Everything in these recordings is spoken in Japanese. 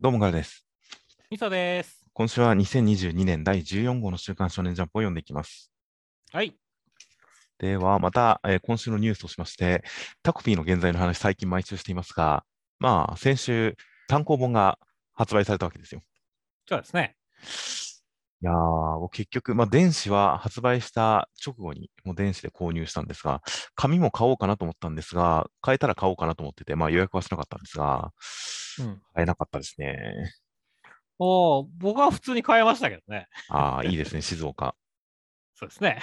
どうもガルです。みそです。今週は2022年第14号の週刊少年ジャンプを読んでいきます。はい。では、また、えー今週のニュースとしまして、タコピーの現在の話、最近毎週していますが、まあ、先週、単行本が発売されたわけですよ。そうですね。いやー、僕結局、まあ、電子は発売した直後に、もう電子で購入したんですが、紙も買おうかなと思ったんですが、買えたら買おうかなと思ってて、まあ、予約はしなかったんですが、うん。買えなかったですね。おー僕は普通に買えましたけどね。ああ、いいですね、静岡。そうですね。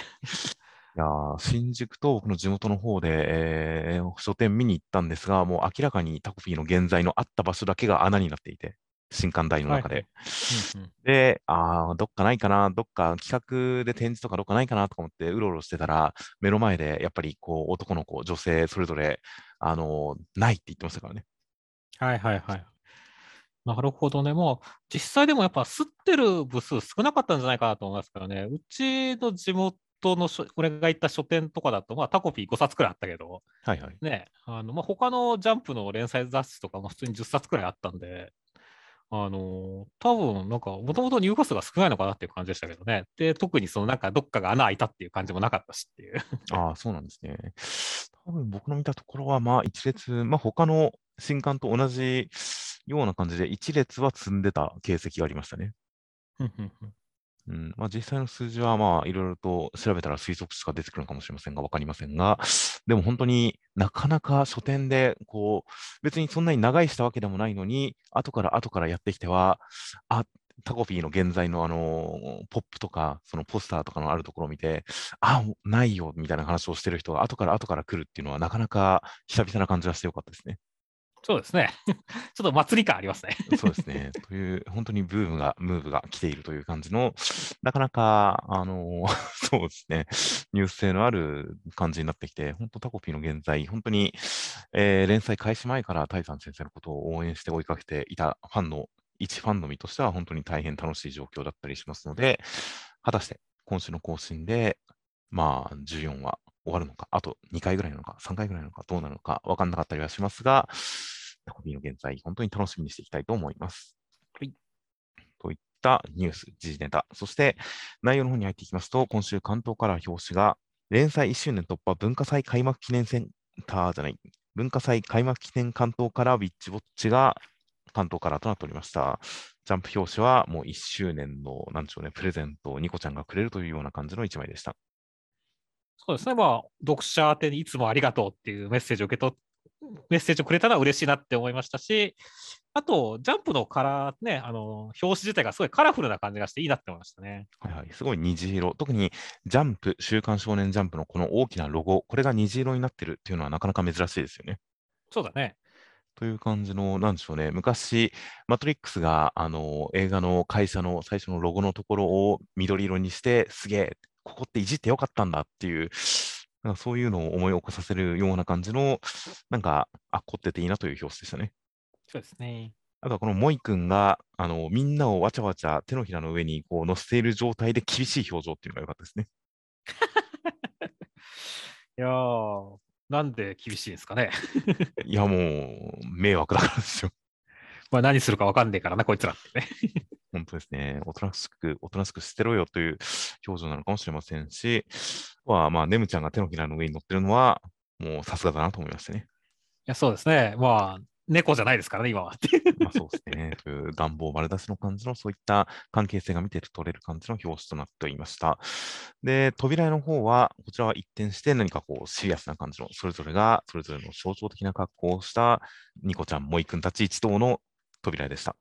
いやー新宿と僕の地元の方で、えー書店見に行ったんですが、もう明らかにタコピーの現在のあった場所だけが穴になっていて、新刊台の中で。はいうんうんで、ああ、どっかないかな、どっか企画で展示とかどっかないかなとか思ってうろうろしてたら、目の前でやっぱりこう男の子、女性、それぞれ、あのーないって言ってましたからね。はいはいはい。なるほどね。もう、実際でもやっぱ吸ってる部数少なかったんじゃないかなと思いますからね。うちの地元の書、俺が行った書店とかだと、まあ、タコピー5冊くらいあったけど、はいはい。ね、あの、まあ、他のジャンプの連載雑誌とかも普通に10冊くらいあったんで、あの多分なんか、もともと入荷数が少ないのかなっていう感じでしたけどね。で、特にそのなんかどっかが穴開いたっていう感じもなかったしっていう。ああ、そうなんですね。多分僕の見たところは、まあ一列、まあ他の新刊と同じような感じで、一列は積んでた形跡がありましたね。うん、まあ実際の数字はまあいろいろと調べたら推測しか出てくるのかもしれませんが、わかりませんが、でも本当になかなか書店で、こう、別にそんなに長いしたわけでもないのに、後から後からやってきては、あ、タコピーの現在のあの、ポップとか、そのポスターとかのあるところを見て、あ、ないよ、みたいな話をしてる人が後から後から来るっていうのは、なかなか久々な感じがしてよかったですね。そうですね。ちょっと祭り感ありますね。そうですね。という、本当にブームが、ムーブが来ているという感じの、なかなか、あの、そうですね、ニュース性のある感じになってきて、本当タコピーの現在、本当に、えー連載開始前からタイさん先生のことを応援して追いかけていたファンの、一ファンの身としては本当に大変楽しい状況だったりしますので、果たして今週の更新で、まあ、14話終わるのか、あと2回ぐらいなのか、3回ぐらいなのか、どうなのか分かんなかったりはしますが、タコピーの現在、本当に楽しみにしていきたいと思います。はい。といったニュース、時事ネタ、そして内容の方に入っていきますと、今週関東から表紙が、連載1周年突破文化祭開幕記念センターじゃない、文化祭開幕記念関東からウィッチウォッチが関東からとなっておりました。ジャンプ表紙はもう1周年の、なんでしょうね、プレゼントをニコちゃんがくれるというような感じの1枚でした。そうですね。まあ、読者宛てにいつもありがとうっていうメッセージを受け取っメッセージをくれたのは嬉しいなって思いましたし、あと、ジャンプのカラーね、あの、表紙自体がすごいカラフルな感じがしていいなって思いましたね。はいはい、すごい虹色。特にジャンプ、週刊少年ジャンプのこの大きなロゴ、これが虹色になってるっていうのはなかなか珍しいですよね。そうだね。という感じの、なんでしょうね、昔、マトリックスがあの映画の会社の最初のロゴのところを緑色にして、すげえ、ここっていじってよかったんだっていう、なんかそういうのを思い起こさせるような感じの、なんか、あ、凝ってていいなという表紙でしたね。そうですね。あとはこのモイ君が、あの、みんなをわちゃわちゃ手のひらの上にこう乗せている状態で厳しい表情っていうのが良かったですね。いやー、なんで厳しいんですかね。いや、もう、迷惑だからですよ。まあ何するか分かんねえからな、こいつらってね。本当ですね。おとなしく、おとなしくしてろよという表情なのかもしれませんし、まあ、ネムちゃんが手のひらの上に乗ってるのは、もうさすがだなと思いましたね。いや、そうですね。まあ、猫じゃないですからね、今は。まあ、そうですね。という願望丸出しの感じの、そういった関係性が見て取れる感じの表紙となっていました。で、扉絵の方は、こちらは一転して何かこう、シリアスな感じの、それぞれが、それぞれの象徴的な格好をした、ニコちゃん、モイ君たち一同の扉絵でした。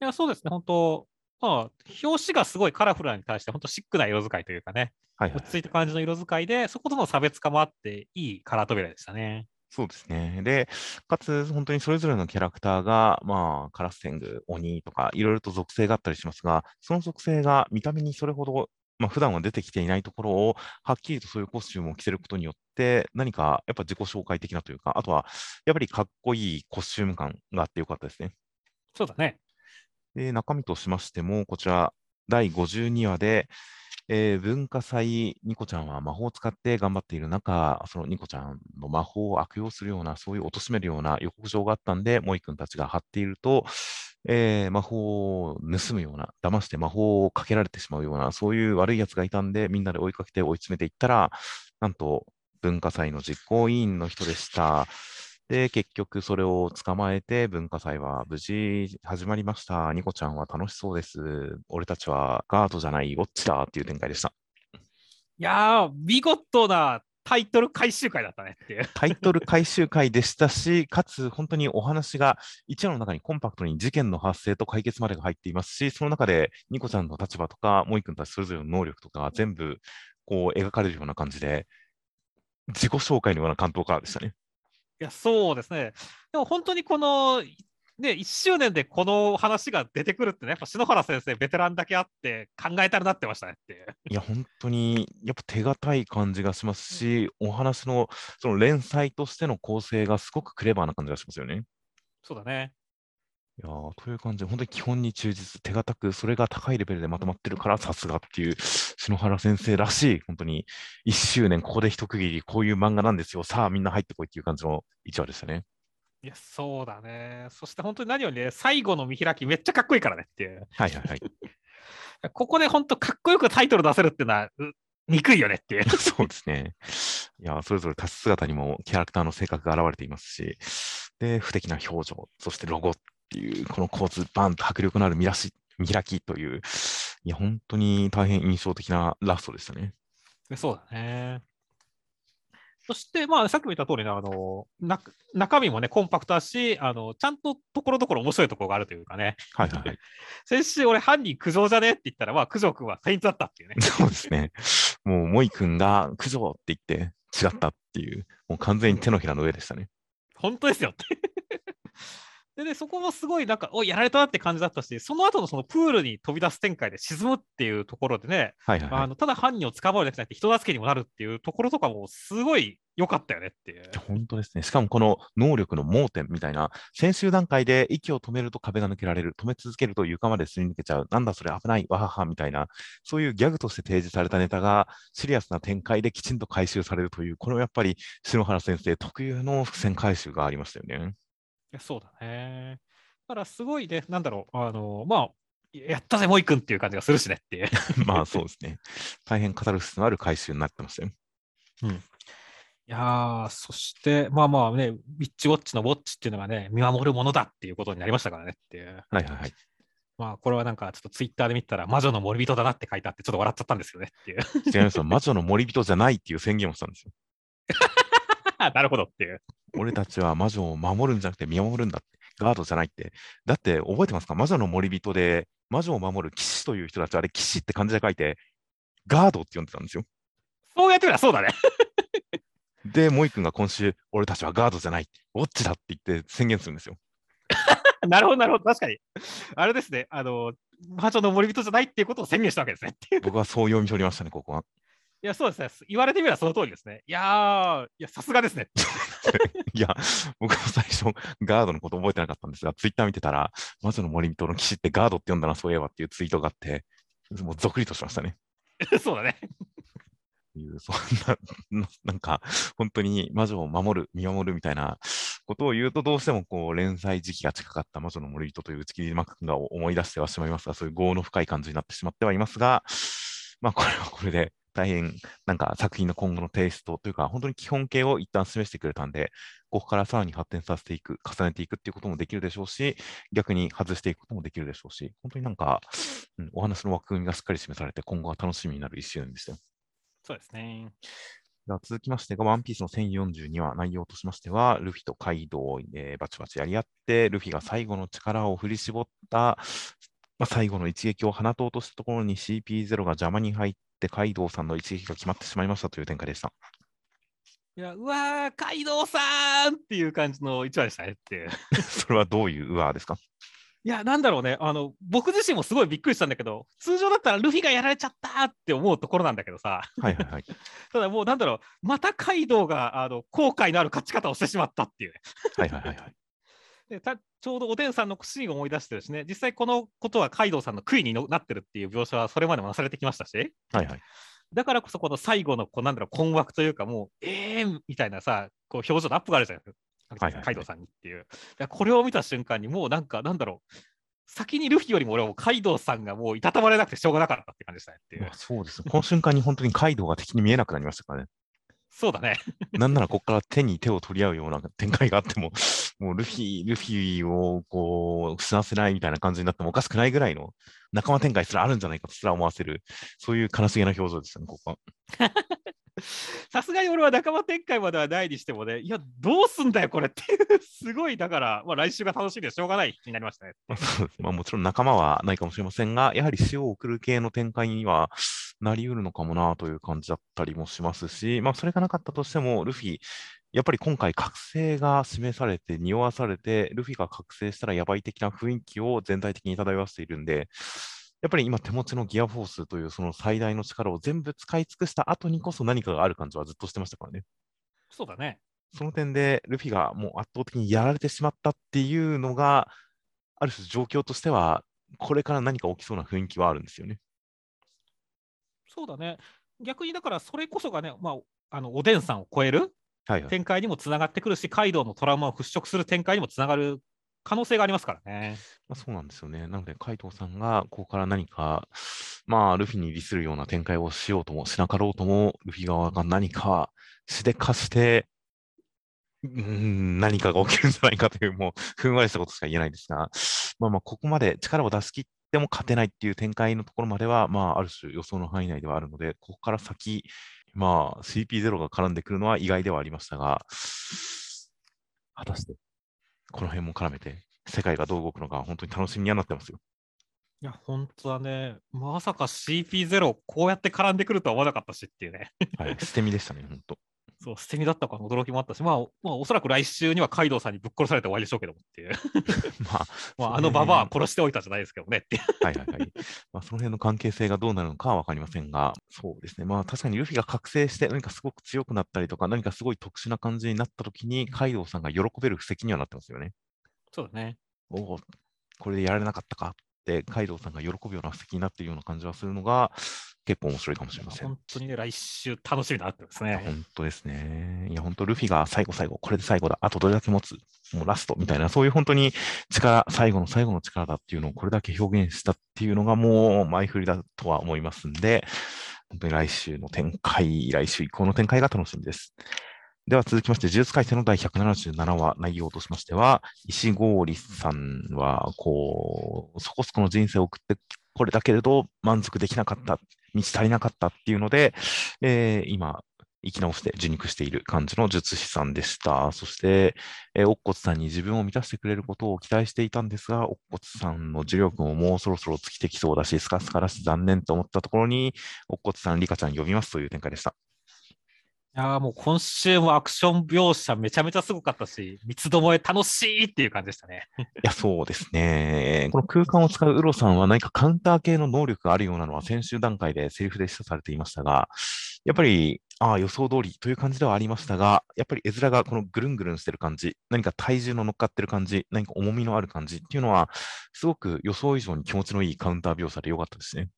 いや、そうですね、本当まあ、表紙がすごいカラフルなに対して、本当シックな色使いというかね、はいはい落。ち着いた感じの色使いで、そことの差別化もあって、いいカラー扉でしたね。そうですね。で、かつ、本当にそれぞれのキャラクターが、まあ、カラステング、鬼とか、いろいろと属性があったりしますが、その属性が見た目にそれほど、まあ、普段は出てきていないところを、はっきりとそういうコスチュームを着せることによって、何かやっぱ自己紹介的なというか、あとは、やっぱりかっこいいコスチューム感があってよかったですね。そうだね。で、中身としましても、こちら、第52話で、えー文化祭、ニコちゃんは魔法を使って頑張っている中、そのニコちゃんの魔法を悪用するような、そういう貶めるような予告状があったんで、モイ君たちが張っていると、えー、魔法を盗むような、騙して魔法をかけられてしまうような、そういう悪い奴がいたんで、みんなで追いかけて追い詰めていったら、なんと文化祭の実行委員の人でした。で、結局それを捕まえて、文化祭は無事始まりました。ニコちゃんは楽しそうです。俺たちはガードじゃない、ウォッチだっていう展開でした。いやー、見事なタイトル回収会だったねっていう。タイトル回収会でしたし、かつ本当にお話が一話の中にコンパクトに事件の発生と解決までが入っていますし、その中でニコちゃんの立場とか、モイ君たちそれぞれの能力とか全部こう描かれるような感じで、自己紹介のような関東からでしたね。いや、そうですね。でも本当にこのね、1周年でこの話が出てくるってね、やっぱ篠原先生、ベテランだけあって考えたらなってましたねって。いや、本当に、やっぱ手堅い感じがしますし、お話のその連載としての構成がすごくクレバーな感じがしますよね。そうだね。いやという感じで、本当に基本に忠実、手堅く、それが高いレベルでまとまってるから、さすがっていう、篠原先生らしい、本当に1周年、ここで一区切り、こういう漫画なんですよ、さあみんな入ってこいっていう感じの1話でしたね。いや、そうだね。そして本当に何よりね、最後の見開きめっちゃかっこいいからねっていう。はいはいはい。ここで本当かっこよくタイトル出せるっていうのは、憎いよねっていう。そうですね。いや、それぞれ立つ姿にもキャラクターの性格が現れていますし、で、不敵な表情、そしてロゴっていう、この構図、バンと迫力のある見らし見開きという、いや、本当に大変印象的なラストでしたね。そうだね。そして、まあ、さっきも言った通りね、あの中身もね、コンパクトだし、あのちゃんとところどころ面白いところがあるというかね。はいはい、先週、俺、犯人、九条じゃねって言ったら、まあ、九条君はフェイントだったっていうね。そうですね。もう、萌君が九条って言って違ったっていう、もう完全に手のひらの上でしたね。本当ですよってでね、そこもすごいなんか、おやられたなって感じだったし、その後のそのプールに飛び出す展開で沈むっていうところでね、はいはいはい、あのただ犯人を捕まるだけじゃなくて人助けにもなるっていうところとかもすごい良かったよねっていう。本当ですね。しかもこの能力の盲点みたいな、先週段階で息を止めると壁が抜けられる、止め続けると床まですり抜けちゃう、なんだそれ危ない、わははみたいな、そういうギャグとして提示されたネタがシリアスな展開できちんと回収されるという、これはやっぱり篠原先生特有の伏線回収がありましたよね。いやそうだね。だからすごいね、なんだろう、あのまあ、やったぜ、もういくんっていう感じがするしねっていう。まあそうですね。大変語る必要のある回収になってましたよ。うん。いやー、そして、まあまあね、ウィッチウォッチのウォッチっていうのがね、見守るものだっていうことになりましたからねっていう。はいはいはい。まあ、これはなんかちょっとツイッターで見たら、魔女の森人だなって書いてあって、ちょっと笑っちゃったんですけどねっていう。違いますよ。魔女の森人じゃないっていう宣言をしたんですよ。なるほどっていう。俺たちは魔女を守るんじゃなくて見守るんだって。ガードじゃないって。だって覚えてますか？魔女の森人で魔女を守る騎士という人たち、あれ騎士って漢字で書いて、ガードって呼んでたんですよ。そうやってみたらそうだね。で、モイ君が今週、俺たちはガードじゃない、ウォッチだって言って宣言するんですよ。なるほど、なるほど、確かに。あれですね、あの、魔女の森人じゃないっていうことを宣言したわけですね。僕はそう読み取りましたね、ここは。いや、そうですね。言われてみればその通りですね。いやー、いや、さすがですね。いや、僕も最初、ガードのこと覚えてなかったんですが、ツイッター見てたら、魔女の森人の騎士ってガードって読んだな、そういえばっていうツイートがあって、もうゾクリとしましたね。そうだね。いうそんな、なんか、本当に魔女を守る、見守るみたいなことを言うと、どうしてもこう連載時期が近かった魔女の森人という打ち切りマックが思い出してはしまいますが、そういう業の深い感じになってしまってはいますが、まあ、これはこれで、大変なんか作品の今後のテイストというか、本当に基本形を一旦示してくれたんで、ここからさらに発展させていく、重ねていくっていうこともできるでしょうし、逆に外していくこともできるでしょうし、本当になんか、うん、お話の枠組みがしっかり示されて、今後は楽しみになる一周年でしたよ。そうですね。では続きましてが、ワンピースの1042話、内容としましては、ルフィとカイドウ、えー、バチバチやり合って、ルフィが最後の力を振り絞った、まあ、最後の一撃を放とうとしたところに CP0 が邪魔に入っってカイドウさんの一撃が決まってしまいましたという展開でした。いや、うわー、カイドウさんっていう感じの一話でしたねって。それはどういううわーですか？いや、なんだろうね。あの、僕自身もすごいびっくりしたんだけど、通常だったらルフィがやられちゃったって思うところなんだけどさ。はいはいはい。ただもうなんだろう、またカイドウがあの後悔のある勝ち方をしてしまったっていう。はいはいはいはい。でたちょうどおでんさんのシーンを思い出してるしね、実際このことはカイドウさんの悔いになってるっていう描写はそれまでもなされてきましたし、はいはい、だからこそこの最後のこうなんだろう困惑というか、もう、ええー、みたいなさ、こう表情のアップがあるじゃないですか、カイドウさんにっていう。これを見た瞬間にもうなんか、なんだろう、先にルフィよりも俺はカイドウさんがもういたたまれなくてしょうがなかったって感じでしたねっていう。そうです。この瞬間に本当にカイドウが敵に見えなくなりましたからね。そうだね。なんならここから手に手を取り合うような展開があっても、もうルフィ、ルフィをこう、死なせないみたいな感じになってもおかしくないぐらいの仲間展開すらあるんじゃないかとすら思わせる、そういう悲しげな表情でしたね、ここは。さすがに俺は仲間展開まではないにしてもね、いや、どうすんだよ、これっていう、すごい、だから、まあ、来週が楽しみでしょうがないになりましたね。まあ、もちろん仲間はないかもしれませんが、やはり死を送る系の展開にはなりうるのかもなという感じだったりもしますし、まあ、それがなかったとしても、ルフィ、やっぱり今回、覚醒が示されて、匂わされて、ルフィが覚醒したらやばい的な雰囲気を全体的に漂わせているんで、やっぱり今手持ちのギアフォースというその最大の力を全部使い尽くした後にこそ何かがある感じはずっとしてましたからね。そうだね。その点でルフィがもう圧倒的にやられてしまったっていうのが、ある種状況としては、これから何か起きそうな雰囲気はあるんですよね。そうだね。逆にだからそれこそがね、まあ、あのおでんさんを超える展開にもつながってくるし、はいはい、カイドウのトラウマを払拭する展開にもつながる可能性がありますからね。まあ、そうなんですよね。なので、海藤さんがここから何か、まあ、ルフィに利するような展開をしようともしなかろうとも、ルフィ側が何かしでかして、うん、何かが起きるんじゃないかという、もう、ふんわりしたことしか言えないですが、まあまあ、ここまで力を出し切っても勝てないっていう展開のところまでは、まあ、ある種予想の範囲内ではあるので、ここから先、まあ、CP0 が絡んでくるのは意外ではありましたが、果たしてこの辺も絡めて、世界がどう動くのか、本当に楽しみにはなってますよ。いや、本当はね、まさか CP0 こうやって絡んでくるとは思わなかったしっていうね。はい、捨て身でしたね、本当。そう、捨て身だったかの驚きもあったし、まあ、まあ、おそらく来週にはカイドウさんにぶっ殺されて終わりでしょうけどもっていう。まあ、まあ、あのババア殺しておいたじゃないですけどねっていう。はいはいはい。まあ、その辺の関係性がどうなるのかは分かりませんが、そうですね。まあ、確かにルフィが覚醒して何かすごく強くなったりとか、何かすごい特殊な感じになったときに、カイドウさんが喜べる布石にはなってますよね。そうだね。おお、これでやられなかったかって、カイドウさんが喜ぶような布石になっているような感じはするのが、結構面白いかもしれません。本当にね、来週楽しみになってますね。本当ですね。いや、本当、ルフィが最後最後、これで最後だ、あとどれだけ持つ、もうラストみたいな、そういう本当に力、最後の最後の力だっていうのをこれだけ表現したっていうのがもう前振りだとは思いますんで、本当に来週の展開、来週以降の展開が楽しみです。では続きまして、呪術改正の第177話、内容としましては、石郡さんは、こう、そこそこの人生を送ってこれだけれど満足できなかった、道足りなかったっていうので、えー、今、生き直して受肉している感じの術師さんでした。そして、えー、乙骨さんに自分を満たしてくれることを期待していたんですが、乙骨さんの呪力ももうそろそろ尽きてきそうだし、スカスカだし残念と思ったところに、乙骨さん、リカちゃん呼びますという展開でした。いやもう今週もアクション描写めちゃめちゃすごかったし、三つどもえ楽しいっていう感じでしたね。いや、そうですね。この空間を使うウロさんは何かカウンター系の能力があるようなのは先週段階でセリフで示唆されていましたが、やっぱり、ああ、予想通りという感じではありましたが、やっぱり絵面がこのぐるんぐるんしてる感じ、何か体重の乗っかってる感じ、何か重みのある感じっていうのは、すごく予想以上に気持ちのいいカウンター描写で良かったですね。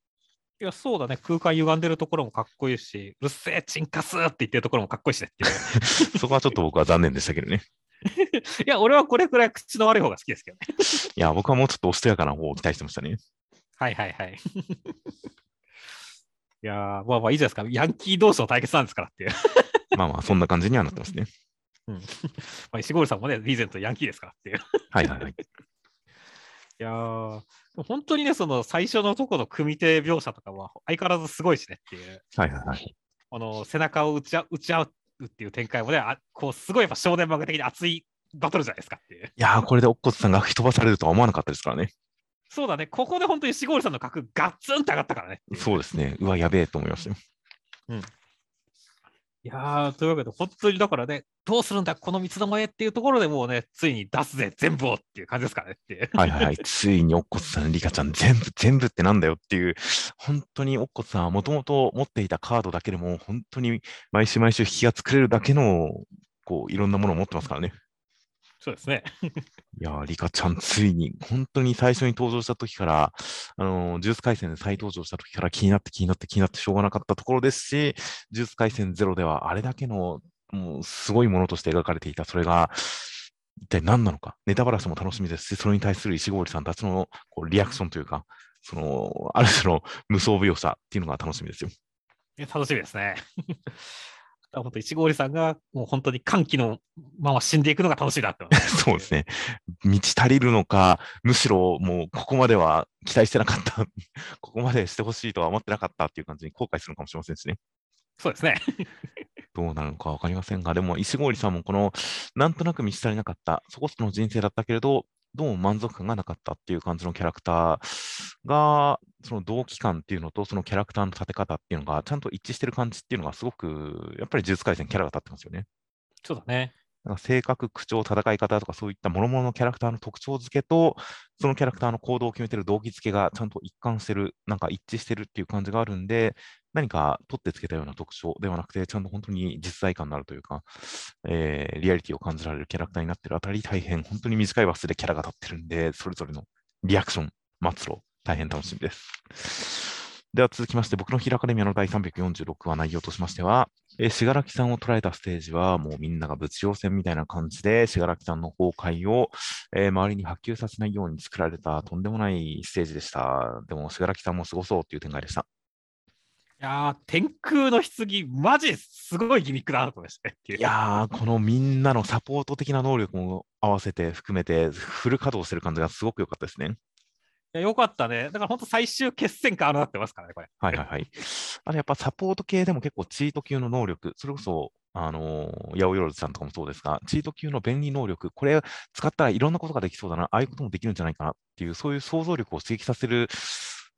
いや、そうだね。空間歪んでるところもかっこいいし、うっせえ、チンカスって言ってるところもかっこいいしねっていう。そこはちょっと僕は残念でしたけどね。いや、俺はこれくらい口の悪い方が好きですけどね。いや、僕はもうちょっとおしとやかな方を期待してましたね。はいはいはい。いやまあまあいいじゃないですか。ヤンキー同士の対決なんですからっていう。まあまあ、そんな感じにはなってますね。うん。まあ、石郷さんもね、リーゼントヤンキーですからっていう。はいはいはい。いやー、本当にね、その最初のとこの組み手描写とかは相変わらずすごいしねっていう。はいはいはい。あの背中を打ち打ち合うっていう展開もね、あこうすごいやっぱ少年漫画的に熱いバトルじゃないですかっていう。いやー、これで乙骨さんが吹き飛ばされるとは思わなかったですからね。そうだね、ここで本当にシゴールさんの格ガッツンって上がったからね。そうですね、うわ、やべえと思いましたよ。うん。いやー、というわけで、本当にだからね、どうするんだ、この三つどもえっていうところでもうね、ついに出すぜ、全部をっていう感じですかねって。はいはいはい、ついにおっこつさん、リカちゃん、全部、全部ってなんだよっていう、本当におっこつさんはもともと持っていたカードだけでも、本当に毎週毎週引きが作れるだけの、こう、いろんなものを持ってますからね。そうですね。いやリカちゃん、ついに、本当に最初に登場した時から、あのー、ジュース回戦で再登場した時から気になって気になって気になってしょうがなかったところですし、ジュース回戦ゼロではあれだけの、もうすごいものとして描かれていた、それが、一体何なのか、ネタバラシも楽しみですし、それに対する石郷さんたちのこうリアクションというか、その、ある種の無双描写っていうのが楽しみですよ。楽しみですね。本当、石郷さんがもう本当に歓喜のまま死んでいくのが楽しいなって そうですね。道足りるのか、むしろもうここまでは期待してなかった、ここまでしてほしいとは思ってなかったっていう感じに後悔するのかもしれませんしね。そうですね。どうなるのか分かりませんが、でも石郷さんもこの、なんとなく道足りなかった、そこそこの人生だったけれど、どうも満足感がなかったっていう感じのキャラクターが、その同期感っていうのと、そのキャラクターの立て方っていうのが、ちゃんと一致してる感じっていうのが、すごく、やっぱり呪術廻戦キャラが立ってますよね。そうだね。なんか性格、口調、戦い方とかそういった諸々のキャラクターの特徴付けと、そのキャラクターの行動を決めてる動機付けがちゃんと一貫してる、なんか一致してるっていう感じがあるんで、何か取ってつけたような特徴ではなくて、ちゃんと本当に実在感のあるというか、えー、リアリティを感じられるキャラクターになってるあたり、大変本当に短いバスでキャラが立ってるんで、それぞれのリアクション、末路、大変楽しみです。では続きまして、僕のヒーアカデミアの第346話内容としましては、えー、しがらきさんを捉えたステージは、もうみんなが物量戦みたいな感じで、しがらきさんの崩壊を、えー、周りに波及させないように作られたとんでもないステージでした。でも、しがらきさんもすごそうっていう展開でした。いや天空の棺、マジすごいギミックだなと思いましたね。いやこのみんなのサポート的な能力も合わせて含めて、フル稼働してる感じがすごく良かったですね。や、よかったね。だから本当最終決戦感あるなってますからね、これ。はいはいはい。あれやっぱサポート系でも結構チート級の能力、それこそ、あのー、八百万さんとかもそうですが、チート級の便利能力、これ使ったらいろんなことができそうだな、ああいうこともできるんじゃないかなっていう、そういう想像力を刺激させる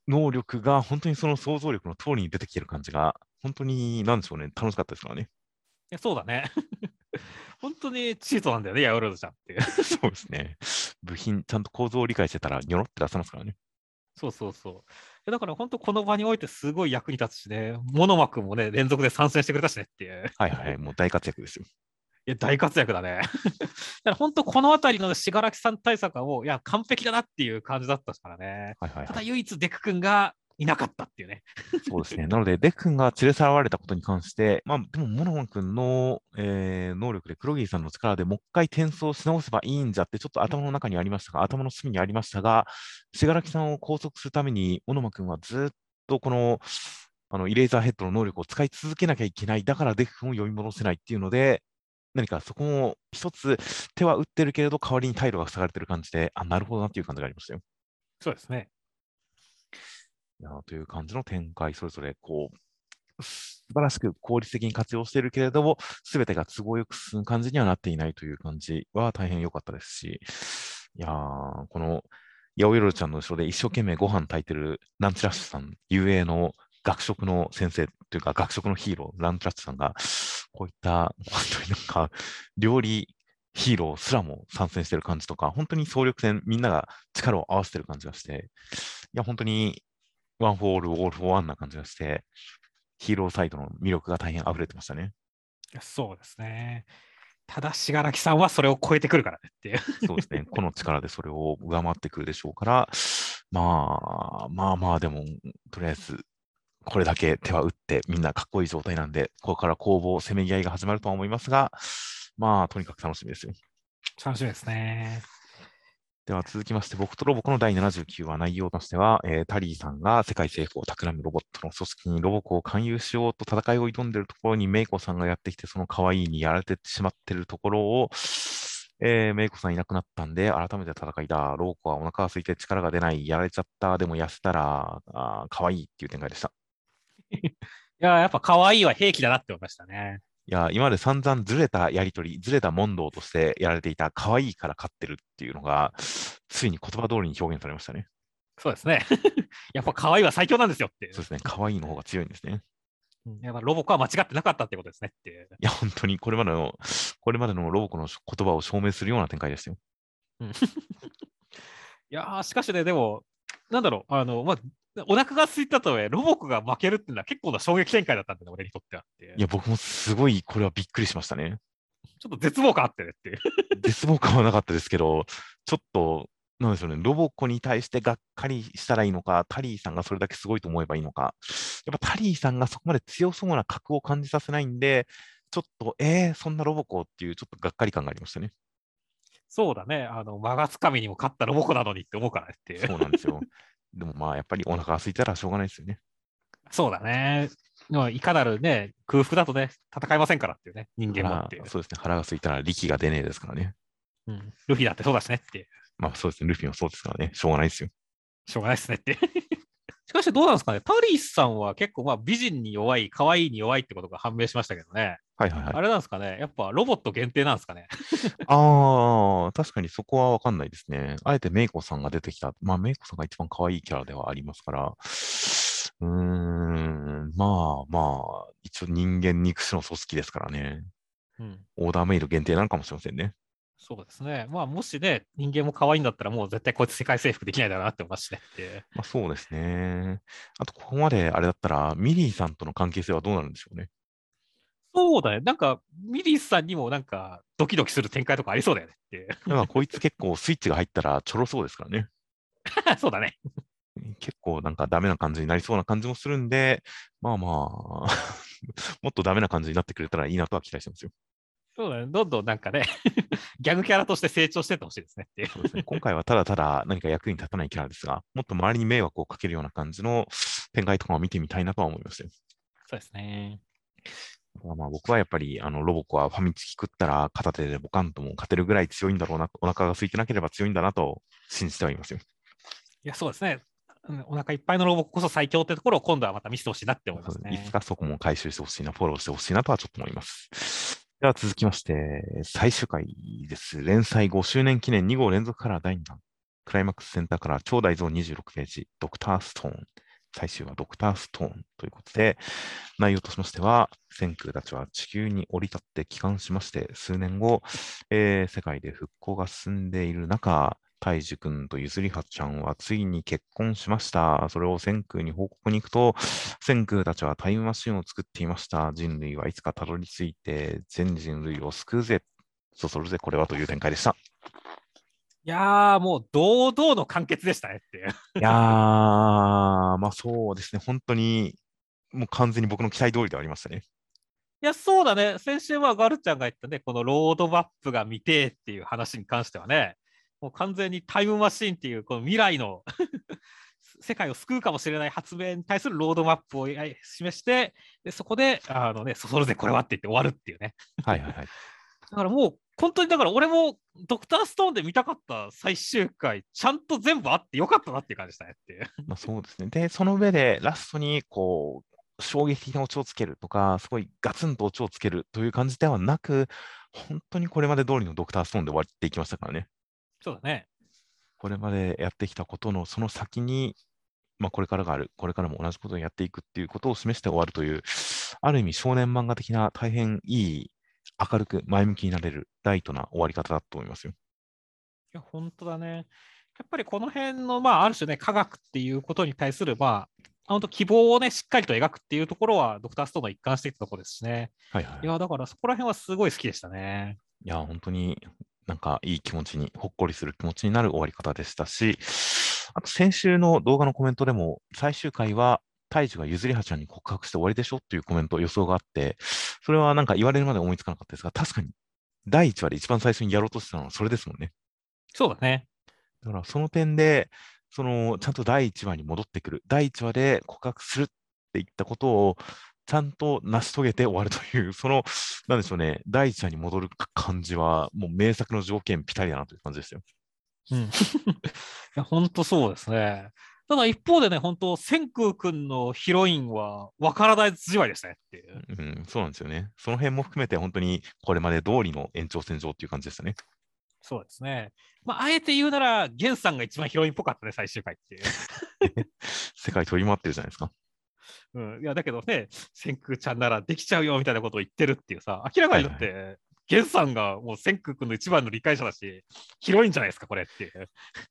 能力が、本当にその想像力の通りに出てきてる感じが、本当に、なんでしょうね、楽しかったですからね。いや、そうだね。本当にチートなんだよね、ヤオロードちゃんっていう。そうですね。部品、ちゃんと構造を理解してたら、ニョロって出せますからね。そうそうそう。だから本当この場においてすごい役に立つしね、モノマ君もね、連続で参戦してくれたしねっていう。はいはい、もう大活躍ですよ。いや、大活躍だね。だから本当この辺りの信楽さん対策はもう、いや、完璧だなっていう感じだったからね。はいはいはい、ただ唯一デク君がいなかったっていうね。そうですね。なので、デク君が連れ去られたことに関して、まあ、でも、モノモン君の、えー、能力で黒霧さんの力でもう一回転送し直せばいいんじゃって、ちょっと頭の中にありましたが、頭の隅にありましたが、死柄木さんを拘束するために、モノモン君はずっとこの、あのイレーザーヘッドの能力を使い続けなきゃいけない、だからデク君を呼び戻せないっていうので、何かそこも一つ手は打ってるけれど、代わりに退路が塞がれてる感じで、あ、なるほどなっていう感じがありましたよ。そうですね。という感じの展開、それぞれこう、素晴らしく効率的に活用しているけれども、すべてが都合よく進む感じにはなっていないという感じは大変良かったですし、いやー、この、八百万ちゃんの後ろで一生懸命ご飯炊いてるランチラッシュさん、遊泳の学食の先生というか学食のヒーロー、ランチラッシュさんが、こういった本当になんか料理ヒーローすらも参戦してる感じとか、本当に総力戦、みんなが力を合わせてる感じがして、いや、本当に one for all、all for one な感じがして、ヒーローサイドの魅力が大変溢れてましたね。そうですね。ただ、死柄木さんはそれを超えてくるからねっていう。そうですね。この力でそれを上回ってくるでしょうから、まあ、まあまあ、でも、とりあえず、これだけ手は打って、みんなかっこいい状態なんで、ここから攻防、せめぎ合いが始まるとは思いますが、まあ、とにかく楽しみですよ。楽しみですね。では続きまして、僕とロボコの第79話内容としては、えー、タリーさんが世界征服を企むロボットの組織にロボコを勧誘しようと戦いを挑んでいるところにメイコさんがやってきて、その可愛いにやられてしまっているところを、えー、メイコさんいなくなったんで、改めて戦いだ。ロボコはお腹が空いて力が出ない。やられちゃった。でも痩せたら、あ可愛いっていう展開でした。いや、やっぱ可愛いは兵器だなって思いましたね。いや、今まで散々ずれたやりとり、ずれた問答としてやられていた、可愛いから勝ってるっていうのが、ついに言葉通りに表現されましたね。そうですね。やっぱ可愛いは最強なんですよって。そうですね。可愛いの方が強いんですね。やっぱロボコは間違ってなかったってことですねって。いや、本当にこれまでの、これまでのロボコの言葉を証明するような展開ですよ。いやしかしね、でも、なんだろう、あの、まあ、お腹が空いたとえ、ロボコが負けるっていうのは結構な衝撃展開だったんだね、俺にとってはって。いや、僕もすごいこれはびっくりしましたね。ちょっと絶望感あってねっていう。絶望感はなかったですけど、ちょっと、なんでしょうね、ロボコに対してがっかりしたらいいのか、タリーさんがそれだけすごいと思えばいいのか、やっぱタリーさんがそこまで強そうな格を感じさせないんで、ちょっと、えー、そんなロボコっていう、ちょっとがっかり感がありましたね。そうだね。あの、間がつかみにも勝ったロボコなのにって思うからねっていう。そうなんですよ。でもまあ、やっぱりお腹が空いたらしょうがないですよね。そうだね。でもいかなるね、空腹だとね、戦いませんからっていうね、人間もっていう。そうですね。腹が空いたら力が出ねえですからね。うん。ルフィだってそうだしねっていう。まあそうですね。ルフィもそうですからね。しょうがないですよ。しょうがないですねって。しかしどうなんですかね、タリスさんは結構まあ美人に弱い、可愛いに弱いってことが判明しましたけどね。はいはいはい。あれなんですかね、やっぱロボット限定なんですかね。ああ、確かにそこはわかんないですね。あえてメイコさんが出てきた。まあ、メイコさんが一番可愛いキャラではありますから。うーん、まあまあ、一応人間肉種の組織ですからね。うん。オーダーメイド限定なのかもしれませんね。そうですね。まあもしね、人間も可愛いんだったらもう絶対こいつ世界征服できないだろうなって思いますしねって。まあそうですね。あと、ここまであれだったら、ミリーさんとの関係性はどうなるんでしょうね。そうだね。なんか、ミリーさんにもなんか、ドキドキする展開とかありそうだよねって。だからこいつ結構スイッチが入ったらちょろそうですからね。そうだね。結構なんかダメな感じになりそうな感じもするんで、まあまあ、もっとダメな感じになってくれたらいいなとは期待してますよ。そうだね。どんどんなんかね、ギャグキャラとして成長してってほしいですねっていう。そうですね、今回はただただ何か役に立たないキャラですが、もっと周りに迷惑をかけるような感じの展開とかを見てみたいなとは思いましたよ。そうですね。まあまあ僕はやっぱりあのロボコはファミチキ食ったら片手でボカンとも勝てるぐらい強いんだろうな、お腹が空いてなければ強いんだなと信じてはいますよ。いや、そうですね。うんお腹いっぱいのロボこそ最強ってところを今度はまた見せてほしいなって思いますねいつ。かそこも回収してほしいな、フォローしてほしいなとはちょっと思います。では続きまして、最終回です。連載5周年記念2号連続から第2弾。クライマックスセンターから超大蔵26ページ、ドクターストーン。最終はドクターストーンということで、内容としましては、先空たちは地球に降り立って帰還しまして、数年後、えー世界で復興が進んでいる中、大樹くんとゆずりはちゃんはついに結婚しました。それを千空に報告に行くと、千空たちはタイムマシンを作っていました。人類はいつかたどり着いて、全人類を救うぜ。そそるぜ、これはという展開でした。いやー、もう堂々の完結でしたねっていう。いやー、まあそうですね、本当に、もう完全に僕の期待通りではありましたね。いや、そうだね。先週はガルちゃんが言ったね、このロードマップが見てえっていう話に関してはね、もう完全にタイムマシンっていう、この未来の 世界を救うかもしれない発明に対するロードマップをえ示して、でそこで、あのね、そそるぜ、これはって言って終わるっていうね。はいはいはい。だからもう、本当にだから俺もドクターストーンで見たかった最終回、ちゃんと全部あってよかったなっていう感じでしたねっていう。まあそうですね。で、その上でラストに、こう、衝撃的なオチをつけるとか、すごいガツンとオチをつけるという感じではなく、本当にこれまで通りのドクターストーンで終わっていきましたからね。そうだね。これまでやってきたことのその先に、まあ、これからがある、これからも同じことをやっていくっていうことを示して終わるという、ある意味少年漫画的な大変いい、明るく前向きになれるライトな終わり方だと思いますよ。いや、本当だね。やっぱりこの辺の、まあ、ある種ね、科学っていうことに対する、まあ、本当希望をね、しっかりと描くっていうところは、ドクターストーンの一貫していたところですしね。はいはい。いや、だからそこら辺はすごい好きでしたね。いや、本当になんかいい気持ちに、ほっこりする気持ちになる終わり方でしたし、あと先週の動画のコメントでも、最終回は大樹がゆずりはちゃんに告白して終わりでしょっていうコメント、予想があって、それはなんか言われるまで思いつかなかったですが、確かに第1話で一番最初にやろうとしてたのはそれですもんね。そうだね。だからその点で、そのちゃんと第1話に戻ってくる、第1話で告白するっていったことをちゃんと成し遂げて終わるという、その、なんでしょうね、第1話に戻る感じは、もう名作の条件ぴったりだなという感じですよ。うん。いや、本当そうですね。ただ一方でね、本当、千空君のヒロインは分からないじわいでしたねっていう。うん、そうなんですよね。その辺も含めて、本当にこれまで通りの延長線上っていう感じでしたね。そうですね。まあ、あえて言うなら、ゲンさんが一番ヒロインっぽかったね、最終回っていう。世界飛び回ってるじゃないですか。うん、いやだけどね、千空ちゃんならできちゃうよみたいなことを言ってるっていうさ、明らかにだって、ゲンさんがもう千空君の一番の理解者だし、ヒロインじゃないですか、これって。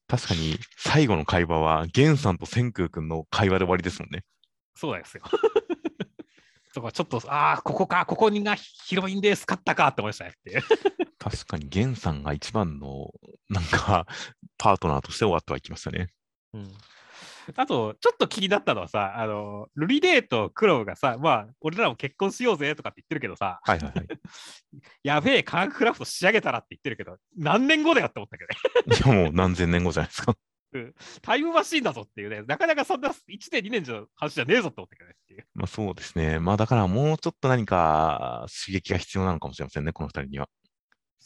確かに、最後の会話は、ゲンさんと千空君の会話で終わりですもんね。そうですよ。そこはちょっと、ああ、ここか、ここにがヒロインです、勝ったかって思いましたねって。確かに、ゲンさんが一番の、なんか、パートナーとして終わってはいきましたね。うん あと、ちょっと気になったのはさ、あの、ルリデーとクロウがさ、まあ、俺らも結婚しようぜとかって言ってるけどさ、はいはいはい。やべえ、科学クラフト仕上げたらって言ってるけど、何年後だよって思ったけどね。いやもう何千年後じゃないですか。タイムマシーンだぞっていうね、なかなかそんな1年、2年じゃ話じゃねえぞって思ったけどねっていう。まあそうですね。まあだからもうちょっと何か刺激が必要なのかもしれませんね、この二人には。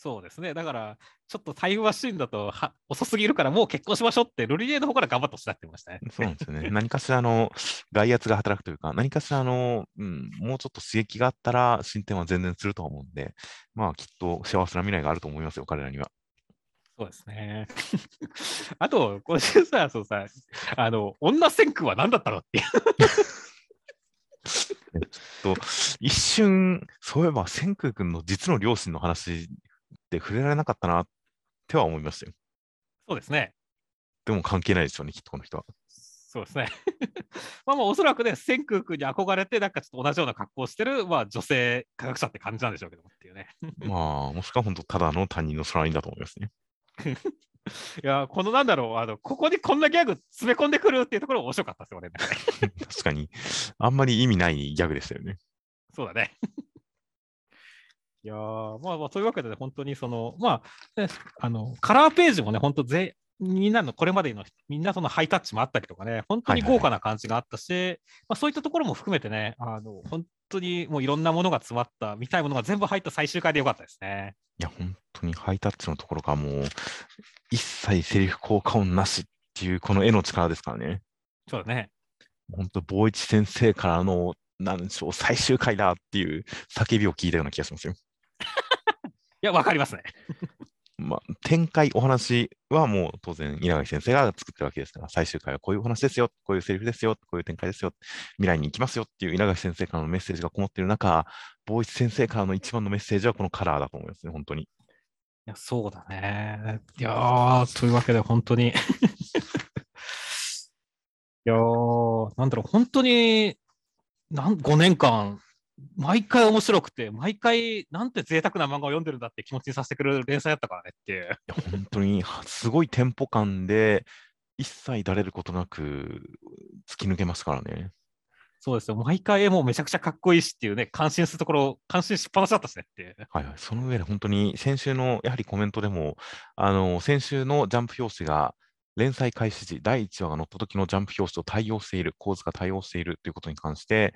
そうですね。だから、ちょっとタイムマシーンだとは遅すぎるから、もう結婚しましょうって、ルリレーの方から頑張ってほしいってましたね。そうなんですよね。何かしらの外圧が働くというか、何かしらの、うん、もうちょっと刺激があったら進展は全然するとは思うんで、まあきっと幸せな未来があると思いますよ、彼らには。そうですね。あと、今週さ、そうさ、あの、女戦区は何だったのっていう。と一瞬、そういえば、千空君の実の両親の話で触れられなかったなっては思いましたよ。そうですね。でも関係ないですよね、きっとこの人は。そうですね。まあまあ、おそらくね、千空君に憧れて、なんかちょっと同じような格好をしてる、まあ、女性科学者って感じなんでしょうけどもっていうね。まあ、もしくは本当、ただの他人の空にだと思いますね。いや、このなんだろう、あの、ここにこんなギャグ詰め込んでくるっていうところ面白かったですよね。確かに、あんまり意味ないギャグでしたよね。そうだね。いやーまあまあ、そういうわけで、ね、本当にその、まあ、ね、あの、カラーページもね、本当ぜ、みんなのこれまでのみんなそのハイタッチもあったりとかね、本当に豪華な感じがあったし、まあ、そういったところも含めてね、あの本当にもういろんなものが詰まった、見たいものが全部入った最終回でよかったですね。いや、本当にハイタッチのところがもう、一切セリフ効果音なしっていう、この絵の力ですからね。そうだね。本当、坊一先生からの、なんでしょう、最終回だっていう叫びを聞いたような気がしますよ。いや、わかりますね。まあ、展開、お話はもう当然、稲垣先生が作ってるわけですから、最終回はこういうお話ですよ、こういうセリフですよ、こういう展開ですよ、未来に行きますよっていう稲垣先生からのメッセージがこもっている中、坊一先生からの一番のメッセージはこのカラーだと思いますね、本当に。いや、そうだね。いやー、というわけで本当に いやー、なんだろう、本当に、なん5年間、毎回面白くて、毎回、なんて贅沢な漫画を読んでるんだって気持ちにさせてくれる連載だったからねっていう。いや本当に、すごいテンポ感で、一切だれることなく突き抜けますからね。そうですよ。毎回もうめちゃくちゃかっこいいしっていうね、感心するところ、感心しっぱなしだったしねって。はいはい。その上で本当に先週のやはりコメントでも、あの、先週のジャンプ表紙が連載開始時、第1話が載った時のジャンプ表紙と対応している、構図が対応しているということに関して、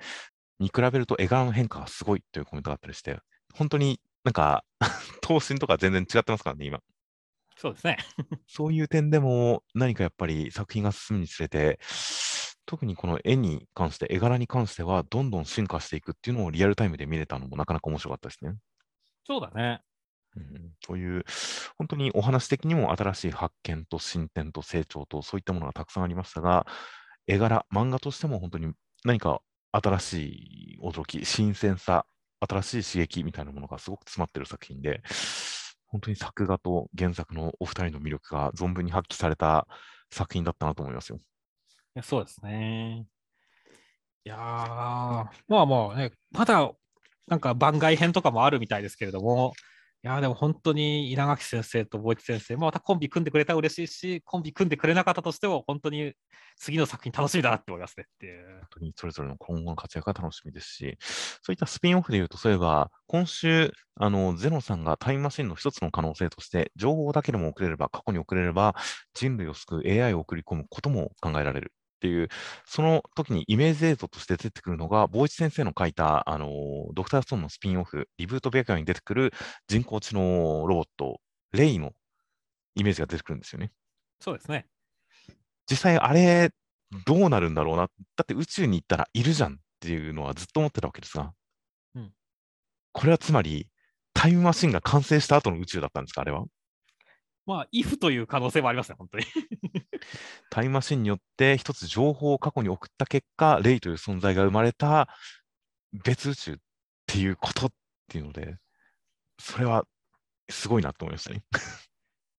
に比べると絵柄の変化がすごいというコメントがあったりして、本当になんか 頭身とか全然違ってますからね、今。そうですね。そういう点でも何かやっぱり作品が進むにつれて、特にこの絵に関して、絵柄に関しては、どんどん進化していくっていうのをリアルタイムで見れたのもなかなか面白かったですね。そうだね。うん、そういう、本当にお話的にも新しい発見と進展と成長と、そういったものがたくさんありましたが、絵柄、漫画としても本当に何か新しい驚き、新鮮さ、新しい刺激みたいなものがすごく詰まってる作品で、本当に作画と原作のお二人の魅力が存分に発揮された作品だったなと思いますよ。いやそうですね。いやー、まあまあね、まだなんか番外編とかもあるみたいですけれども、やでも本当に稲垣先生と坊一先生、またコンビ組んでくれたら嬉しいし、コンビ組んでくれなかったとしても、本当に次の作品楽しみだなって思いますねっていう。本当にそれぞれの今後の活躍が楽しみですし、そういったスピンオフで言うと、そういえば、今週、あの、ゼノさんがタイムマシンの一つの可能性として、情報だけでも送れれば、過去に送れれば、人類を救う AI を送り込むことも考えられる。っていう、その時にイメージ映像として出てくるのが、坊一先生の書いた、あのドクターストーンのスピンオフ、リブートベアカーに出てくる人工知能ロボット、レイのイメージが出てくるんですよね。そうですね。実際、あれ、どうなるんだろうな。だって宇宙に行ったらいるじゃんっていうのはずっと思ってたわけですが、うん、これはつまり、タイムマシンが完成した後の宇宙だったんですか、あれは？まあ、イフという可能性もありますね、本当に。タイムマシンによって一つ情報を過去に送った結果、レイという存在が生まれた別宇宙っていうことっていうので、それはすごいなと思いましたね。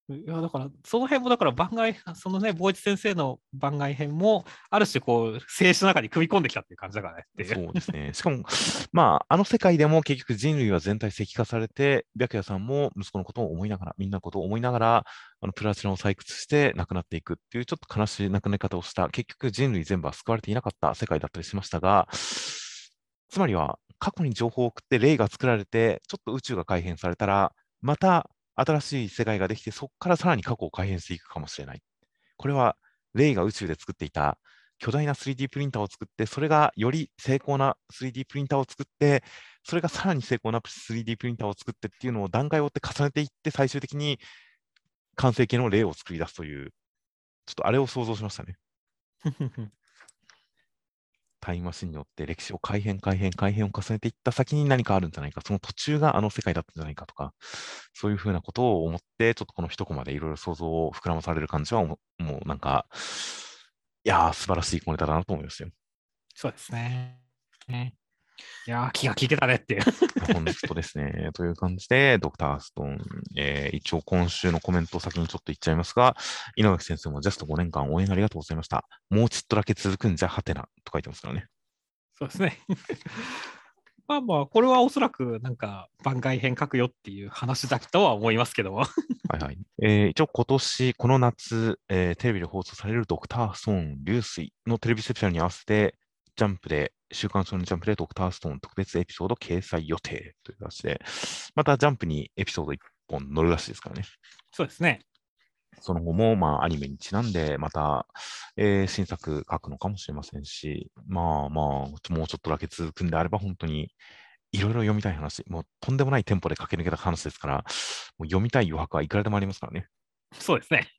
いやだからその辺もだから番外そのね坊一先生の番外編もある種こう静止の中に組み込んできたっていう感じだからねってそうですね。しかも、まあ、あの世界でも結局人類は全体石化されて、白夜さんも息子のことを思いながら、みんなのことを思いながら、あのプラチナを採掘して亡くなっていくっていうちょっと悲しい亡くなり方をした、結局人類全部は救われていなかった世界だったりしましたが、つまりは過去に情報を送って霊が作られて、ちょっと宇宙が改変されたら、また新しい世界ができて、そこからさらに過去を改変していくかもしれない。これは、霊が宇宙で作っていた巨大な 3D プリンターを作って、それがより精巧な 3D プリンターを作って、それがさらに精巧な 3D プリンターを作ってっていうのを段階を追って重ねていって、最終的に完成形の霊を作り出すという、ちょっとあれを想像しましたね。タイムマシンによって歴史を改変、改変、改変を重ねていった先に何かあるんじゃないか、その途中があの世界だったんじゃないかとか、そういうふうなことを思って、ちょっとこの一コマでいろいろ想像を膨らまされる感じはもう、もうなんか、いやー、素晴らしい小ネタだなと思いますよ。そうですね。ねいやー、気が利いてたねっていう。本当ですね。という感じで、ドクターストーン、えー一応今週のコメントを先にちょっと言っちゃいますが、稲垣先生もジャスト5年間応援ありがとうございました。もうちっとだけ続くんじゃはてなと書いてますからね。そうですね。まあまあ、これはおそらくなんか番外編書くよっていう話だとは思いますけども。はいはい。えー一応今年、この夏、えーテレビで放送されるドクターストーン流水のテレビセプションに合わせて、ジャンプで、週刊少年ジャンプでドクターストーン特別エピソード掲載予定という形で、またジャンプにエピソード1本載るらしいですからね。そうですね。その後も、まあ、アニメにちなんで、また、えー新作書くのかもしれませんし、まあまあ、もうちょっとだけ続くんであれば、本当に、いろいろ読みたい話、もうとんでもないテンポで駆け抜けた話ですから、もう読みたい余白はいくらでもありますからね。そうですね。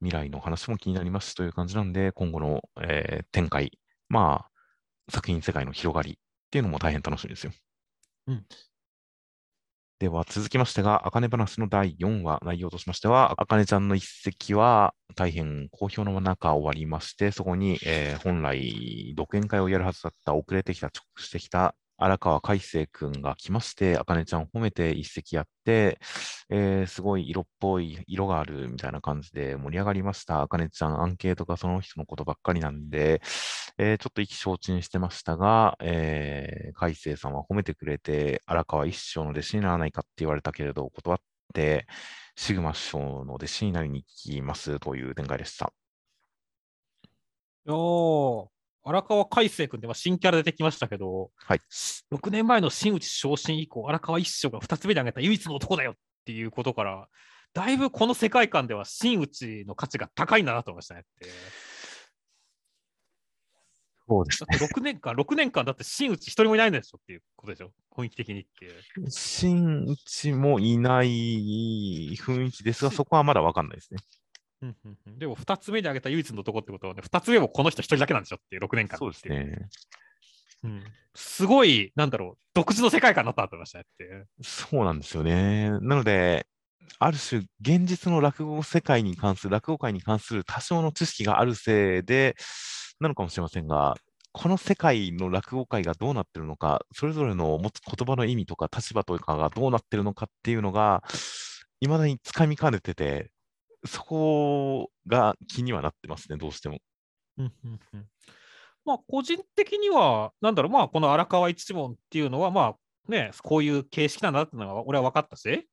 未来の話も気になりますしという感じなんで、今後の、えー展開、まあ、作品世界の広がりっていうのも大変楽しみですよ。うんでは続きましてが、あかね話の第4話、内容としましては、あかねちゃんの一席は大変好評の中終わりまして、そこに、えー本来独演会をやるはずだった遅れてきた、直してきた荒川海星くんが来まして、あかねちゃんを褒めて一席やって、えーすごい色っぽい、色があるみたいな感じで盛り上がりました。あかねちゃん、アンケートがその人のことばっかりなんで、えーちょっと意気消沈してましたが、えー、海星さんは褒めてくれて、荒川一生の弟子にならないかって言われたけれど、断って、シグマ師匠の弟子になりに行きますという展開でした。おー荒川海星君ってまあ新キャラ出てきましたけど、はい6年前の真打ち昇進以降、荒川一生が2つ目で挙げた唯一の男だよっていうことから、だいぶこの世界観では真打ちの価値が高いんだなと思いましたねって。そうですだって6年間、6年間だって真打ち一人もいないんでしょっていうことでしょ、雰囲気的にっていう。新内もいない雰囲気ですが、そこはまだわかんないですね。うんうんうんでも2つ目に挙げた唯一の男ってことはね、2つ目もこの人一人だけなんでしょっていう6年間そうですね。うんすごい、なんだろう、独自の世界観になったなと思いましたね。そうなんですよね。なので、ある種、現実の落語世界に関する、落語界に関する多少の知識があるせいで、なのかもしれませんが、この世界の落語界がどうなってるのか、それぞれの持つ言葉の意味とか立場とかがどうなってるのかっていうのが、いまだにつかみかねてて、そこが気にはなってますね、どうしても。うんうんうんまあ、個人的には、なんだろう、まあ、この荒川一門っていうのは、まあ、ね、こういう形式なんだっていうのは、俺は分かったし、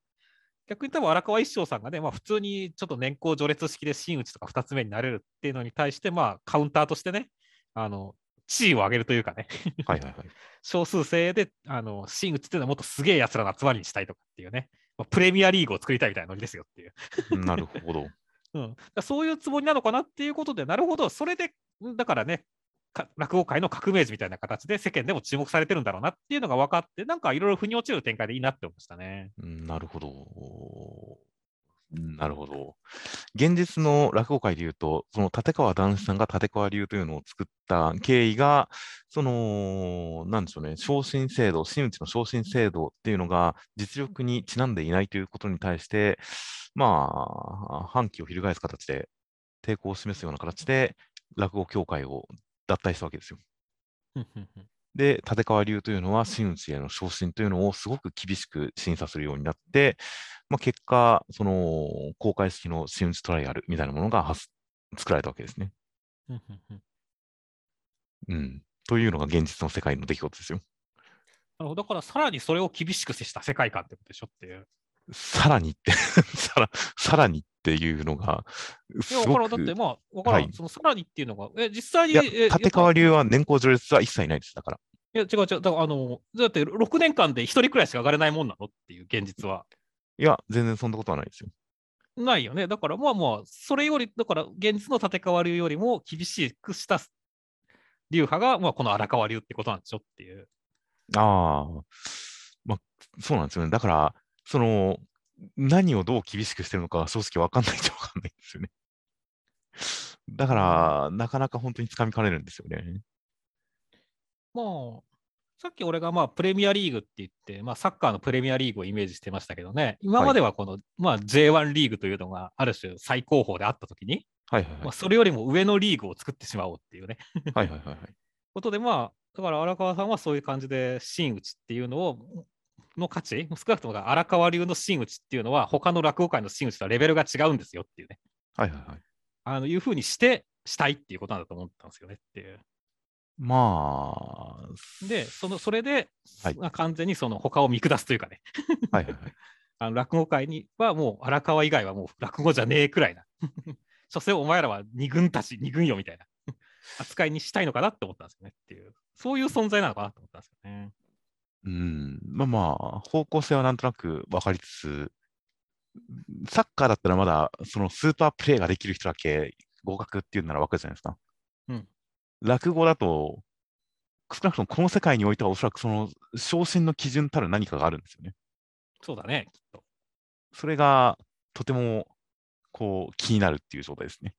逆に多分荒川一生さんがね、まあ、普通にちょっと年功序列式で真打ちとか2つ目になれるっていうのに対して、まあ、カウンターとしてね、あの、地位を上げるというかね、はいはいはい。少数制で、あの、真打ちっていうのはもっとすげえ奴らの集まりにしたいとかっていうね、まあプレミアリーグを作りたいみたいなノリですよっていう。なるほど。うん、そういうつもりなのかなっていうことで、なるほど、それで、んだからね、か落語界の革命児みたいな形で世間でも注目されてるんだろうなっていうのが分かって、なんかいろいろ腑に落ちる展開でいいなって思いましたね。うんなるほど。なるほど。現実の落語界でいうと、その立川談志さんが立川流というのを作った経緯が、その、なんでしょうね、昇進制度、真打ちの昇進制度っていうのが実力にちなんでいないということに対して、まあ、反旗を翻す形で、抵抗を示すような形で、落語協会を脱退したわけですよ。で、立川流というのは真打ちへの昇進というのをすごく厳しく審査するようになって、まあ、結果、その公開式の真打ちトライアルみたいなものが作られたわけですね。うん。というのが現実の世界の出来事ですよ。なるほど。だからさらにそれを厳しく接した世界観ってことでしょっていう。さらにって さら、さらにっていうのが、いや、からん。だってまあ、わからん、はい、そのさらにっていうのが、え、実際に。立川流は年功序列は一切ないです、だから。いや、違う違う。だから、あの、だって6年間で1人くらいしか上がれないもんなのっていう現実は。いや、全然そんなことはないですよ。ないよね。だからまあまあ、それより、だから現実の立川流よりも厳しくした流派が、まあ、この荒川流ってことなんでしょっていう。ああ、まあ、そうなんですよね。だから、その、何をどう厳しくしてるのか正直わかんないとわかんないんですよね。だから、なかなか本当につかみかねるんですよね。まあ、さっき俺がまあプレミアリーグって言って、まあ、サッカーのプレミアリーグをイメージしてましたけどね、今まではこの、はい、まあ、J1 リーグというのがある種最高峰であったときに、はいはいはいまあ、それよりも上のリーグを作ってしまおうっていうね。はいはいはい、はい。ことで、まあ、だから荒川さんはそういう感じで真打ちっていうのを、の価値、少なくとも荒川流の真打ちっていうのは、他の落語界の真打ちとはレベルが違うんですよっていうね。はいはいはい。あのいうふうにして、したいっていうことなんだと思ったんですよねっていう。まあ。で、そのそれで、はい、完全にその他を見下すというかね。はいはいはい。あの落語界にはもう荒川以外はもう落語じゃねえくらいな。所詮お前らは二軍たち、二軍よみたいな扱いにしたいのかなって思ったんですよねっていう、そういう存在なのかなと思ったんですよね。うん、まあまあ、方向性はなんとなく分かりつつ、サッカーだったらまだそのスーパープレーができる人だけ合格っていうなら分かるじゃないですか。うん。落語だと、少なくともこの世界においてはおそらくその昇進の基準たる何かがあるんですよね。そうだね、きっと。それがとてもこう気になるっていう状態ですね。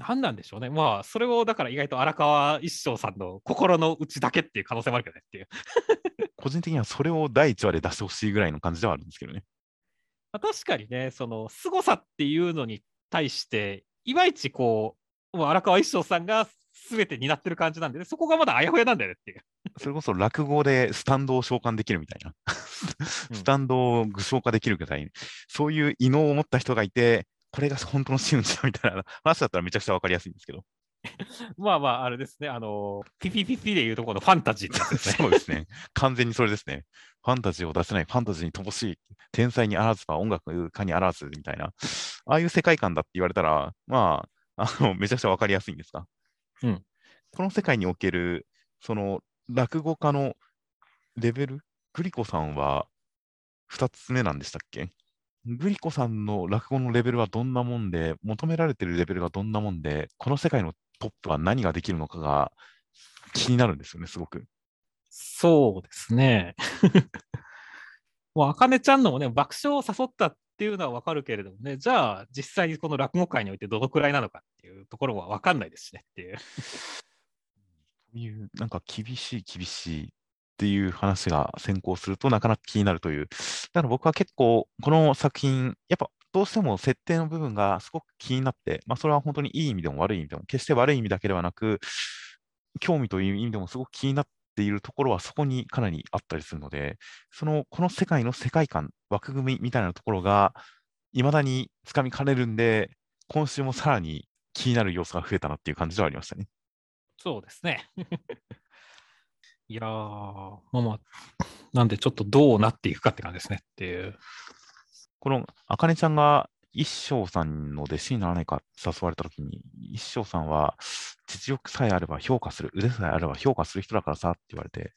何なんでしょうね。まあ、それをだから意外と荒川一生さんの心の内だけっていう可能性もあるけどねっていう。個人的にはそれを第1話で出してほしいぐらいの感じではあるんですけどね。まあ、確かにね、その凄さっていうのに対して、いまいちこう、もう荒川一生さんが全て担ってる感じなんで、ね、そこがまだあやふやなんだよねっていう。それこそ落語でスタンドを召喚できるみたいな。スタンドを具象化できるぐらい、そういう異能を持った人がいて、これが本当の真打ちだみたいな話だったらめちゃくちゃ分かりやすいんですけど。まあまあ、あれですね、あの、ピピピピでいうところのファンタジーってですね。そうですね。完全にそれですね。ファンタジーを出せない、ファンタジーに乏しい、天才にあらずば音楽家にあらずみたいな、ああいう世界観だって言われたら、まあ、あのめちゃくちゃ分かりやすいんですが、うん、この世界における、その落語家のレベル、グリコさんは2つ目なんでしたっけ？グリコさんの落語のレベルはどんなもんで、求められてるレベルがどんなもんで、この世界のトップは何ができるのかが気になるんですよね、すごく。そうですね。もう、あかねちゃんのもね、爆笑を誘ったっていうのはわかるけれどもね、じゃあ、実際にこの落語界においてどのくらいなのかっていうところはわかんないですしねっていう いう、なんか厳しい、厳しいっていう話が先行するとなかなか気になるという。だから僕は結構この作品、やっぱどうしても設定の部分がすごく気になって、まあ、それは本当にいい意味でも悪い意味でも、決して悪い意味だけではなく、興味という意味でもすごく気になっているところはそこにかなりあったりするので、そのこの世界の世界観、枠組みみたいなところが、いまだにつかみかねるんで、今週もさらに気になる要素が増えたなっていう感じではありましたね。そうですね。いやー、まあまあ、なんでちょっとどうなっていくかって感じですねっていう。この、あかねちゃんが一生さんの弟子にならないか誘われたときに、一生さんは、実力さえあれば評価する、腕さえあれば評価する人だからさって言われて、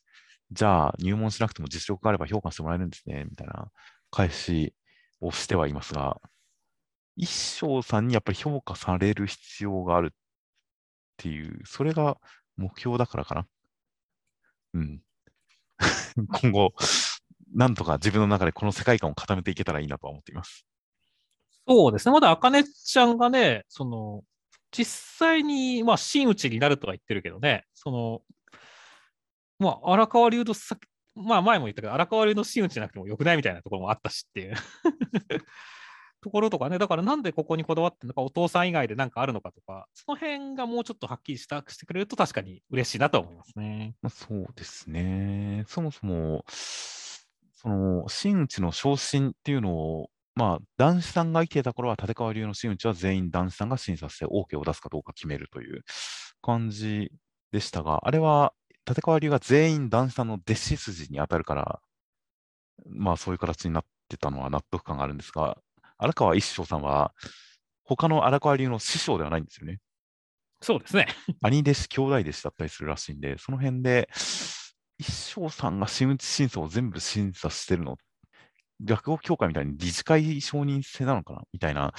じゃあ入門しなくても実力があれば評価してもらえるんですね、みたいな返しをしてはいますが、一生さんにやっぱり評価される必要があるっていう、それが目標だからかな。うん。今後、なんとか自分の中でこの世界観を固めていけたらいいなとは思っています。そうですね。まだあかねちゃんがね、その、実際に、まあ、真打ちになるとは言ってるけどね、その、まあ、荒川流のさ、まあ、前も言ったけど、荒川流の真打ちじゃなくてもよくないみたいなところもあったしっていうところとかね、だからなんでここにこだわってるのか、お父さん以外で何かあるのかとか、その辺がもうちょっとはっきりしたしてくれると、確かに嬉しいなと思いますね。まあ、そうですね。そもそも、その、真打ちの昇進っていうのを、まあ、男子さんが生きてた頃は、立川流の真打ちは全員男子さんが審査して OK を出すかどうか決めるという感じでしたが、あれは立川流が全員男子さんの弟子筋に当たるから、まあそういう形になってたのは納得感があるんですが、荒川一生さんは、他の荒川流の師匠ではないんですよね。そうですね。兄弟子、兄弟弟子だったりするらしいんで、その辺で、一生さんが真打ち審査を全部審査してるの、落語協会みたいに理事会承認制なのかなみたいな、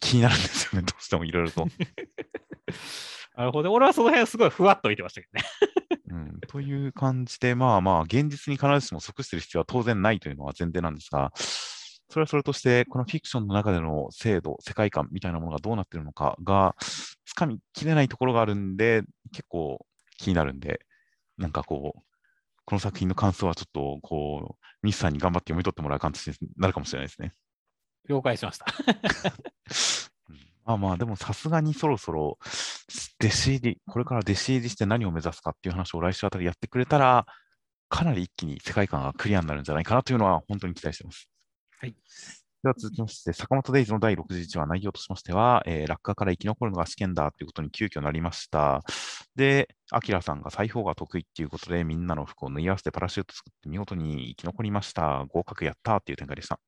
気になるんですよね、どうしてもいろいろと。なるほど。俺はその辺すごいふわっと見てましたけどね。うん、という感じで、まあまあ、現実に必ずしも即している必要は当然ないというのは前提なんですが、それはそれとして、このフィクションの中での制度、世界観みたいなものがどうなっているのかが、つかみきれないところがあるんで、結構気になるんで、なんかこう、この作品の感想はちょっと、こう、ミスさんに頑張って読み取ってもらう感じになるかもしれないですね。了解しました。まあまあ、でもさすがにそろそろ、弟子入り、これから弟子入りして何を目指すかっていう話を来週あたりやってくれたら、かなり一気に世界観がクリアになるんじゃないかなというのは本当に期待しています。はい。では続きまして、坂本デイズの第61話内容としましては、えー、落下から生き残るのが試験だということに急遽なりました。で、アキラさんが裁縫が得意っていうことで、みんなの服を縫い合わせてパラシュート作って見事に生き残りました。合格やったっていう展開でした。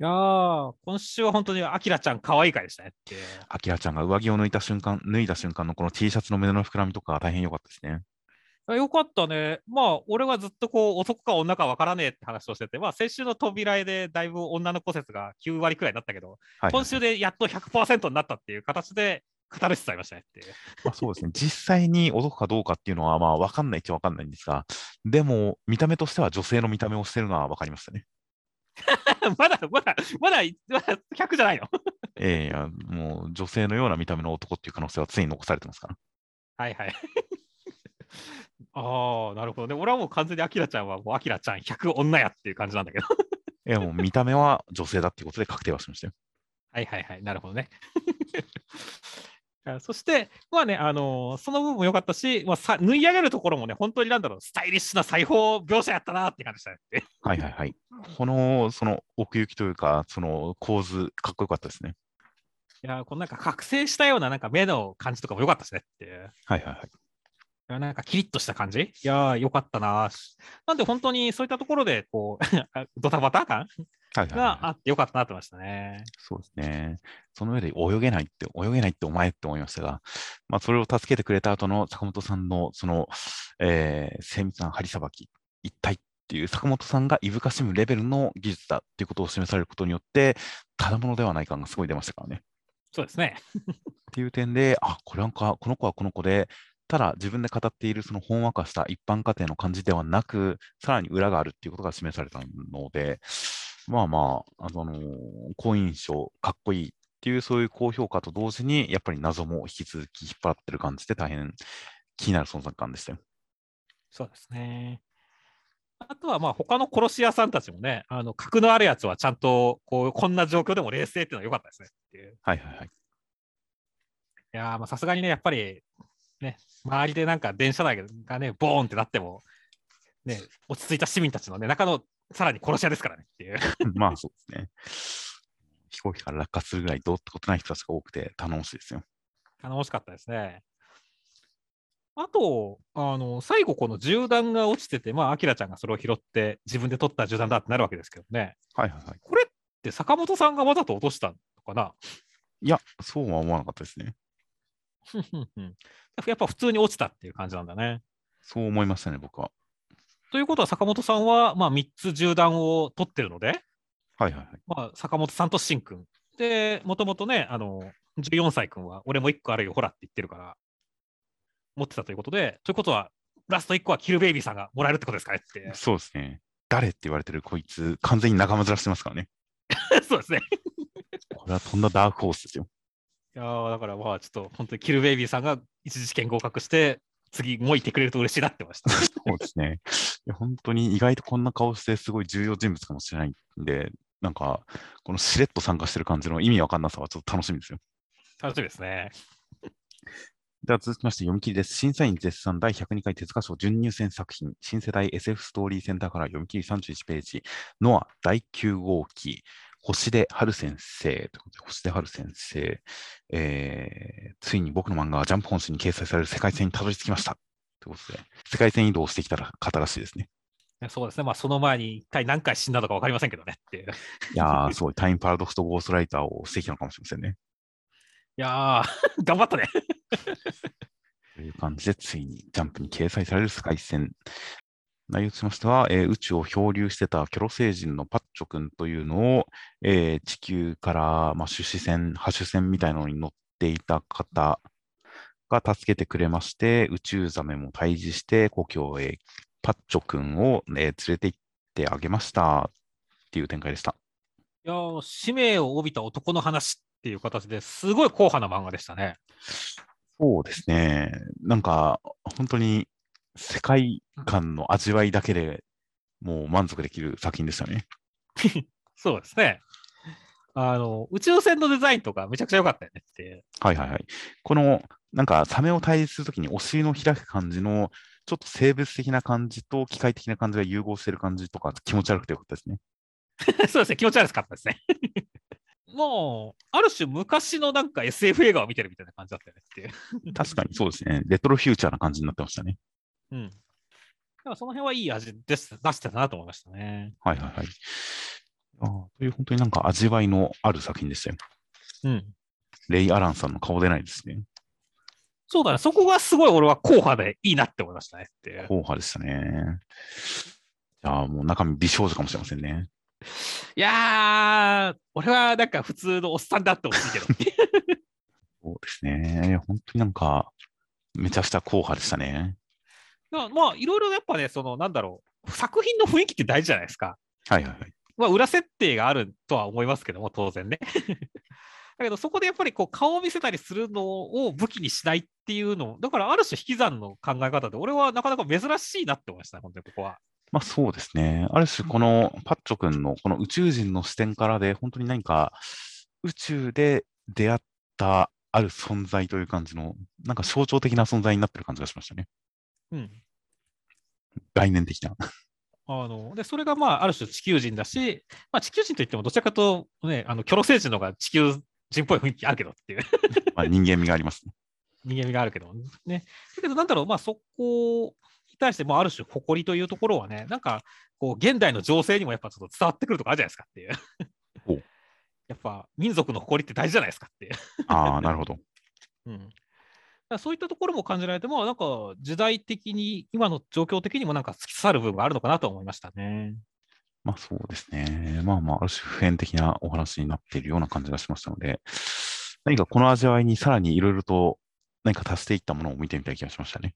いやー、今週は本当にアキラちゃん可愛い回でしたねって。アキラちゃんが上着を脱いだ瞬間、脱いだ瞬間のこの T シャツの胸の膨らみとか大変良かったですね。よかったね。まあ、俺はずっとこう男か女か分からねえって話をしてて、まあ、先週の扉絵でだいぶ女の子説が9割くらいになったけど、はいはい、今週でやっと100%になったっていう形で、語るしさいましたねってまあそうですね。実際に男かどうかっていうのは、まあ分かんないっちゃ分かんないんですが、でも、見た目としては女性の見た目をしてるのは分かりましたね。まだ、まだ、まだ、まだ100じゃないの？ええいや、もう女性のような見た目の男っていう可能性は常に残されてますから。はいはい。ああ、なるほどね。俺はもう完全にアキラちゃんはもうアキラちゃん100女やっていう感じなんだけど。いや、もう見た目は女性だっていうことで確定はしましたよ。はいはいはい。なるほどね。そして、まあね、あのー、その部分も良かったし、まあ、さ縫い上げるところもね、本当になんだろう、スタイリッシュな裁縫描写やったなって感じしたね。はいはいはい。この、その奥行きというか、その構図、かっこよかったですね。いや、このなんか覚醒したようななんか目の感じとかも良かったですねって。はいはいはい。やなんかキリッとした感じ？いやー、よかったな。なんで本当にそういったところで、こう、ドタバタ感？があってよかったなってましたね。そうですね。その上で泳げないって、泳げないってお前って思いましたが、まあ、それを助けてくれた後の坂本さんの、その、えー、精密な針さばき、一体っていう坂本さんがいぶかしむレベルの技術だっていうことを示されることによって、ただものではない感がすごい出ましたからね。そうですね。っていう点で、あ、これなんか、この子はこの子で、ただ自分で語っているそのほんわかした一般家庭の感じではなく、さらに裏があるっていうことが示されたので、まあまあ、あの好印象、かっこいいっていうそういう高評価と同時に、やっぱり謎も引き続き引っ張ってる感じで大変気になる存在感でしたよ。そうですね。あとはまあ他の殺し屋さんたちもね、あの格のあるやつはちゃんとこうこんな状況でも冷静っていうのは良かったですねっていう。はいはいはい。いやさすがにね、やっぱりね、周りでなんか電車内がね、ボーンってなっても、ね、落ち着いた市民たちのね、中のさらに殺し屋ですからねっていう。まあそうですね。飛行機から落下するぐらいどうってことない人たちが多くて頼もしいですよ。頼もしかったですね。あと、あの最後、この銃弾が落ちてて、まあ、アキラちゃんがそれを拾って自分で取った銃弾だってなるわけですけどね。はいはいはい。これって坂本さんがわざと落としたのかな？いや、そうは思わなかったですね。やっぱ普通に落ちたっていう感じなんだね。そう思いましたね、僕は。ということは、坂本さんは、まあ、3つ銃弾を取ってるので、はいはいはい。まあ、坂本さんとしんくん。で、もともとね、あの、14歳くんは、俺も1個あるよ、ほらって言ってるから、持ってたということで、ということは、ラスト1個はキルベイビーさんがもらえるってことですかねって。そうですね。誰って言われてるこいつ、完全に仲間面してますからね。そうですね。これはとんだダークホースですよ。いやだからまあちょっと本当にキルベイビーさんが一次試験合格して次もういてくれると嬉しいなってました。そうですね。いや本当に意外とこんな顔してすごい重要人物かもしれないんで、なんか、このしれっと参加してる感じの意味わかんなさはちょっと楽しみですよ。楽しみですね。では続きまして読み切りです。審査員絶賛第102回手塚賞準入選作品、新世代 SF ストーリーセンターから読み切り31ページ、ノア第9号機、星出春先生ということで、星出春先生、えー、ついに僕の漫画がジャンプ本誌に掲載される世界線にたどり着きました。ということで、世界線移動してきた方らしいですね。そうですね。まあ、その前に一体何回死んだのか分かりませんけどねっていう。いやー、すごい、タイムパラドクスとゴーストライターをしてきたのかもしれませんね。いやー、頑張ったね。という感じで、ついにジャンプに掲載される世界線。内容としましては、えー宇宙を漂流してたキョロ星人のパッチョ君というのを、えー地球から、まあ、種子線、波種線みたいなのに乗っていた方が助けてくれまして、宇宙ザメも退治して、故郷へパッチョ君を、ね、連れて行ってあげましたっていう展開でした。いやー、使命を帯びた男の話っていう形ですごい硬派な漫画でしたね。そうですね。なんか、本当に世界観の味わいだけでもう満足できる作品でしたね。そうですね。あの、宇宙船のデザインとかめちゃくちゃ良かったよねっていう。はいはいはい。この、なんか、サメを対立するときにお尻の開く感じの、ちょっと生物的な感じと機械的な感じが融合してる感じとか気持ち悪くてよかったですね。そうですね、気持ち悪かったですね。もう、ある種昔のなんか SF 映画を見てるみたいな感じだったよねっていう。確かにそうですね。レトロフューチャーな感じになってましたね。うん。だからその辺はいい味です出してたなと思いましたね。はいはいはい。あーという本当になんか味わいのある作品でしたよ。うん。レイ・アランさんの顔出ないですね。そうだね、そこがすごい俺は硬派でいいなって思いましたねって。硬派でしたね。じゃあもう中身美少女かもしれませんね。いやー、俺はなんか普通のおっさんだってほしいけど。そうですね。本当になんか、めちゃくちゃ硬派でしたね。まあ、まあ、いろいろやっぱね、その、なんだろう、作品の雰囲気って大事じゃないですか。はいはいはい。まあ、裏設定があるとは思いますけども、当然ね。だけど、そこでやっぱりこう顔を見せたりするのを武器にしないっていうの、だからある種引き算の考え方で、俺はなかなか珍しいなって思いました、本当にここは。まあそうですね。ある種このパッチョ君のこの宇宙人の視点からで、本当に何か宇宙で出会ったある存在という感じの、なんか象徴的な存在になってる感じがしましたね。うん。概念的な。あのでそれがまあある種地球人だし、まあ、地球人といってもどちらかとね、あのキョロ星人の方が地球人っぽい雰囲気あるけどっていう まあ、人間味がありますね。人間味があるけどね。だけどなんだろう、まあ、そこに対してもある種誇りというところはね、なんかこう現代の情勢にもやっぱちょっと伝わってくるとこあるじゃないですかっていう。やっぱ民族の誇りって大事じゃないですかっていう。ああ、なるほど。うん、そういったところも感じられても、なんか時代的に、今の状況的にもなんか突き刺さる部分があるのかなと思いましたね。まあそうですね。まあまあ、ある種普遍的なお話になっているような感じがしましたので、何かこの味わいにさらにいろいろと何か足していったものを見てみたい気がしましたね。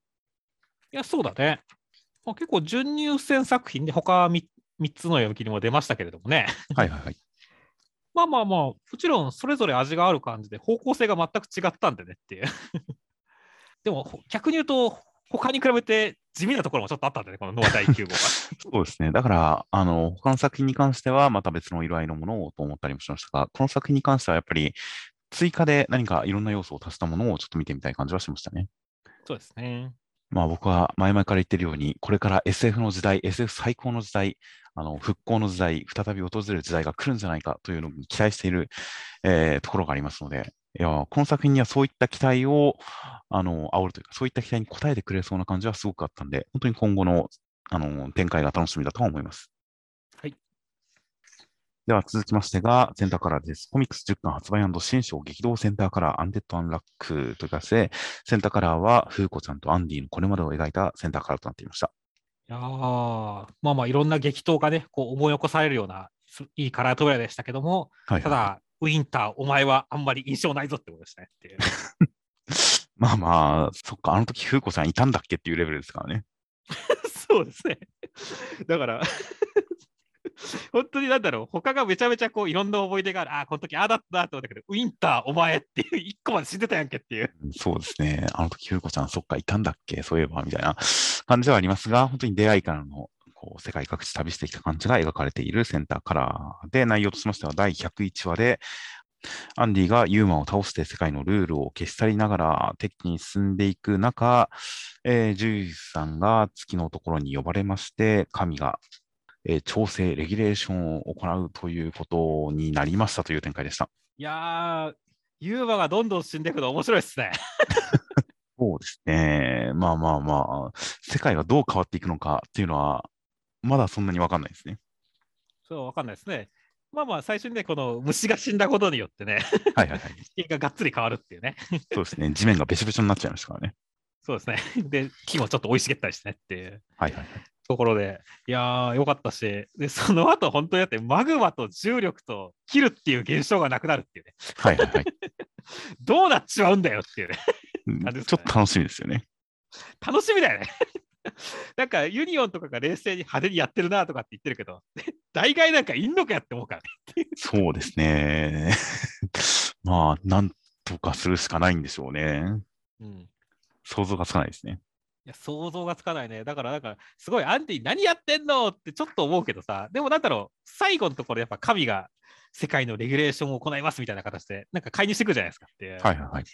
いや、そうだね。まあ、結構準入選作品で他 3, 3つの読み切りも出ましたけれどもね。はいはいはい。まあまあまあ、もちろんそれぞれ味がある感じで方向性が全く違ったんでねっていう。でもほ逆に言うと、他に比べて地味なところもちょっとあったんでね、このノア第9号は。そうですね。だから、あの、他の作品に関しては、また別の色合いのものをと思ったりもしましたが、この作品に関してはやっぱり、追加で何かいろんな要素を足したものをちょっと見てみたい感じはしましたね。そうですね。まあ僕は前々から言ってるように、これから SF の時代、SF 最高の時代、あの復興の時代、再び訪れる時代が来るんじゃないかというのに期待している、えーところがありますので、いやこの作品にはそういった期待をあの煽るというか、そういった期待に応えてくれそうな感じはすごくあったんで、本当に今後のあの展開が楽しみだとは思います。はい。では続きましてが、センターカラーです。コミックス10巻発売新章激動センターカラーアンデッド・アンラックという形で、センターカラーは風子ちゃんとアンディのこれまでを描いたセンターカラーとなっていました。いやーまあまあいろんな激闘がね、こう思い起こされるような、すいいカラー扉でしたけども、はいはいただ、ウィンター、お前はあんまり印象ないぞってことですねっていう。まあまあ、そっか、あの時、風子さんいたんだっけっていうレベルですからね。そうですね。だから、本当になんだろう、他がめちゃめちゃこういろんな思い出がある、ああ、この時ああだったなと思ったけど、ウィンター、お前っていう、一個まで死んでたやんけっていう。うんそうですね。あの時、風子ちゃん、そっか、いたんだっけ？そういえば、みたいな感じではありますが、本当に出会いからの、こう世界各地旅してきた感じが描かれているセンターカラーで、内容としましては第101話で、アンディがユーマを倒して世界のルールを消し去りながら敵に進んでいく中、えー、ジュイスさんが月のところに呼ばれまして、神が、えー、調整、レギュレーションを行うということになりましたという展開でした。いやー、ユーマがどんどん死んでいくの面白いですね。そうですね。まあまあまあ、世界がどう変わっていくのかっていうのは、まだそんなに分かんないですね。そう、分かんないですね。まあまあ、最初にね、この虫が死んだことによってね、はいはいはい。地形ががっつり変わるっていうね。そうですね。地面がべちょべちょになっちゃいましたからね。そうですね。で、木もちょっと生い茂ったりしてねっていう。はいはいはい。ところで、いやー、よかったし、で、その後、本当にだって、マグマと重力と切るっていう現象がなくなるっていうね。はいはいはい。どうなっちまうんだよっていうね。ねちょっと楽しみですよね。楽しみだよね。なんかユニオンとかが冷静に派手にやってるなとかって言ってるけど、大概なんかいんのかやって思うからね。そうですね。まあ、なんとかするしかないんでしょうね。うん、想像がつかないですね。いや、想像がつかないね。だから、なんか、すごい、アンディ、何やってんのってちょっと思うけどさ、でも、なんだろう、最後のところ、やっぱ神が世界のレギュレーションを行いますみたいな形で、なんか介入してくるじゃないですかって。はいはいはい。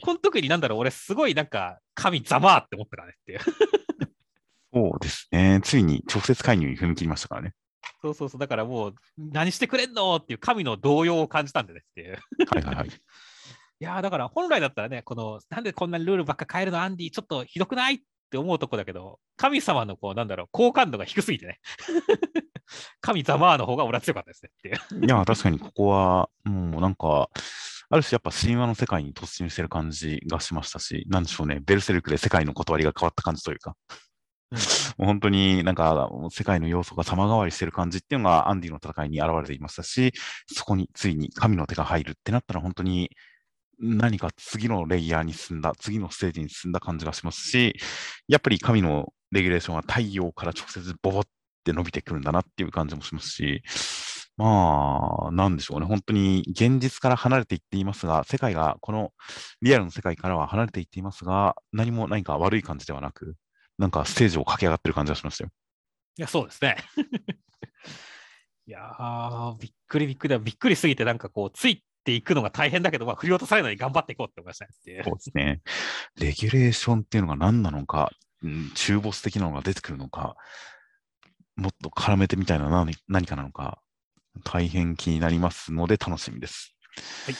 この時に、なんだろう、俺、すごい、なんか、神ざまって思ったからねっていう。そうですね。ついに直接介入に踏み切りましたからね。そうそうそう。だからもう、何してくれんのっていう神の動揺を感じたんでねっていう。はいはいはい。いやだから本来だったらね、この、なんでこんなにルールばっか変えるの、アンディ、ちょっとひどくない？って思うとこだけど、神様のこう、なんだろう、好感度が低すぎてね。神ザマーの方が俺は強かったですねっていう。いや、確かにここは、もうなんか、ある種やっぱ神話の世界に突入してる感じがしましたし、なんでしょうね、ベルセルクで世界の断りが変わった感じというか。もう本当になんか世界の要素が様変わりしてる感じっていうのがアンディの戦いに現れていましたし、そこについに神の手が入るってなったら本当に何か次のレイヤーに進んだ、次のステージに進んだ感じがしますし、やっぱり神のレギュレーションは太陽から直接ボボって伸びてくるんだなっていう感じもしますし、まあ、なんでしょうね。本当に現実から離れていっていますが、世界が、このリアルの世界からは離れていっていますが、何も何か悪い感じではなく、なんかステージを駆け上がってる感じがしましたよ。いや、そうですね。いやー、びっくりびっくりだ。びっくりすぎて、なんかこう、ついていくのが大変だけど、まあ、振り落とされないように頑張っていこうって思いましたね。そうですね。レギュレーションっていうのが何なのか、うん、中ボス的なのが出てくるのか、もっと絡めてみたいな何何かなのか、大変気になりますので楽しみです。はい、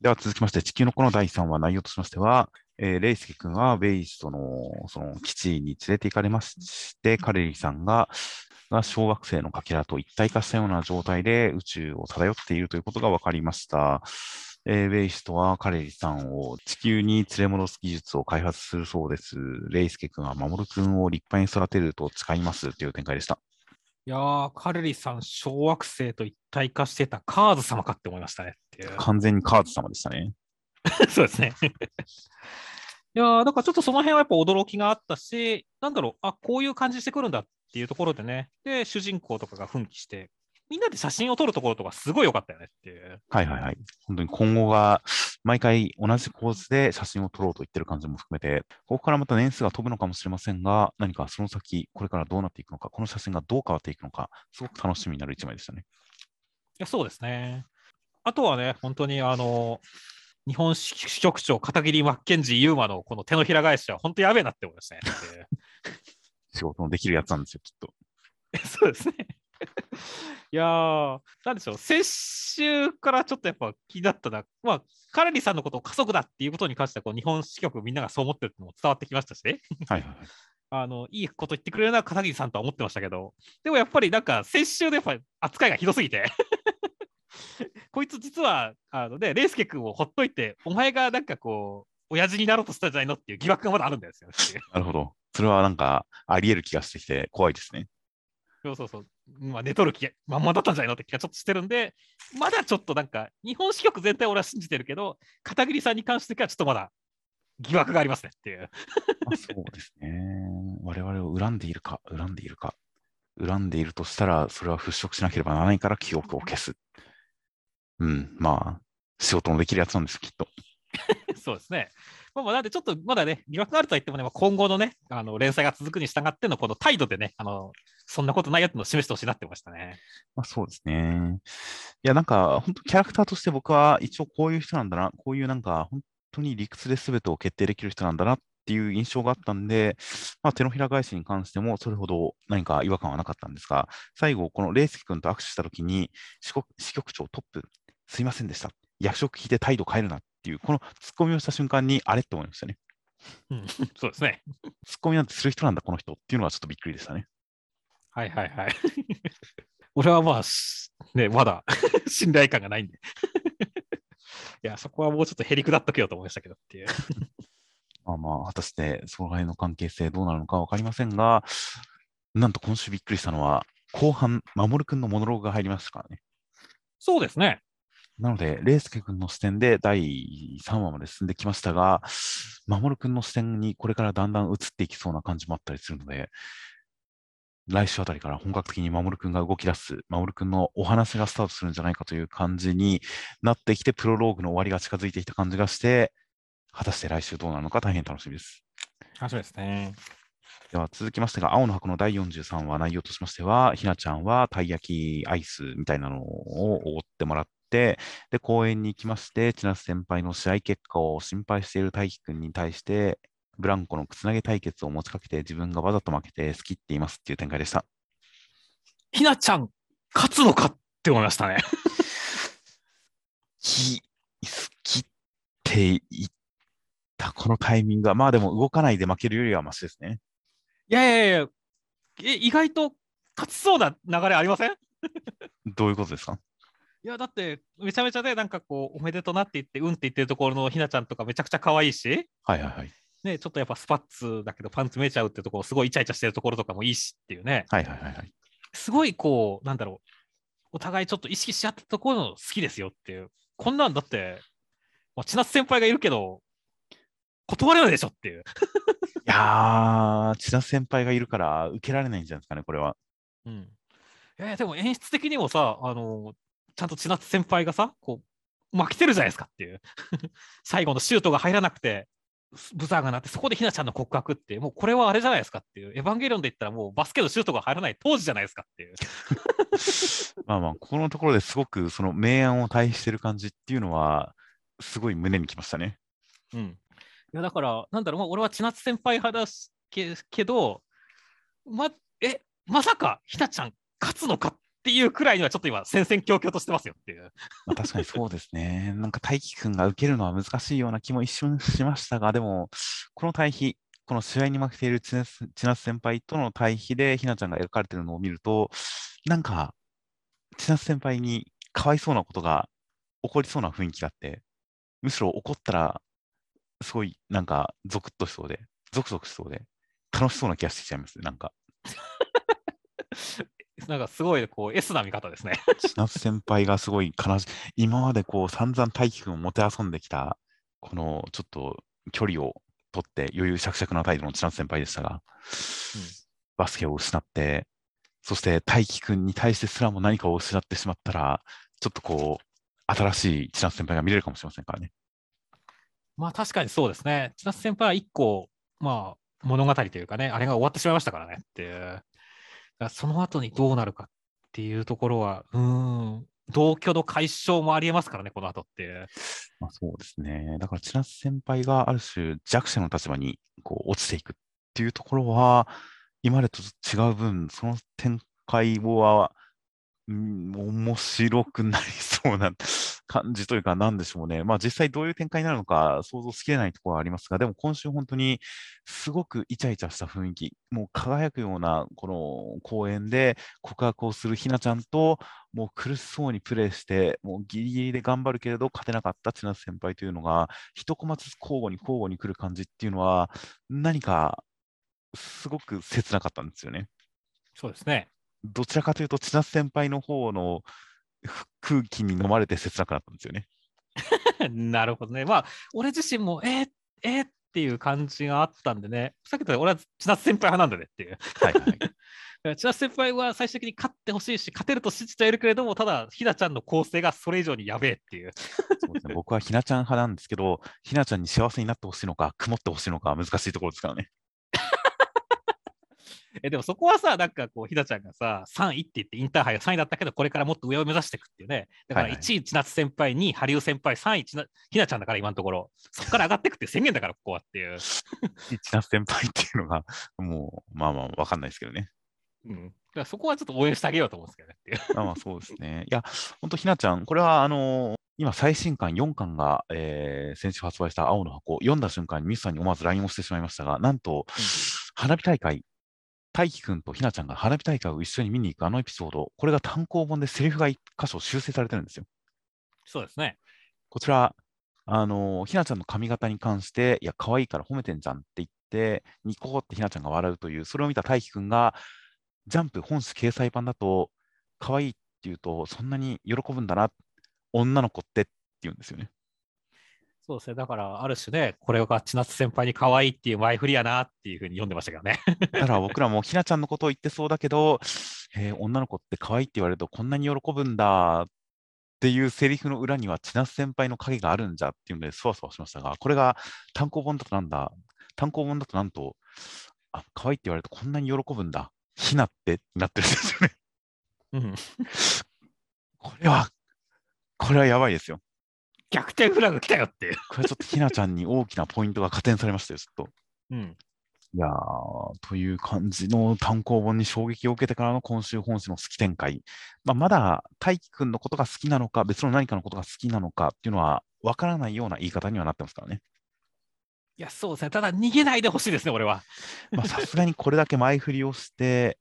では続きまして、地球のこの第3話、内容としましては、えー、レイスケ君はベイストのその基地に連れて行かれまして、カレリさんがが小惑星のかけらと一体化したような状態で宇宙を漂っているということが分かりました。えー、ベイストはカレリさんを地球に連れ戻す技術を開発するそうです。レイスケ君は守君を立派に育てると誓いますという展開でした。いやー、カレリさん、小惑星と一体化してたカーズ様かって思いましたね。完全にカーズ様でしたね。そうですね。いやだからちょっとその辺はやっぱ驚きがあったし、なんだろう、あこういう感じしてくるんだっていうところでね、で、主人公とかが奮起して、みんなで写真を撮るところとかすごい良かったよねっていう。はいはいはい。本当に今後が毎回同じ構図で写真を撮ろうと言ってる感じも含めて、ここからまた年数が飛ぶのかもしれませんが、何かその先、これからどうなっていくのか、この写真がどう変わっていくのか、すごく楽しみになる一枚でしたね。いや、そうですね。あとはね、本当にあの、日本支局長、片桐マッケンジー・ユーマのこの手のひら返しは本当やべえなって思いましたね。仕事のできるやつなんですよ、きっと。そうですね。いやー、なんでしょう、先週からちょっとやっぱ気になったな、まあ、カラリさんのことを家族だっていうことに関しては、こう日本支局みんながそう思ってるってのも伝わってきましたしね。はいはい。あのいいこと言ってくれるのは片桐さんとは思ってましたけど、でもやっぱりなんか先週でやっぱ扱いがひどすぎて こいつ実は、あのね、レイスケ君をほっといて、お前がなんかこう、親父になろうとしたんじゃないのっていう疑惑がまだあるんですよ。なるほど。それはなんか、あり得る気がしてきて、怖いですね。そうそうそう。まあ、寝とる気まんまだったんじゃないのって気がちょっとしてるんで、まだちょっとなんか、日本支局全体俺は信じてるけど、片桐さんに関してはちょっとまだ疑惑がありますねっていう。あそうですね。我々を恨んでいるか、恨んでいるか。恨んでいるとしたら、それは払拭しなければならないから記憶を消す。うん、まあ、仕事のできるやつなんです、きっと。そうですね。まあ、なんでちょっとまだね、疑惑があるとは言ってもね、まあ、今後のね、あの連載が続くに従ってのこの態度でね、あのそんなことないよっていうのを示してほしいなってましたね。まあ、そうですね。いや、なんか、本当キャラクターとして僕は一応こういう人なんだな、こういうなんか、本当に理屈で全てを決定できる人なんだなっていう印象があったんで、まあ、手のひら返しに関してもそれほど何か違和感はなかったんですが、最後、このレイスキ君と握手したときに、支局長トップ、すいませんでした。役職聞いて態度変えるなっていう、このツッコミをした瞬間に、あれって思いましたね。うん、そうですね。ツッコミなんてする人なんだ、この人っていうのはちょっとびっくりでしたね。はいはいはい。俺はまあ、ね、まだ 信頼感がないんでいや、そこはもうちょっとへりくだっとけよと思いましたけどっていうまあまあ、果たしてその辺の関係性どうなるのか分かりませんが、なんと今週びっくりしたのは、後半、守君のモノローグが入りましたからね。そうですね。なので、レイスケ君の視点で第3話まで進んできましたが、守君の視点にこれからだんだん移っていきそうな感じもあったりするので、来週あたりから本格的に守君が動き出す、守君のお話がスタートするんじゃないかという感じになってきて、プロローグの終わりが近づいてきた感じがして、果たして来週どうなるのか大変楽しみです。楽しみですね。では続きましてが、青の箱の第43話、内容としましては、ひなちゃんはたい焼きアイスみたいなのをおごってもらって、で、公園に行きまして、千夏先輩の試合結果を心配している大輝くんに対して、ブランコのつなげ対決を持ちかけて、自分がわざと負けて好きって言いますっていう展開でした。ひなちゃん、勝つのかって思いましたね。き、好きって言ったこのタイミングは、まあでも動かないで負けるよりはマシですね。いやいやいや、え意外と勝ちそうな流れありません？どういうことですか？いや、だって、めちゃめちゃで、なんかこう、おめでとうなって言って、うんって言ってるところのひなちゃんとかめちゃくちゃ可愛いし、はいはいはい。ね、ちょっとやっぱスパッツだけどパンツ見えちゃうってところ、すごいイチャイチャしてるところとかもいいしっていうね。はいはいはいはい。すごいこう、なんだろう、お互いちょっと意識し合ったところの好きですよっていう。こんなんだって、まあ、千夏先輩がいるけど、断れないでしょっていう。いやー、千夏先輩がいるから受けられないんじゃないですかね、これは。うん。いやでも演出的にもさ、あのちゃんと千夏先輩がさ、こう、負けてるじゃないですかっていう。最後のシュートが入らなくて、ブザーが鳴って、そこでひなちゃんの告白って、もうこれはあれじゃないですかっていう、エヴァンゲリオンで言ったらもうバスケのシュートが入らない当時じゃないですかっていう。まあまあ、ここのところですごくその明暗を対してる感じっていうのは、すごい胸にきましたね。うん。いや、だから、なんだろう、まあ、俺は千夏先輩派だけけど、ま、え、まさかひなちゃん勝つのかっっていうくらいにはちょっと今、戦々恐々としてますよっていう。まあ、確かにそうですね。なんか大輝くんが受けるのは難しいような気も一瞬しましたが、でも、この対比、この試合に負けている千夏先輩との対比でひなちゃんが描かれているのを見ると、なんか、千夏先輩にかわいそうなことが起こりそうな雰囲気があって、むしろ怒ったら、すごいなんかゾクッとしそうで、ゾクゾクしそうで、楽しそうな気がしてきちゃいます、なんか。なんかすごいこう S な見方ですね。千夏先輩がすごい悲しい。今までこう散々大輝くんをもてあそんできた、このちょっと距離を取って余裕しゃくしゃくな態度の千夏先輩でしたが、うん、バスケを失って、そして大輝くんに対してすらも何かを失ってしまったら、ちょっとこう、新しい千夏先輩が見れるかもしれませんからね。まあ確かにそうですね。千夏先輩は一個、まあ物語というかね、あれが終わってしまいましたからねっていう。その後にどうなるかっていうところは、うん、同居の解消もありえますからね、この後って。まあ、そうですね。だから、千夏先輩がある種弱者の立場にこう落ちていくっていうところは、今までと違う分、その展開は、うん、面白くなりそうな感じというか、なんでしょうね。まあ実際どういう展開になるのか想像しきれないところはありますが、でも今週本当にすごくイチャイチャした雰囲気、もう輝くようなこの公園で告白をするひなちゃんと、もう苦しそうにプレーして、もうギリギリで頑張るけれど勝てなかった千夏先輩というのが、一コマずつ交互に交互に来る感じっていうのは、何かすごく切なかったんですよね。そうですね。どちらかというと、千夏先輩の方の空気に飲まれて切なくなったんですよね。なるほどね。まあ、俺自身も、えー、えー、っていう感じがあったんでね、さっき言った俺は千夏先輩派なんだねっていう。はいはい、千奈先輩は最終的に勝ってほしいし、勝てると信じてはいるけれども、ただ、ひなちゃんの構成がそれ以上にやべえっていう。そうですね、僕はひなちゃん派なんですけど、ひなちゃんに幸せになってほしいのか、曇ってほしいのか、難しいところですからね。えでもそこはさ、なんかこう、ひなちゃんがさ、3位って言って、インターハイが3位だったけど、これからもっと上を目指していくっていうね。だから1位、千夏先輩、2位、羽生先輩、3位、ひなちゃんだから、今のところ。そこから上がっていくって宣言だから、ここはっていう。千夏先輩っていうのが、もう、まあまあ、わかんないですけどね。うん。だからそこはちょっと応援してあげようと思うんですけどねっていう。まあまあ、そうですね。いや、本当ひなちゃん、これは、あのー、今、最新刊4巻が、えー、先週発売した青の箱、読んだ瞬間にミスさんに思わず LINE をしてしまいましたが、なんと、うん、花火大会大輝くんとひなちゃんが花火大会を一緒に見に行くあのエピソード、これが単行本でセリフが1箇所修正されてるんですよ。そうですね。こちら、あのひなちゃんの髪型に関して、いや、可愛いから褒めてんじゃんって言って、ニコってひなちゃんが笑うという、それを見た大輝くんが、ジャンプ本誌掲載版だと、可愛いって言うと、そんなに喜ぶんだな、女の子ってって言うんですよね。そうですね。だから、ある種ね、これが千夏先輩に可愛いっていう前振りやなっていうふうに読んでましたけどね。だから僕らもひなちゃんのことを言ってそうだけど、えー、女の子って可愛いって言われるとこんなに喜ぶんだっていうセリフの裏には千夏先輩の影があるんじゃっていうので、そわそわしましたが、これが単行本だとなんだ、単行本だとなんと、あ、可愛いって言われるとこんなに喜ぶんだ、ひなってなってるんですよね。うん。これは、これはやばいですよ。逆転フラグ来たよっていう。これちょっとひなちゃんに大きなポイントが加点されましたよ、ちょっと。うん。いやー、という感じの単行本に衝撃を受けてからの今週本誌の好き展開。まあ、まだ大輝くんのことが好きなのか、別の何かのことが好きなのかっていうのは分からないような言い方にはなってますからね。いや、そうですね。ただ逃げないでほしいですね、俺は。まあ、さすがにこれだけ前振りをして、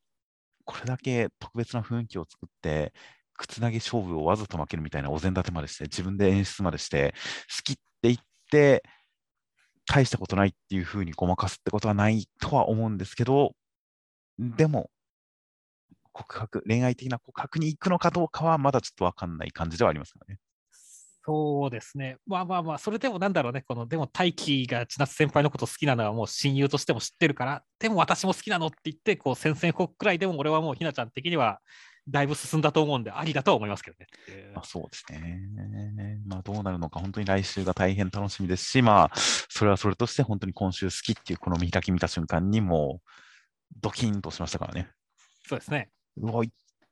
これだけ特別な雰囲気を作って、靴投げ勝負をわざと負けるみたいなお膳立てまでして、自分で演出までして、好きって言って、大したことないっていうふうにごまかすってことはないとは思うんですけど、でも、告白、恋愛的な告白に行くのかどうかはまだちょっとわかんない感じではありますよね。そうですね。まあまあまあ、それでもなんだろうね、この、でも大輝が千夏先輩のこと好きなのはもう親友としても知ってるから、でも私も好きなのって言って、こう、宣戦布告くらいでも俺はもうひなちゃん的にはだいぶ進んだと思うんで、ありだとは思いますけどね。まあ、そうですね。まあ、どうなるのか、本当に来週が大変楽しみですし、まあ、それはそれとして、本当に今週好きっていう、この見開き見た瞬間にもドキンとしましたからね。そうですね。うわ、いっ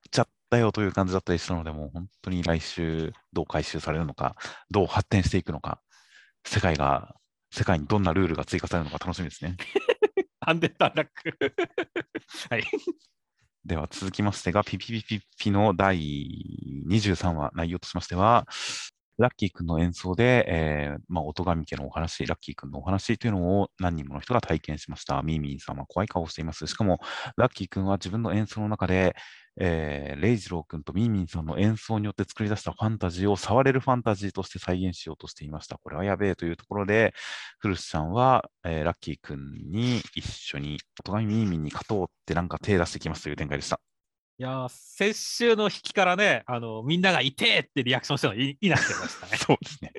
ちゃったよという感じだったりしたので、もう本当に来週どう回収されるのか、どう発展していくのか、世界が、世界にどんなルールが追加されるのか楽しみですね。アンデッドアラック。はい。では続きましてが、ピピピピピの第23話、内容としましては、ラッキー君の演奏で、えー、まあ、音神家のお話、ラッキー君のお話というのを何人もの人が体験しました。ミーミーさんは怖い顔をしています。しかも、ラッキー君は自分の演奏の中で、えー、レイジロー君とミーミンさんの演奏によって作り出したファンタジーを触れるファンタジーとして再現しようとしていました。これはやべえというところで、フルスちゃんは、えー、ラッキー君に一緒に、お互いミーミンに勝とうってなんか手出してきますという展開でした。いや先週の引きからね、あのみんなが痛えってリアクションしたのいいなってましたね。そうですね。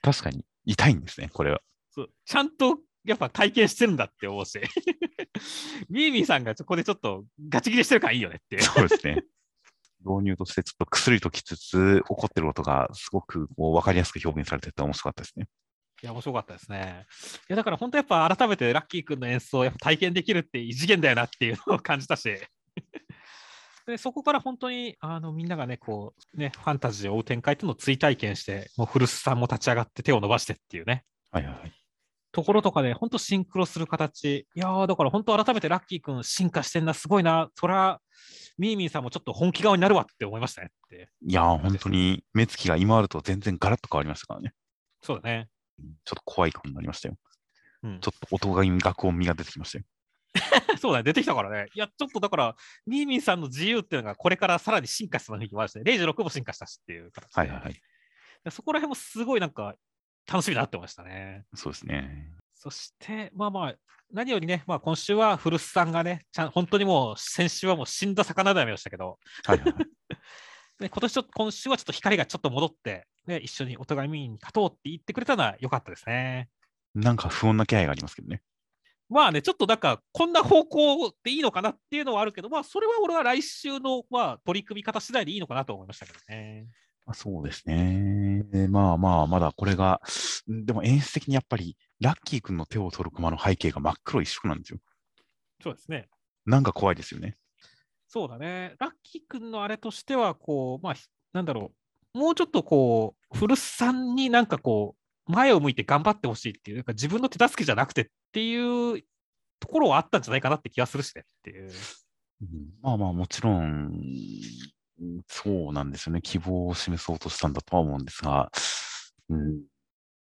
確かに痛いんですね、これは。そうちゃんとやっぱ体験してるんだって思うし、ミーミーさんがここでちょっとガチ切れしてるからいいよねって。そうですね。導入としてちょっと薬ときつつ、起こってることがすごくこう分かりやすく表現されてて面白かったですね。いや、面白かったですね。いや、だから本当やっぱ改めてラッキー君の演奏をやっぱ体験できるって異次元だよなっていうのを感じたし。でそこから本当にあのみんながね、こう、ね、ファンタジーを追う展開っていうのを追体験して、もう古巣さんも立ち上がって手を伸ばしてっていうね。はいはい。ところとかで、本当シンクロする形。いやー、だから本当改めてラッキー君進化してんな、すごいな。そら、ミーミーさんもちょっと本気顔になるわって思いましたねって。いやー、本当に目つきが今あると全然ガラッと変わりましたからね。そうだね。ちょっと怖い顔になりましたよ。うん、ちょっと音が学音味が出てきましたよ。そうだね、出てきたからね。いや、ちょっとだから、ミーミーさんの自由っていうのがこれからさらに進化するのにもあるしね、0.6も進化したしっていう形で。はいはいはい。そこら辺もすごいなんか楽しみになってましたね。そうですね。そして、まあまあ、何よりね、まあ、今週は古巣さんがね、ちゃん本当にもう先週はもう死んだ魚だめでしたけど、はいはいはい、で今年ちょっと今週はちょっと光がちょっと戻って、ね、一緒にお互い見に勝とうって言ってくれたのは良かったですね。なんか不穏な気配がありますけどね。まあね、ちょっとなんか、こんな方向でいいのかなっていうのはあるけど、まあ、それは俺は来週の、まあ、取り組み方次第でいいのかなと思いましたけどね。まあ、そうですね。まあまあ、まだこれが、でも演出的にやっぱり、ラッキー君の手を取る駒の背景が真っ黒一色なんですよ。そうですね。なんか怖いですよね。そうだね。ラッキー君のあれとしては、こう、まあ、なんだろう、もうちょっとこう、古さんになんかこう、前を向いて頑張ってほしいっていう、なんか自分の手助けじゃなくてっていうところはあったんじゃないかなって気がするしねっていう。うん、まあまあ、もちろん、そうなんですよね。希望を示そうとしたんだとは思うんですが、うん、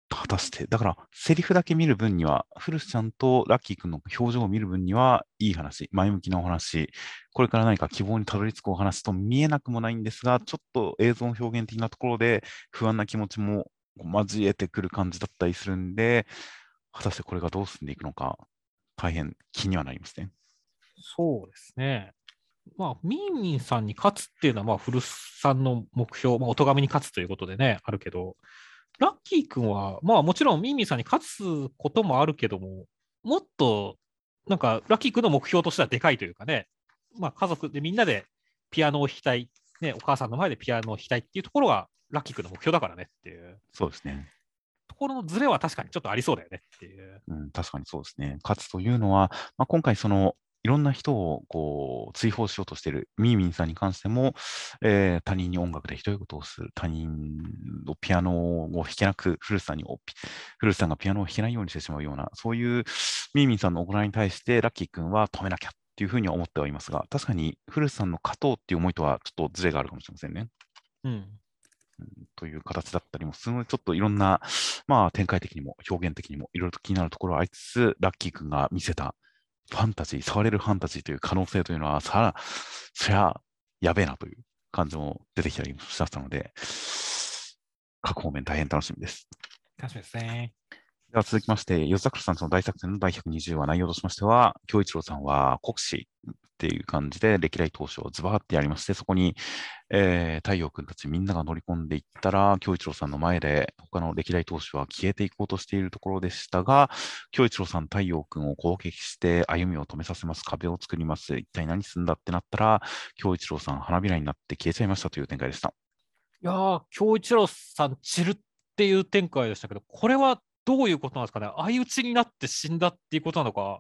果たして、だから、セリフだけ見る分には、古巣ちゃんとラッキー君の表情を見る分には、いい話、前向きなお話、これから何か希望にたどり着くお話と見えなくもないんですが、ちょっと映像表現的なところで不安な気持ちも交えてくる感じだったりするんで、果たしてこれがどう進んでいくのか、大変気にはなりますね。そうですね。まあ、ミンミンさんに勝つっていうのは、まあ、古さんの目標、まあ、お咎めに勝つということでね、あるけど、ラッキー君は、まあ、もちろんミンミンさんに勝つこともあるけども、もっと、なんか、ラッキー君の目標としてはでかいというかね、まあ、家族でみんなでピアノを弾きたい、ね、お母さんの前でピアノを弾きたいっていうところが、ラッキー君の目標だからねっていう。そうですね。ところのズレは確かにちょっとありそうだよねっていう。うん、確かにそうですね。勝つというのは、まあ、今回、そのいろんな人をこう追放しようとしているミーミンさんに関しても、えー、他人に音楽でひどいことをする、他人のピアノを弾けなく、古さんに古さんがピアノを弾けないようにしてしまうような、そういうミーミンさんの行いに対して、ラッキー君は止めなきゃっていうふうには思ってはいますが、確かに古さんの勝とうっていう思いとはちょっとずれがあるかもしれませんね。うん。という形だったりもすごいちょっといろんな、まあ、展開的にも表現的にもいろいろと気になるところはありつつ、ラッキー君が見せたファンタジー、触れるファンタジーという可能性というのは、さら、そりゃ、やべえなという感じも出てきたりしましたので、各方面大変楽しみです。楽しみですね。では続きまして、吉桜さんの大作戦の第120話内容としましては、京一郎さんは国士っていう感じで歴代投手をズバーってやりまして、そこに、えー、太陽君たちみんなが乗り込んでいったら、京一郎さんの前で他の歴代投手は消えていこうとしているところでしたが、京一郎さん、太陽君を攻撃して歩みを止めさせます、壁を作ります、一体何するんだってなったら、京一郎さん、花びらになって消えちゃいましたという展開でした。いやー、京一郎さん、散るっていう展開でしたけど、これはどういうことなんですかね、相打ちになって死んだっていうことなのか、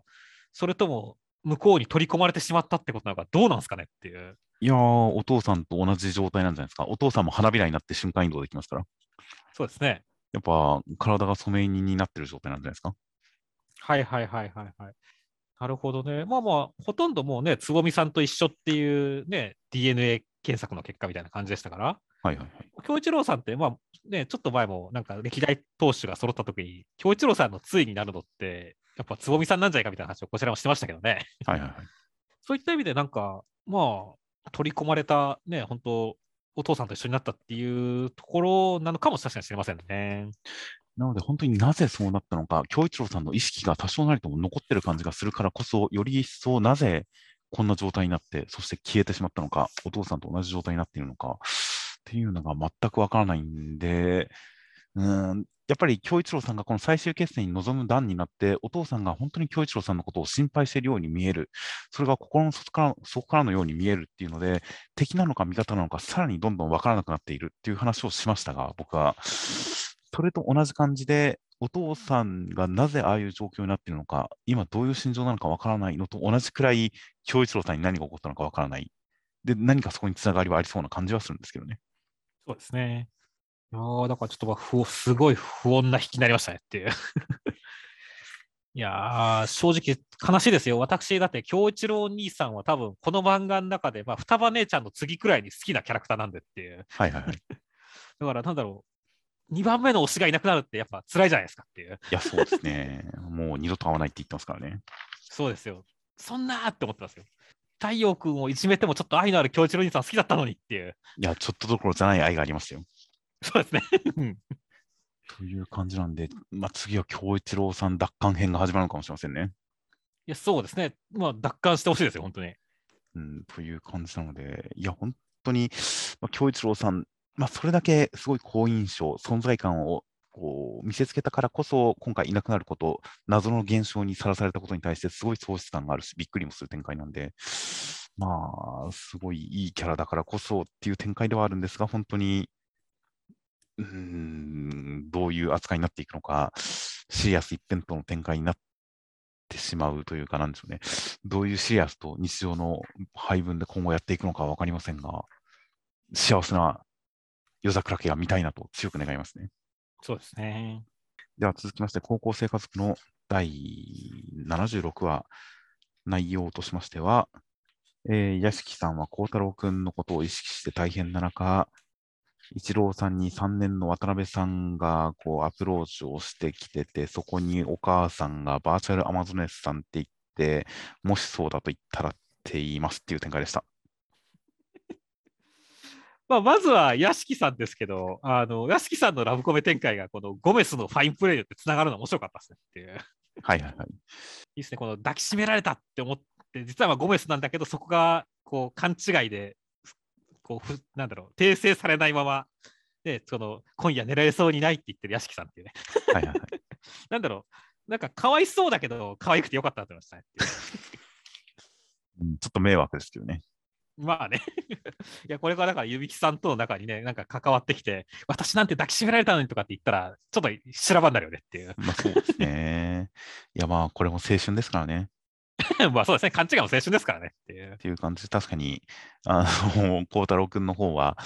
それとも向こうに取り込まれてしまったってことなのか、どうなんですかねっていう。いやー、お父さんと同じ状態なんじゃないですか？お父さんも花びらになって瞬間移動できますから。そうですね。やっぱ体が染め人になってる状態なんじゃないですか？はいはいはいはいはい。なるほどね。まあまあ、ほとんどもうね、つぼみさんと一緒っていうね、DNA 検索の結果みたいな感じでしたから。はいはいはい。京一郎さんって、まあね、ちょっと前もなんか歴代投手が揃った時に、京一郎さんのついになるのって、やっぱつぼみさんなんじゃないかみたいな話をこちらもしてましたけどね。はいはいはい。そういった意味で、なんか、まあ、取り込まれた、ね、本当お父さんと一緒になったっていうところなのかも確かにしれませんね。なので、本当になぜそうなったのか、京一郎さんの意識が多少なりとも残ってる感じがするからこそ、より一層なぜこんな状態になって、そして消えてしまったのか、お父さんと同じ状態になっているのかっていうのが全くわからないんで、うんやっぱり京一郎さんがこの最終決戦に臨む段になって、お父さんが本当に京一郎さんのことを心配しているように見える、それが心の底から底からのように見えるっていうので、敵なのか味方なのか、さらにどんどん分からなくなっているっていう話をしましたが、僕は、それと同じ感じで、お父さんがなぜああいう状況になっているのか、今どういう心情なのか分からないのと同じくらい、京一郎さんに何が起こったのか分からない。で、何かそこにつながりはありそうな感じはするんですけどね。そうですね。いやだからちょっと不すごい不穏な引きになりましたねっていう いやー、正直悲しいですよ。私、だって、京一郎兄さんは多分、この漫画の中で、まあ、双葉姉ちゃんの次くらいに好きなキャラクターなんでっていう。はいはいはい。だから、なんだろう、2番目の推しがいなくなるってやっぱ辛いじゃないですかっていう。いや、そうですね。もう二度と会わないって言ってますからね。そうですよ。そんなーって思ってますよ。太陽君をいじめてもちょっと愛のある京一郎兄さん好きだったのにっていう。いや、ちょっとどころじゃない愛がありますよ。そうですね。という感じなんで、まあ、次は京一郎さん奪還編が始まるのかもしれませんね。いや、そうですね。まあ、奪還してほしいですよ、本当に。うん、という感じなので、いや、本当に、まあ、京一郎さん、まあ、それだけすごい好印象、存在感をこう見せつけたからこそ、今回いなくなること、謎の現象にさらされたことに対して、すごい喪失感があるし、びっくりもする展開なんで、まあ、すごいいいキャラだからこそっていう展開ではあるんですが、本当に、うん、どういう扱いになっていくのか、シリアス一辺倒の展開になってしまうというか、なんでしょうね、どういうシリアスと日常の配分で今後やっていくのかは分かりませんが、幸せな夜桜家が見たいなと強く願いますね。そうですね。では続きまして、高校生活の第76話、内容としましては、えー、屋敷さんは幸太郎君のことを意識して大変な中、一郎さんに3年の渡辺さんがこうアプローチをしてきてて、そこにお母さんがバーチャルアマゾネスさんって言って、もしそうだと言ったらって言いますっていう展開でした。まあ、まずは屋敷さんですけど、あの屋敷さんのラブコメ展開がこのゴメスのファインプレーによってつながるの面白かったですねっていう。はいはいはい。いいですね、この抱きしめられたって思って、実はまあゴメスなんだけど、そこがこう勘違いで、こうふなんだろう、訂正されないまま、でその今夜寝られそうにないって言ってる屋敷さんっていうね。はいはいはい、なんだろう、なんかかわいそうだけど、可愛くてよかったと思いましたね。うん、ちょっと迷惑ですけどね。まあね いや、これからだから、ゆびきさんとの中にね、なんか関わってきて、私なんて抱きしめられたのにとかって言ったら、ちょっと修羅場になるよねっていう。まあそうですね。いや、まあ、これも青春ですからね。まあそうですね、勘違いも青春ですからねっていう。っていう感じで、確かに、あの、孝太郎君の方は、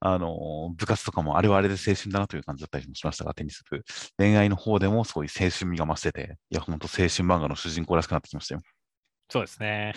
あの、部活とかもあれはあれで青春だなという感じだったりもしましたが、テニス部。恋愛の方でもそういう青春味が増してて、いや、本当青春漫画の主人公らしくなってきましたよ。そうですね。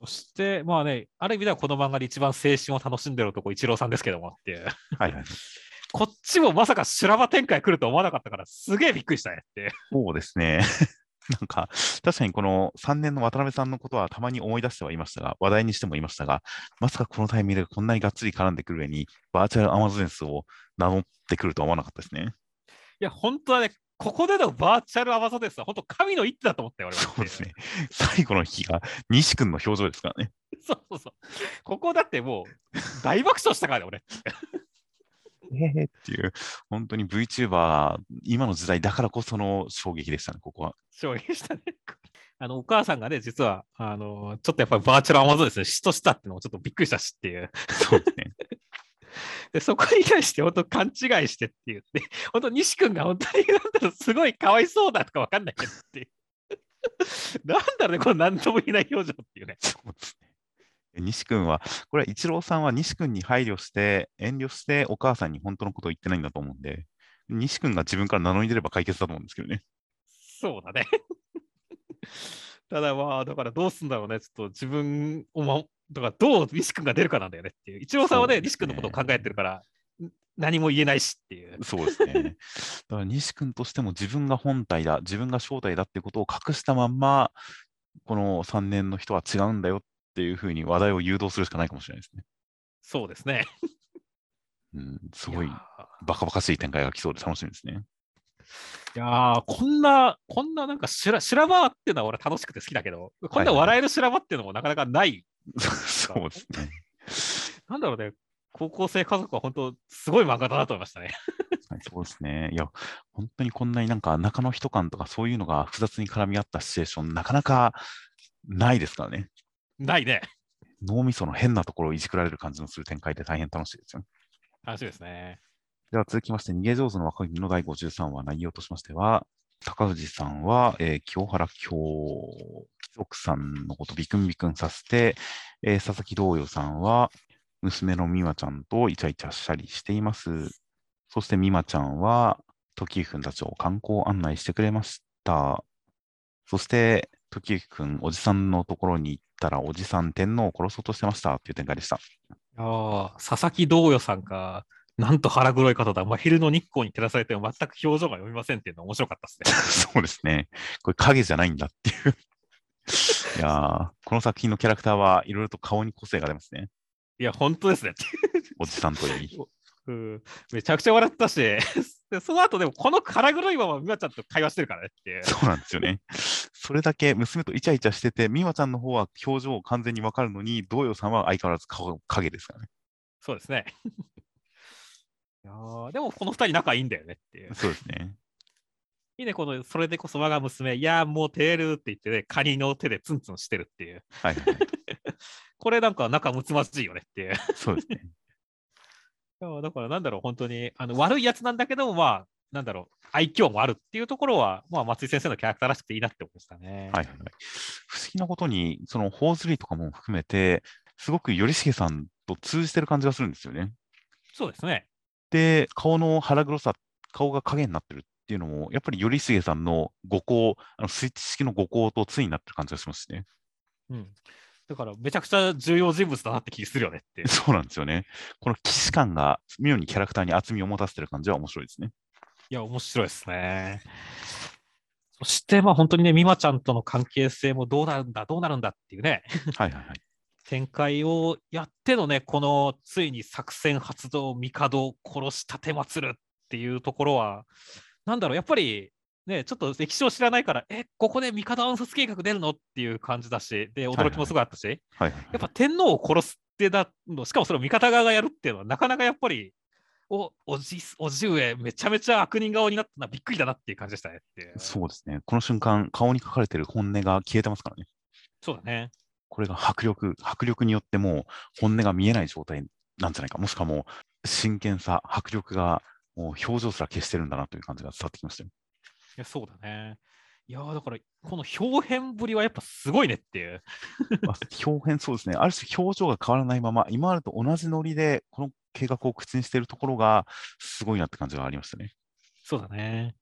そして、まあね、ある意味ではこの漫画で一番青春を楽しんでる男、一郎さんですけどもっていう。はいはい。こっちもまさか修羅場展開来ると思わなかったから、すげえびっくりしたねって。そうですね。なんか、確かにこの3年の渡辺さんのことはたまに思い出してはいましたが、話題にしてもいましたが、まさかこのタイミングでこんなにがっつり絡んでくる上に、バーチャルアマゾネスを名乗ってくるとは思わなかったですね。いや、本当はね、ここでのバーチャルアマゾネスは本当神の一手だと思ったよ、俺は。そうですね。最後の日が西君の表情ですからね。そうそうそう。ここだってもう大爆笑したからね、俺。えーっていう、本当に VTuber、今の時代だからこその衝撃でしたね、ここは。衝撃でしたね。あのお母さんがね、実はあのちょっとやっぱりバーチャルアマゾンですね、嫉妬したってのもちょっとびっくりしたしっていう。そうですね。でそこに対して本当勘違いしてって言って、本当西君が本当になんだろう、すごいかわいそうだとかわかんないけどっていう。なんだろうね、この何とも言えない表情っていうね。そうですね。西君は、これは一郎さんは西君に配慮して、遠慮してお母さんに本当のことを言ってないんだと思うんで、西君が自分から名乗り出れば解決だと思うんですけどね。そうだね。ただまあ、だからどうすんだろうね、ちょっと自分を、ま、だからどう西君が出るかなんだよねっていう。一郎さんはね、ね西君のことを考えてるから、何も言えないしっていう。そうですね。だから西君としても自分が本体だ、自分が正体だってことを隠したまんま、この3年の人は違うんだよっていうふうに話題を誘導するしかないかもしれないですね。そうですね。うん、すごいバカバカしい展開が来そうで楽しみですね。いやー、こんな、こんななんか修羅場っていうのは俺楽しくて好きだけど、こんな笑える修羅場っていうのもなかなかない。そうですね。なんだろうね、高校生家族は本当、すごい漫画だなと思いましたね。はい、そうですね。いや、本当にこんなになんか中の人感とかそういうのが複雑に絡み合ったシチュエーション、なかなかないですからね。ないね。脳みその変なところをいじくられる感じのする展開で大変楽しいですよ、楽しいですね。では続きまして、逃げ上手の若君の第53話、内容としましては、高藤さんは、えー、清原京貴族さんのことビクンビクンさせて、えー、佐々木道代さんは、娘の美和ちゃんとイチャイチャしたりしています。そして美和ちゃんは、時行くんたちを観光案内してくれました。そして、時行くん、おじさんのところに行ったら、おじさん、天皇を殺そうとしてましたっていう展開でした。ああ、佐々木道代さんか。なんと腹黒い方だ。まあ、昼の日光に照らされても全く表情が読みませんっていうのは面白かったですね。そうですね。これ影じゃないんだっていう いやこの作品のキャラクターはいろいろと顔に個性が出ますね。いや、本当ですね。おじさんといい。うん、めちゃくちゃ笑ったし、でその後でもこの腹黒いまま美和ちゃんと会話してるからねってそうなんですよね。それだけ娘とイチャイチャしてて、美和ちゃんの方は表情完全にわかるのに、道陽さんは相変わらず顔影ですからね。そうですね。いやーでもこの二人仲いいんだよねっていう。そうですね。いいね、この、それでこそ我が娘、いやーもう照れるって言ってね、カニの手でツンツンしてるっていう。はいはいはい。これなんか仲睦まじいよねっていう。いそうですね。やだからなんだろう、本当にあの悪いやつなんだけども、まあ、なんだろう、愛嬌もあるっていうところは、まあ、松井先生のキャラクターらしくていいなって思いましたね。はいはいはい。不思議なことに、その、頬ずりとかも含めて、すごく頼重さんと通じてる感じがするんですよね。そうですね。で、顔の腹黒さ、顔が影になってるっていうのも、やっぱり頼重さんの五行、あのスイッチ式の五行と対になってる感じがしますしね。うん。だから、めちゃくちゃ重要人物だなって気するよねって。そうなんですよね。この既視感が妙にキャラクターに厚みを持たせてる感じは面白いですね。いや、面白いですね。そして、まあ本当にね、美馬ちゃんとの関係性もどうなるんだ、どうなるんだっていうね、はいはいはい。展開をやってのね、このついに作戦発動、帝を殺し立てまつるっていうところは、なんだろう、やっぱり、ね、ちょっと歴史を知らないから、え、ここで帝暗殺計画出るのっていう感じだし、で、驚きもすごいあったし、はいはいはい、やっぱ天皇を殺すってだの、しかもそれを味方側がやるっていうのは、なかなかやっぱり、お、おじ、おじ上、めちゃめちゃ悪人顔になったのはびっくりだなっていう感じでしたね。そうですね。この瞬間、顔に書かれてる本音が消えてますからね。そうだね。これが迫力、迫力によってもう本音が見えない状態なんじゃないか。もしくはもう真剣さ、迫力がもう表情すら消してるんだなという感じが伝わってきましたよ。いや、そうだね。いやーだから、この表変ぶりはやっぱすごいねっていう。まあ表現そうですね。ある種表情が変わらないまま、今までと同じノリでこの計画を口にしているところがすごいなって感じがありましたね。そうだね。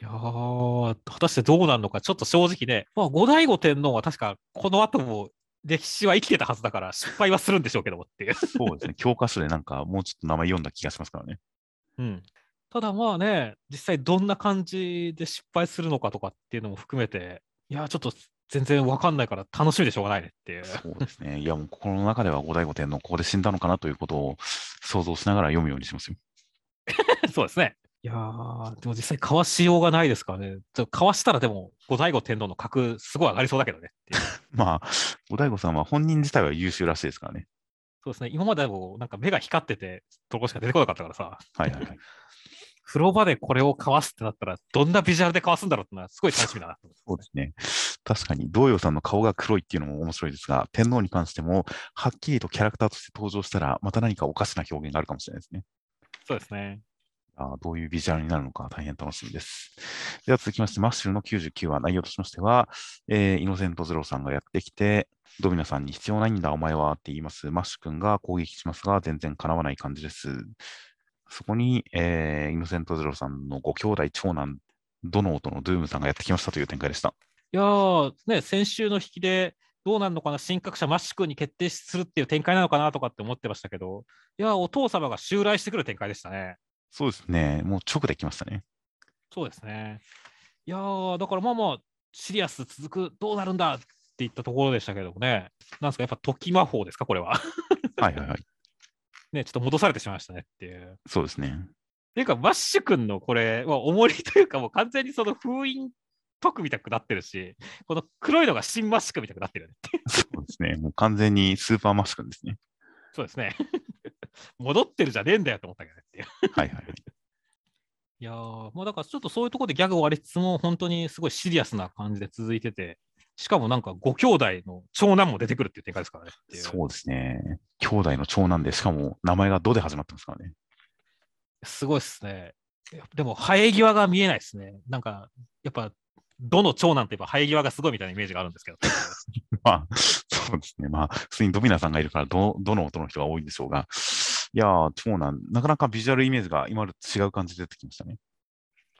いやー、果たしてどうなるのか、ちょっと正直ね、まあ、後醍醐天皇は確かこの後も歴史は生きてたはずだから、失敗はするんでしょうけどもっていう。そうですね。教科書でなんかもうちょっと名前読んだ気がしますからね。うん。ただまあね、実際どんな感じで失敗するのかとかっていうのも含めて、いやー、ちょっと全然わかんないから楽しみでしょうがないねっていう。そうですね。いや、もう心の中では後醍醐天皇ここで死んだのかなということを想像しながら読むようにしますよ。そうですね。いやー、でも実際かわしようがないですからね。かわしたらでも、後醍醐天皇の格すごい上がりそうだけどね。まあ、後醍醐さんは本人自体は優秀らしいですからね。そうですね。今までもなんか目が光ってて、とこしか出てこなかったからさ、はいはいはい。風呂場でこれをかわすってなったら、どんなビジュアルでかわすんだろうってのはすごい楽しみだな。そうですね。確かに、道陽さんの顔が黒いっていうのも面白いですが、天皇に関しても、はっきりとキャラクターとして登場したら、また何かおかしな表現があるかもしれないですね。そうですね。あどういうビジュアルになるのか大変楽しみです。では続きまして、マッシュルの99話、内容としましては、えーイノセントゼロさんがやってきて、ドミナさんに必要ないんだ、お前はって言います。マッシュ君が攻撃しますが、全然叶わない感じです。そこに、えーイノセントゼロさんのご兄弟、長男、ドノーとのドゥームさんがやってきましたという展開でした。いやー、ね、先週の引きで、どうなるのかな、神覚者マッシュ君に決定するっていう展開なのかなとかって思ってましたけど、いやー、お父様が襲来してくる展開でしたね。そうですね。もう直で来ましたね。そうですね。いやー、だからまあまあ、シリアス続く、どうなるんだっていったところでしたけどもね、なんですか、やっぱ時魔法ですか、これは。はいはいはい。ね、ちょっと戻されてしまいましたねっていう。そうですね。っていうか、マッシュ君のこれ、まあ、重りというか、もう完全にその封印解くみたくなってるし、この黒いのが新マッシュ君みたくなってるよね。そうですね。もう完全にスーパーマッシュ君ですね。そうですね。戻ってるじゃねえんだよと思ったけどねっていう。はいはいはい。いやー、まあだからちょっとそういうところでギャグをやりつつも、本当にすごいシリアスな感じで続いてて、しかもなんかご兄弟の長男も出てくるっていう展開ですからね。そうですね。兄弟の長男で、しかも名前がドで始まってますからね。すごいですね。でも、生え際が見えないですね。なんか、やっぱ、どの長男といえば生え際がすごいみたいなイメージがあるんですけど。まあ、そうですね。まあ、普通にドミナさんがいるから、ど、どの音の人が多いんでしょうが。いやー、長男、なかなかビジュアルイメージが今までと違う感じで出てきましたね。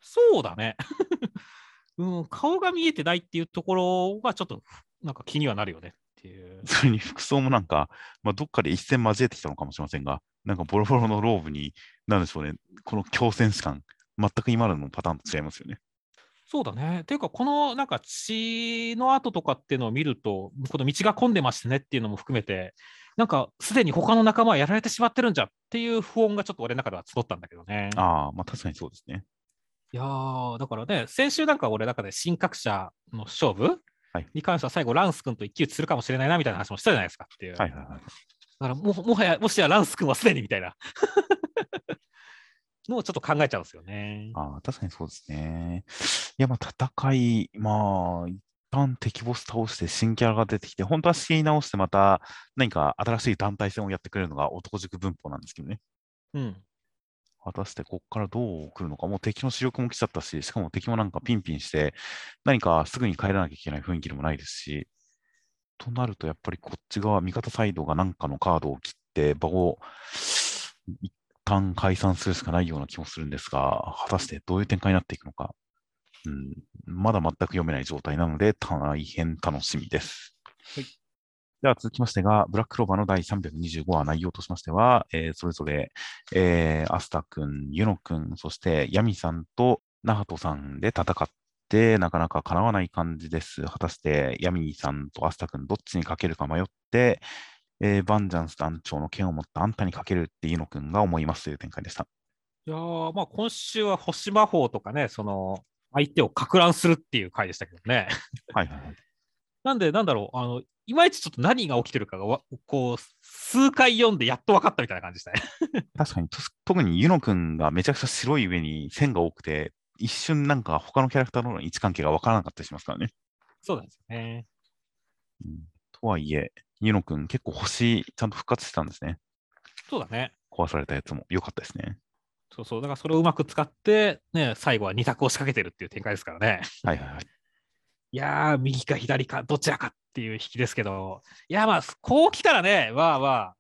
そうだね。うん、顔が見えてないっていうところがちょっとなんか気にはなるよねっていう。それに服装もなんか、まあ、どっかで一線交えてきたのかもしれませんが、なんかボロボロのローブに、なんでしょうね、この強戦士感、全く今までのパターンと違いますよね。そうだね。っていうか、このなんか血の跡とかっていうのを見ると、この道が混んでましてねっていうのも含めて、なんかすでに他の仲間はやられてしまってるんじゃっていう不穏がちょっと俺の中では募ったんだけどね。ああ、まあ確かにそうですね。いやー、だからね、先週なんか俺の中で新格者の勝負はいに関しては最後、ランス君と一騎打ちするかもしれないなみたいな話もしたじゃないですかっていう。はいはいはい。だからももはや、もしやランス君はすでにみたいな。のをちょっと考えちゃうんですよね。ああ、確かにそうですね。いや、まあ、戦い、まあ、一旦敵ボス倒して新キャラが出てきて、本当は仕切り直してまた何か新しい団体戦をやってくれるのが男塾文法なんですけどね。うん。果たしてここからどう来るのか、もう敵の主力も来ちゃったし、しかも敵もなんかピンピンして、何かすぐに帰らなきゃいけない雰囲気でもないですし、となると、やっぱりこっち側、味方サイドが何かのカードを切って、場を一旦解散するしかないような気もするんですが、果たしてどういう展開になっていくのか、うん、まだ全く読めない状態なので、大変楽しみです。はい、では続きましてが、ブラックローバーの第325話内容としましては、えー、それぞれ、えー、アスタ君、ユノ君、そしてヤミさんとナハトさんで戦って、なかなか叶わない感じです。果たしてヤミさんとアスタ君どっちにかけるか迷って、えー、バンジャンス団長の剣を持ったあんたにかけるっていうのくんが思いますという展開でした。いやまあ今週は星魔法とかね、その相手をか乱するっていう回でしたけどね。はいはいはい。なんで、なんだろう、あの、いまいちちょっと何が起きてるかがこう、数回読んでやっと分かったみたいな感じでしたね。確かに、特にユノ君がめちゃくちゃ白い上に線が多くて、一瞬なんか他のキャラクターの位置関係が分からなかったりしますからね。そうなんですよね。うん、とはいえ、ユノ君、結構星、ちゃんと復活してたんですね。そうだね。壊されたやつも良かったですね。そうそう、だからそれをうまく使って、ね、最後は2択を仕掛けてるっていう展開ですからね。はいはいはい。いやー、右か左か、どちらかっていう引きですけど、いや、まあ、こう来たらね、まあまあ、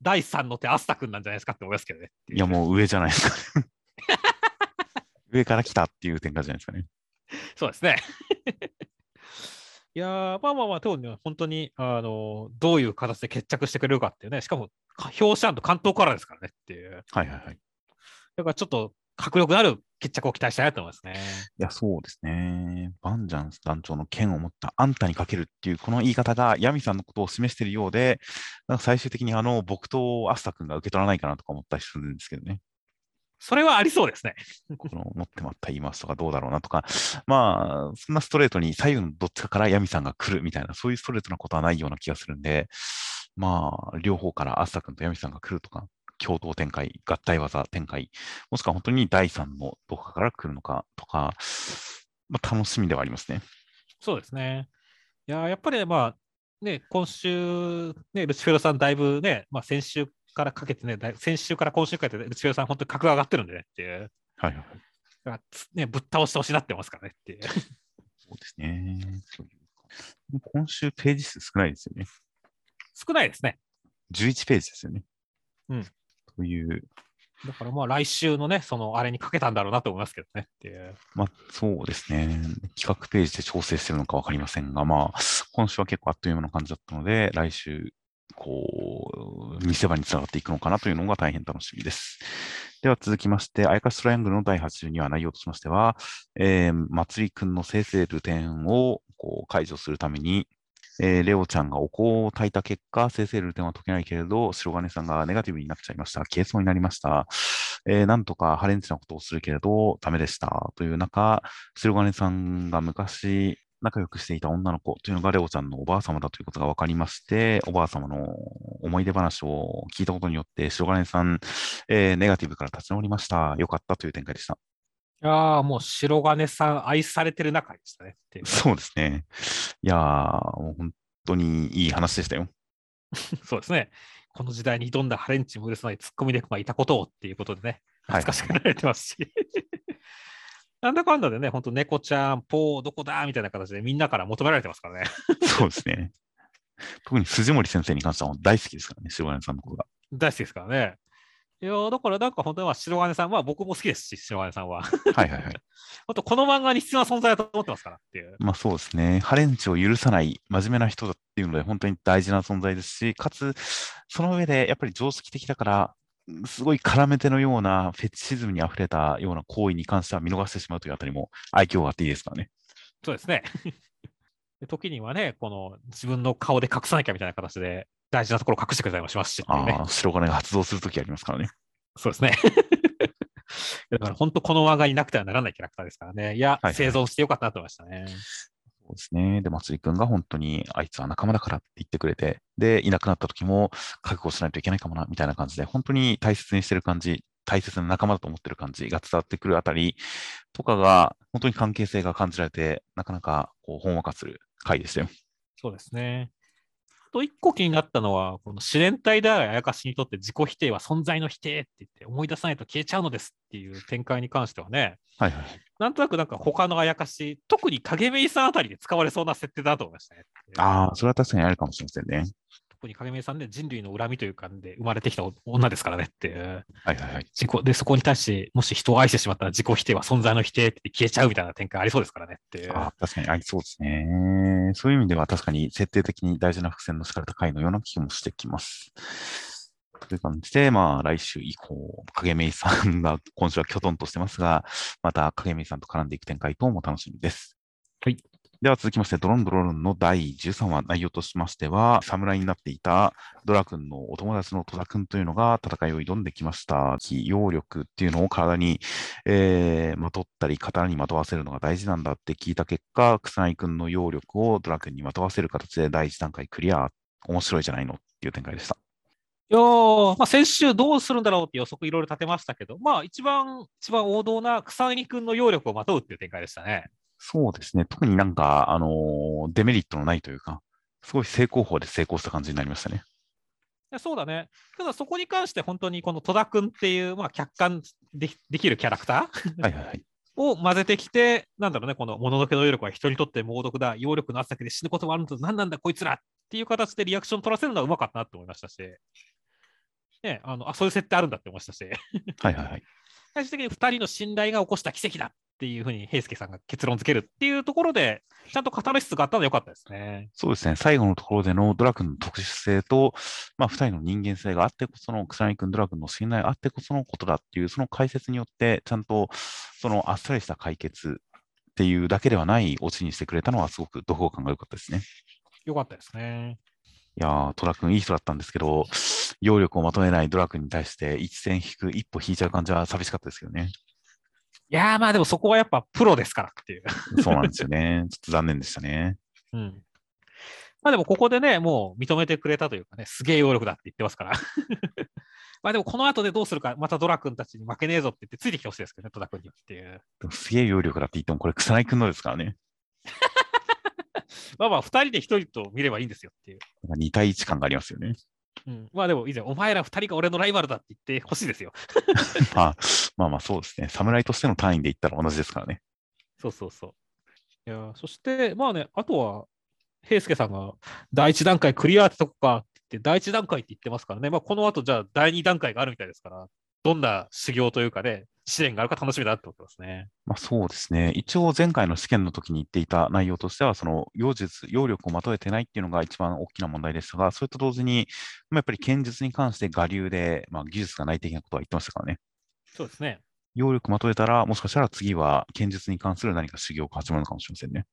第3の手、アスタ君なんじゃないですかって思いますけどね。いや、もう上じゃないですか、上から来たっていう展開じゃないですかね。そうですね。いやまあまあまあ、当に本当に、あの、どういう形で決着してくれるかっていうね、しかも、表紙関東からですからねっていう。はいはいはい。だからちょっと、迫力のある決着を期待したいなと思いますね。いや、そうですね。バンジャンス団長の剣を持ったあんたにかけるっていう、この言い方がヤミさんのことを示しているようで、なんか最終的にあの、僕とアスタ君が受け取らないかなとか思ったりするんですけどね。それはありそうですね。この持ってまった言いますとかどうだろうなとか、まあ、そんなストレートに左右のどっちかからヤミさんが来るみたいな、そういうストレートなことはないような気がするんで、まあ、両方からアスタ君とヤミさんが来るとか、共同展開、合体技展開、もしくは本当に第3のどこかから来るのかとか、まあ、楽しみではありますね。そうですね。いや、やっぱり、まあ、ね、今週、ね、ルチフェロさん、だいぶね、まあ、先週からかけてね、先週から今週かけて、ルチフェロさん、本当に格が上がってるんでねっていう。はいはい。ね、ぶっ倒してほしいなってますからねっていう。そうですね。今週ページ数少ないですよね。少ないですね。11ページですよね。うん。という。だからまあ来週のね、そのあれにかけたんだろうなと思いますけどねっていう。まあそうですね。企画ページで調整してるのか分かりませんが、まあ今週は結構あっという間の感じだったので、来週、こう、見せ場につながっていくのかなというのが大変楽しみです。では続きまして、あやかしトライアングルの第82話内容としましては、えー、まつりくんの生成ル点をこう解除するために、えー、レオちゃんがお香を炊いた結果、生成ルーテンは解けないけれど、白金さんがネガティブになっちゃいました。消えそうになりました。えー、なんとかハレンチなことをするけれど、ダメでした。という中、白金さんが昔、仲良くしていた女の子というのがレオちゃんのおばあ様だということが分かりまして、おばあ様の思い出話を聞いたことによって、白金さん、えー、ネガティブから立ち直りました。よかったという展開でした。ああ、もう白金さん愛されてる中でしたね。そうですね。いやー、もう本当にいい話でしたよ。そうですね。この時代に挑んだハレンチムルスナイツッコミデクがいたことをっていうことでね、懐かしくなれてますし。はい、なんだかんだでね、本当猫ちゃん、ポー、どこだみたいな形でみんなから求められてますからね。そうですね。特に藤森先生に関しては大好きですからね、白金さんのことが。大好きですからね。いやだからなんか本当は白金さんは僕も好きですし、白金さんは。はいはいはい。本当この漫画に必要な存在だと思ってますからっていう。まあそうですね。ハレンチを許さない真面目な人だっていうので本当に大事な存在ですし、かつその上でやっぱり常識的だから、すごい絡め手のようなフェチシズムに溢れたような行為に関しては見逃してしまうというあたりも愛嬌があっていいですからね。そうですね。時にはね、この自分の顔で隠さなきゃみたいな形で大事なところ隠してくれたりもしますし、ね、ああ、白金が発動するときありますからね。そうですね。だから本当この輪がいなくてはならないキャラクターですからね。いや、はいはい、生存してよかったなと思いましたね。そうですね。で、まつりくんが本当にあいつは仲間だからって言ってくれて、で、いなくなった時も覚悟しないといけないかもな、みたいな感じで、本当に大切にしてる感じ、大切な仲間だと思ってる感じが伝わってくるあたりとかが、本当に関係性が感じられて、なかなかこうほんわかする回でしたよ。そうですね。あと一個気になったのは、この試練体であるあやかしにとって自己否定は存在の否定って言って思い出さないと消えちゃうのですっていう展開に関してはね、はいはい。なんとなくなんか他のあやかし、特に影芽さんあたりで使われそうな設定だと思いましたね。ああ、それは確かにあるかもしれませんね。特に影芽さんで人類の恨みというかで生まれてきた女ですからねっていう。はいはいはい。自己で、そこに対して、もし人を愛してしまったら自己否定は存在の否定って消えちゃうみたいな展開ありそうですからねっていう。ああ、確かにありそうですね。そういう意味では確かに設定的に大事な伏線の敷かれた回のような気もしてきます。という感じで、まあ来週以降、影芽さんが今週はきょとんとしてますが、また影芽さんと絡んでいく展開等も楽しみです。はい。では続きまして、ドロンドロンの第13話、内容としましては、侍になっていたドラ君のお友達の戸田君というのが戦いを挑んできました。揚力っていうのを体に、えーまとったり、刀にまとわせるのが大事なんだって聞いた結果、草薙君の揚力をドラ君にまとわせる形で第一段階クリア、面白いじゃないのっていう展開でした。いやまあ、先週どうするんだろうって予測いろいろ立てましたけど、まあ一番、一番王道な草薙君の揚力をまとうっていう展開でしたね。そうですね。特になんか、あのーデメリットのないというか、すごい成功法で成功した感じになりましたね。いやそうだね。ただそこに関して本当にこの戸田君っていう、まあ、客観でできるキャラクターはいはいはい。を混ぜてきて、なんだろうね、このもののけの揚力は人にとって猛毒だ、揚力の圧だけで死ぬこともあるんだ、何なんだこいつらっていう形でリアクション取らせるのはうまかったなって思いましたし、ね、あのあそういう設定あるんだって思いましたし、はいはいはい。最終的に2人の信頼が起こした奇跡だっていうふうに平介さんが結論付けるっていうところで、ちゃんとカタルシスがあったのでよかったですね。そうですね。最後のところでのドラ君の特殊性と、まあ、二人の人間性があってこその、草薙君、ドラ君の信頼があってこそのことだっていう、その解説によって、ちゃんと、そのあっさりした解決っていうだけではないオチにしてくれたのは、すごく読後感が良かったですね。よかったですね。いやー、トラ君いい人だったんですけど、揚力をまとめないドラ君に対して一線引く、一歩引いちゃう感じは寂しかったですけどね。いやーまあでもそこはやっぱプロですからっていう。そうなんですよね。ちょっと残念でしたね。うん。まあでもここでね、もう認めてくれたというかね、すげえ揚力だって言ってますから。まあでもこの後でどうするか、またドラ君たちに負けねえぞって言ってついてきてほしいですけどね、戸田君にはっていう。でもすげえ揚力だって言っても、これ草薙君のですからね。まあまあ、二人で一人と見ればいいんですよっていう。なんか2対1感がありますよね。うん、まあでも以前、お前ら二人が俺のライバルだって言ってほしいですよ。ま あ、まあまあそうですね。侍としての単位で言ったら同じですからね。そうそうそう。いやーそして、まあね、あとは、平介さんが第一段階クリアってとこかって言って、第一段階って言ってますからね、まあ、この後じゃあ第二段階があるみたいですから、どんな修行というかね、試練があるか楽しみだってことですね。まあそうですね。一応前回の試験の時に言っていた内容としては、その妖術、揚力をまとえてないっていうのが一番大きな問題でしたが、それと同時に、まあ、やっぱり剣術に関して我流で、まあ、技術がない的なことは言ってましたからね。そうですね。揚力まとえたら、もしかしたら次は剣術に関する何か修行が始まるのかもしれませんね。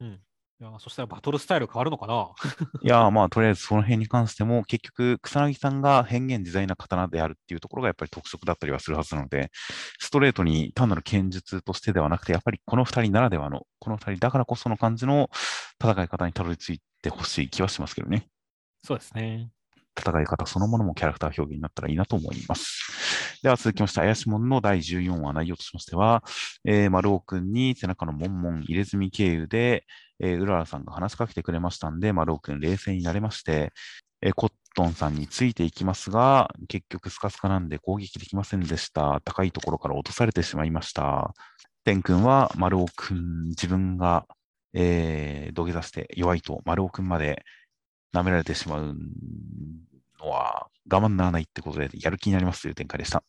うん。いやーそしたらバトルスタイル変わるのかな？いやー、まあ、とりあえずその辺に関しても、結局、草薙さんが変幻自在な刀であるっていうところがやっぱり特色だったりはするはずなので、ストレートに単なる剣術としてではなくて、やっぱりこの二人ならではの、この二人だからこその感じの戦い方にたどり着いてほしい気はしますけどね。そうですね。戦い方そのものもキャラクター表現になったらいいなと思います。では続きまして、怪しもんの第14話内容としましては、えー、丸尾くんに背中のモンモン入れ墨経由で、えー、うららさんが話しかけてくれましたんで、丸尾くん冷静になれまして、えーコットンさんについていきますが、結局スカスカなんで攻撃できませんでした。高いところから落とされてしまいました。てんくんは丸尾くん、自分が、えー土下座して弱いと丸尾くんまで舐められてしまうのは我慢ならないってことでやる気になりますという展開でした。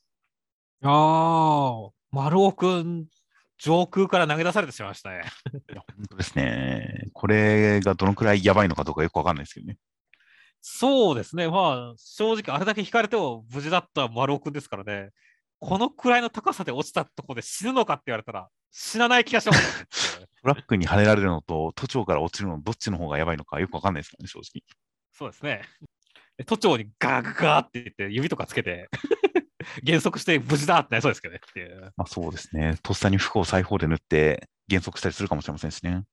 ああ、丸尾くん、上空から投げ出されてしまいましたね。いや本当ですね。これがどのくらいやばいのかどうかよくわかんないですけどね。そうですね。まあ、正直、あれだけ引かれても無事だった丸尾くんですからね。このくらいの高さで落ちたところで死ぬのかって言われたら、死なない気がします、ね。トラックに跳ねられるのと都庁から落ちるのどっちの方がやばいのかよくわかんないですからね、正直。そうですね。で都庁にガーガーって言って指とかつけて 減速して無事だってなりそうですけどねっていう。まあそうですね。とっさに服を裁縫で縫って減速したりするかもしれませんしね。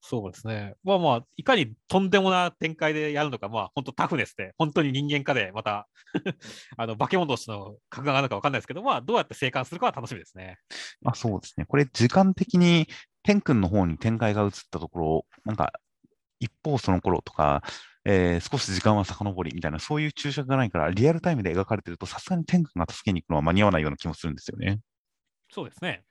そうですね。まあまあ、いかにとんでもな展開でやるのか、まあ、本当タフネスで、本当に人間かで、また あの、化け物としての格があるのか分かんないですけど、まあ、どうやって生還するかは楽しみですね。まあそうですね。これ、時間的に、天君の方に展開が移ったところ、なんか、一方その頃とか、えー、少し時間は遡りみたいな、そういう注釈がないから、リアルタイムで描かれてると、さすがに天君が助けに行くのは間に合わないような気もするんですよね。そうですね。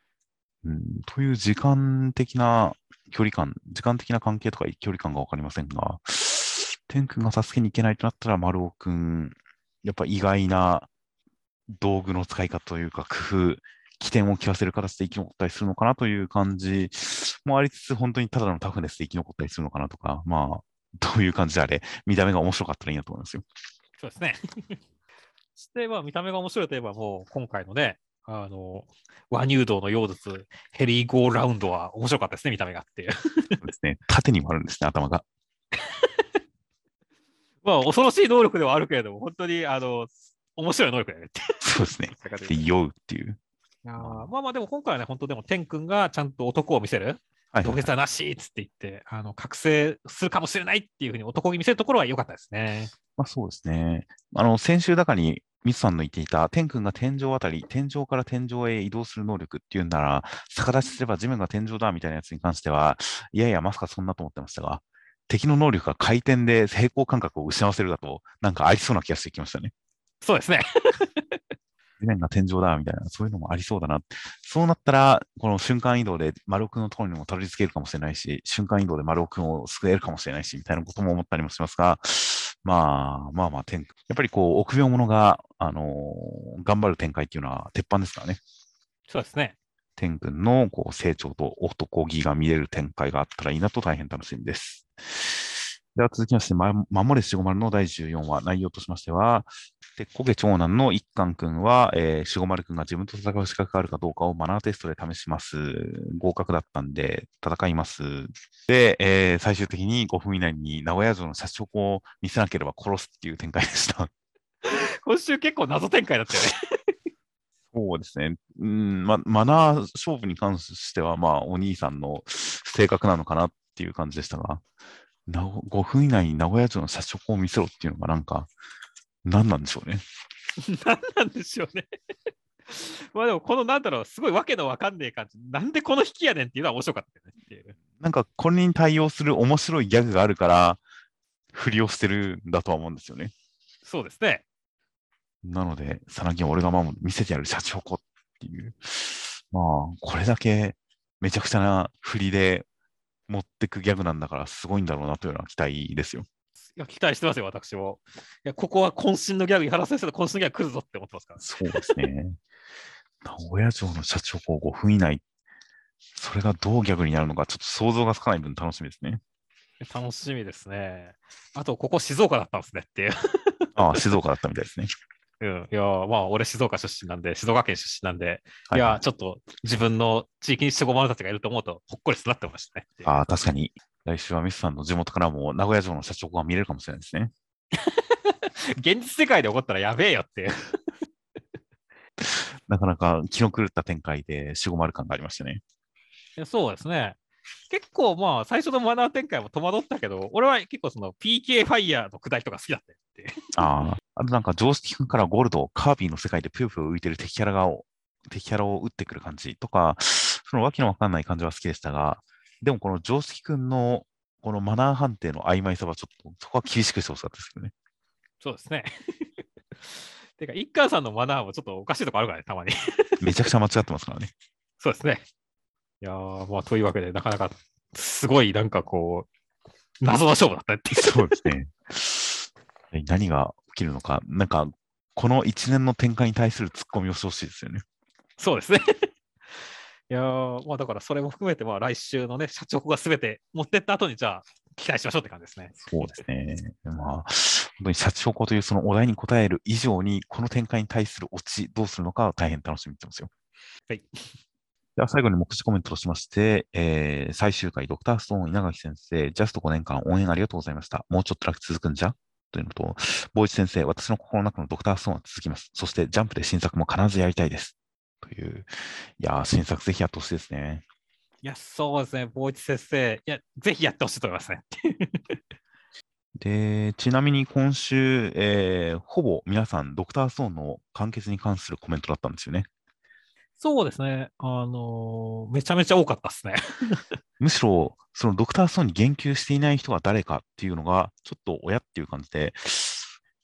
うん、という時間的な距離感、時間的な関係とか距離感がわかりませんが、天君が助けに行けないとなったら、丸尾君、やっぱ意外な道具の使い方というか、工夫、起点を利かせる形で生き残ったりするのかなという感じもありつつ、本当にただのタフネスで生き残ったりするのかなとか、まあ、どういう感じであれ、見た目が面白かったらいいなと思いますよ。そうですね。そ して、まあ、見た目が面白いといえば、もう今回のね、あの、和乳道の妖術、ヘリーゴーラウンドは面白かったですね、見た目がって。そうですね。縦にもあるんですね、頭が。まあ、恐ろしい能力ではあるけれども、本当に、あの、面白い能力だよねって。そうですね。で、酔うっていう。あまあまあ、でも今回はね、本当でも、天君がちゃんと男を見せる。はい、土下座なしっつって言って、あの覚醒するかもしれないっていうふうに男気見せるところは良かったですね。まあ、そうですね。あの先週だかにミスさんの言っていた、天君が天井あたり、天井から天井へ移動する能力っていうんなら、逆立ちすれば地面が天井だみたいなやつに関しては、いやいや、まさかそんなと思ってましたが、敵の能力が回転で平行感覚を失わせるだと、なんかありそうな気がしてきましたね。そうですね。地面が天井だみたいな、そういうのもありそうだな。そうなったら、この瞬間移動で丸尾くんのところにもたどり着けるかもしれないし、瞬間移動で丸尾くんを救えるかもしれないし、みたいなことも思ったりもしますが、まあ、まあまあ、やっぱりこう、臆病者が、あのー、頑張る展開っていうのは鉄板ですからね。そうですね。天君のこう成長と男気が見れる展開があったらいいなと大変楽しみです。では続きまして、ま、守れしごまるの第14話、内容としましては、で、焦げ長男の一貫君は、えー、しごまる君が自分と戦う資格があるかどうかをマナーテストで試します。合格だったんで、戦います。で、えー、最終的に5分以内に名古屋城の社長を見せなければ殺すっていう展開でした。今週結構謎展開だったよね。そうですね。うん、ま、マナー勝負に関しては、まあ、お兄さんの性格なのかなっていう感じでしたが、5分以内に名古屋城の社長を見せろっていうのがなんか、何なんでしょうね。何なんでしょうね。まあでも、このなんだろう、すごいわけのわかんねえ感じ、なんでこの引きやねんっていうのは面白かったねっていう。なんか、これに対応する面白いギャグがあるから、振りをしてるんだとは思うんですよね。そうですね。なので、さなぎは俺が守る、見せてやるシャチホコっていう。まあ、これだけめちゃくちゃな振りで持ってくギャグなんだから、すごいんだろうなというような期待ですよ。いや、期待してますよ、私も。いや、ここは渾身のギャグ、井原先生の渾身のギャグ来るぞって思ってますから。そうですね。名古屋城の社長を5分以内、それがどうギャグになるのか、ちょっと想像がつかない分楽しみですね。楽しみですね。あと、ここ静岡だったんですねっていう。ああ、静岡だったみたいですね。うん、いや、まあ、俺、静岡出身なんで、静岡県出身なんで、はい、いや、ちょっと自分の地域に守護者たちがいると思うと、ほっこりすなってましたね。ああ、確かに。来週はミスさんの地元からも名古屋城の社長が見れるかもしれないですね。現実世界で起こったらやべえよっていう。なかなか気の狂った展開で守護丸感がありましたね。そうですね。結構まあ最初のマナー展開も戸惑ったけど、俺は結構その PK ファイヤーの下りとか好きだったよって。ああ、あとなんか常識君からゴールド、カービィの世界でぷよぷよ浮いてる敵キャラが、敵キャラを打ってくる感じとか、そのわけのわかんない感じは好きでしたが、でもこの常識君のこのマナー判定の曖昧さはちょっと、そこは厳しくしてほしかったですけどね。そうですね。てか、一貫さんのマナーもちょっとおかしいとこあるからね、たまに。めちゃくちゃ間違ってますからね。そうですね。いやー、まあ、というわけで、なかなか、すごい、なんかこう、謎の勝負だったっていう。そうですね。何が起きるのか、なんか、この一年の展開に対するツッコミをしてほしいですよね。そうですね。いやまあだからそれも含めて、まあ来週のね、社長がすべて持ってった後に、じゃあ、期待しましょうって感じですね。そうですね。まあ、本当に社長というそのお題に答える以上に、この展開に対するオチ、どうするのか大変楽しみにしてますよ。はい。では最後に目次コメントとしまして、えー、最終回、ドクターストーン稲垣先生、ジャスト5年間応援ありがとうございました。もうちょっとだけ続くんじゃ？というのと、ボイチ先生、私の心の中のドクターストーンは続きます。そしてジャンプで新作も必ずやりたいです。という、いや新作ぜひやってほしいですね。いや、そうですね、坊一先生、いや、ぜひやってほしいと思いますね。で、ちなみに今週、えー、ほぼ皆さん、ドクターストーンの完結に関するコメントだったんですよね。そうですね、あのー、めちゃめちゃ多かったですね。むしろ、そのドクターストーンに言及していない人が誰かっていうのが、ちょっと親っていう感じで、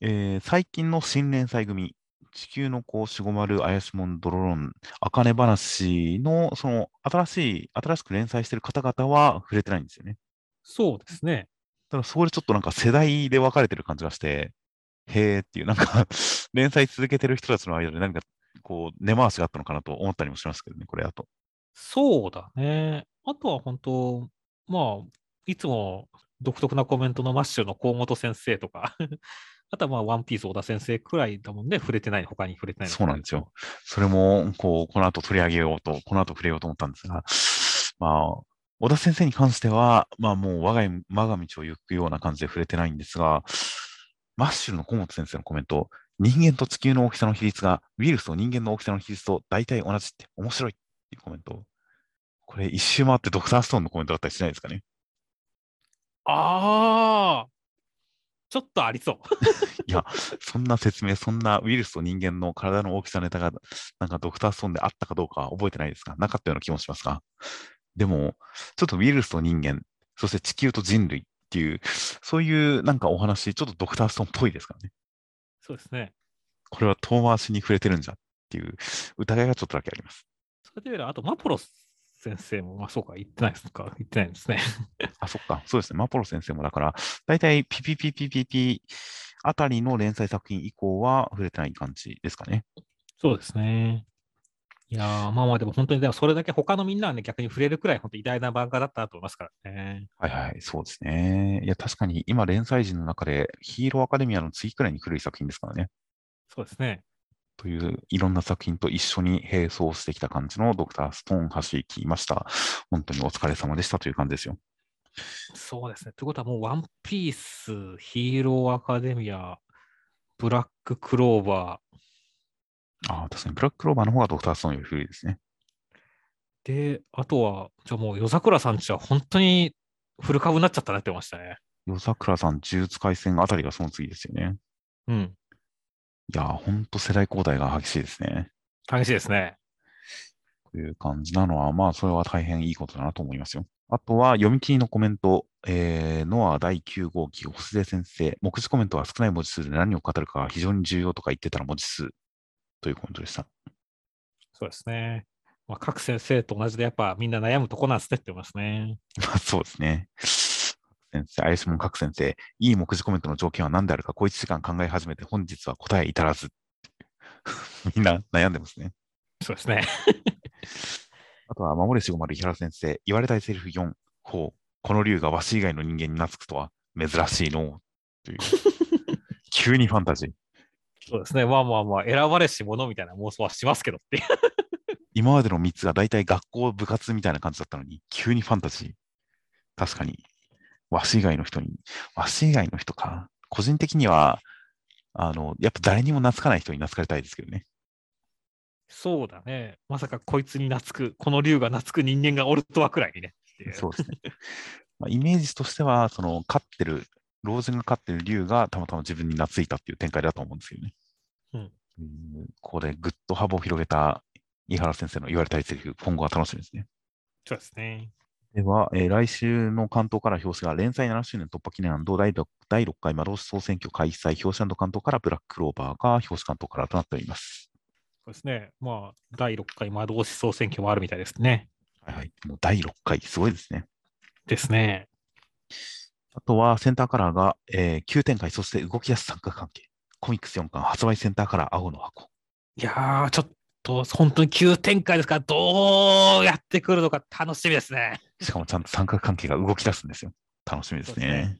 えー、最近の新連載組、地球の子、しごまる、怪しもん、ドロロン、あかね話の、その、新しい、新しく連載してる方々は触れてないんですよね。そうですね。ただ、そこでちょっとなんか世代で分かれてる感じがして、へーっていう、なんか 連載続けてる人たちの間で何か、こう、根回しがあったのかなと思ったりもしますけどね、これだと。そうだね。あとは本当、まあ、いつも独特なコメントのマッシュの河本先生とか あとはまあ、ワンピース小田先生くらいだもんね、触れてない、他に触れてない。そうなんですよ。それも、こう、この後取り上げようと、この後触れようと思ったんですが、まあ、小田先生に関しては、まあもう我が我が道を行くような感じで触れてないんですが、マッシュルの小本先生のコメント、人間と地球の大きさの比率が、ウイルスと人間の大きさの比率と大体同じって面白いっていうコメント。これ一周回ってドクターストーンのコメントだったりしないですかねああ、ちょっとありそう。いや、そんな説明、そんなウイルスと人間の体の大きさネタが、なんかドクターストーンであったかどうか覚えてないですか？なかったような気もしますが。でも、ちょっとウイルスと人間、そして地球と人類っていう、そういうなんかお話、ちょっとドクターストーンっぽいですからね。そうですね。これは遠回しに触れてるんじゃっていう疑いがちょっとだけあります。それでいうと、あとマポロ先生も、まあそうか、言ってないですか、言ってないんですね。あ、そっか、そうですね。マポロ先生もだから、大体ピピピピピピあたりの連載作品以降は触れてない感じですかね。そうですね。いやまあまあでも本当にでもそれだけ他のみんなはね逆に触れるくらい本当偉大な漫画だったと思いますからね。はいはい、そうですね。いや確かに今連載時の中でヒーローアカデミアの次くらいに古い作品ですからね。そうですね。といういろんな作品と一緒に並走してきた感じのドクターストーン走り切りました。本当にお疲れ様でしたという感じですよ。そうですね。ということはもうワンピース、ヒーローアカデミア、ブラッククローバー、ああ、確かにブラッククローバーの方がドクターストーンより古いですね。で、あとは、じゃあもう夜桜さんちは本当にフル株になっちゃったなってましたね。夜桜さん、呪術廻戦あたりがその次ですよね。うん。いやー、ほんと世代交代が激しいですね。激しいですね。という感じなのは、まあ、それは大変いいことだなと思いますよ。あとは、読み切りのコメント、えー、ノア第9号機、星出先生、目次コメントは少ない文字数で何を語るかが非常に重要とか言ってたら文字数というコメントでした。そうですね。まあ、各先生と同じでやっぱみんな悩むとこなんですねってますね。ま あそうですね。先生、怪しもん各先生、いい目次コメントの条件は何であるか、小1時間考え始めて本日は答え至らず。みんな悩んでますね。そうですね。あとは、守れしごまる井原先生、言われたいセリフ4、ほう、この竜がわし以外の人間に懐くとは珍しいのという、急にファンタジー。そうですね。まあまあまあ、選ばれし者みたいな妄想はしますけどって今までの3つが大体学校部活みたいな感じだったのに、急にファンタジー。確かに。わし以外の人に、わし以外の人か。個人的には、あの、やっぱ誰にも懐かない人に懐かれたいですけどね。そうだね。まさかこいつに懐く、この竜が懐く人間がおるとはくらいにね。そうですね。まあ、イメージとしては、その、飼ってる老人が飼ってる竜がたまたま自分に懐いたっていう展開だと思うんですけどね。うん、ここでぐっと幅を広げた井原先生の言われたいセリフ、今後は楽しみですね。そうですね。では、えー、来週の関東から表紙が連載7周年突破記念第 6, 第6回魔導士総選挙開催、表紙関東からブラッククローバーが表紙関東からとなっております。そうですね。まあ、第6回魔導士総選挙もあるみたいですね。はいはい。もう第6回、すごいですね。ですね。あとはセンターカラーが、えー、急展開、そして動き出す三角関係。コミックス4巻発売センターカラー青の箱。いやー、ちょっと本当に急展開ですから、どうやってくるのか楽しみですね。しかもちゃんと三角関係が動き出すんですよ。楽しみですね。すね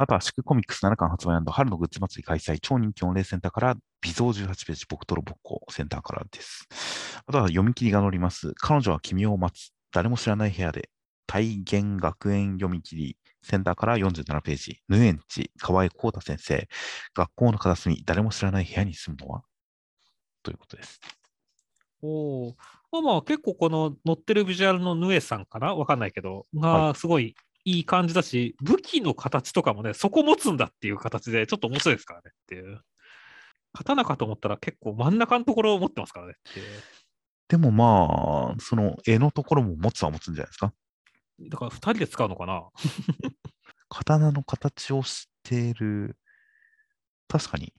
あとは、祝コミックス7巻発売春のグッズ祭り開催、超人気御礼センターから、微増18ページ、僕とロボッコセンターからです。あとは、読み切りが載ります。彼女は君を待つ。誰も知らない部屋で、体現学園読み切り、センターから47ページ、ヌエンチ、河合幸太先生、学校の片隅、誰も知らない部屋に住むのは？ということです。おまあまあ結構この乗ってるビジュアルのヌエさんかな？わかんないけど、がすごいいい感じだし、はい、武器の形とかもね、そこ持つんだっていう形でちょっと面白いですからね。っていう。刀かと思ったら結構真ん中のところを持ってますからね。っていう。でもまあ、その絵のところも持つは持つんじゃないですか？だから2人で使うのかな？刀の形をしている、確かに、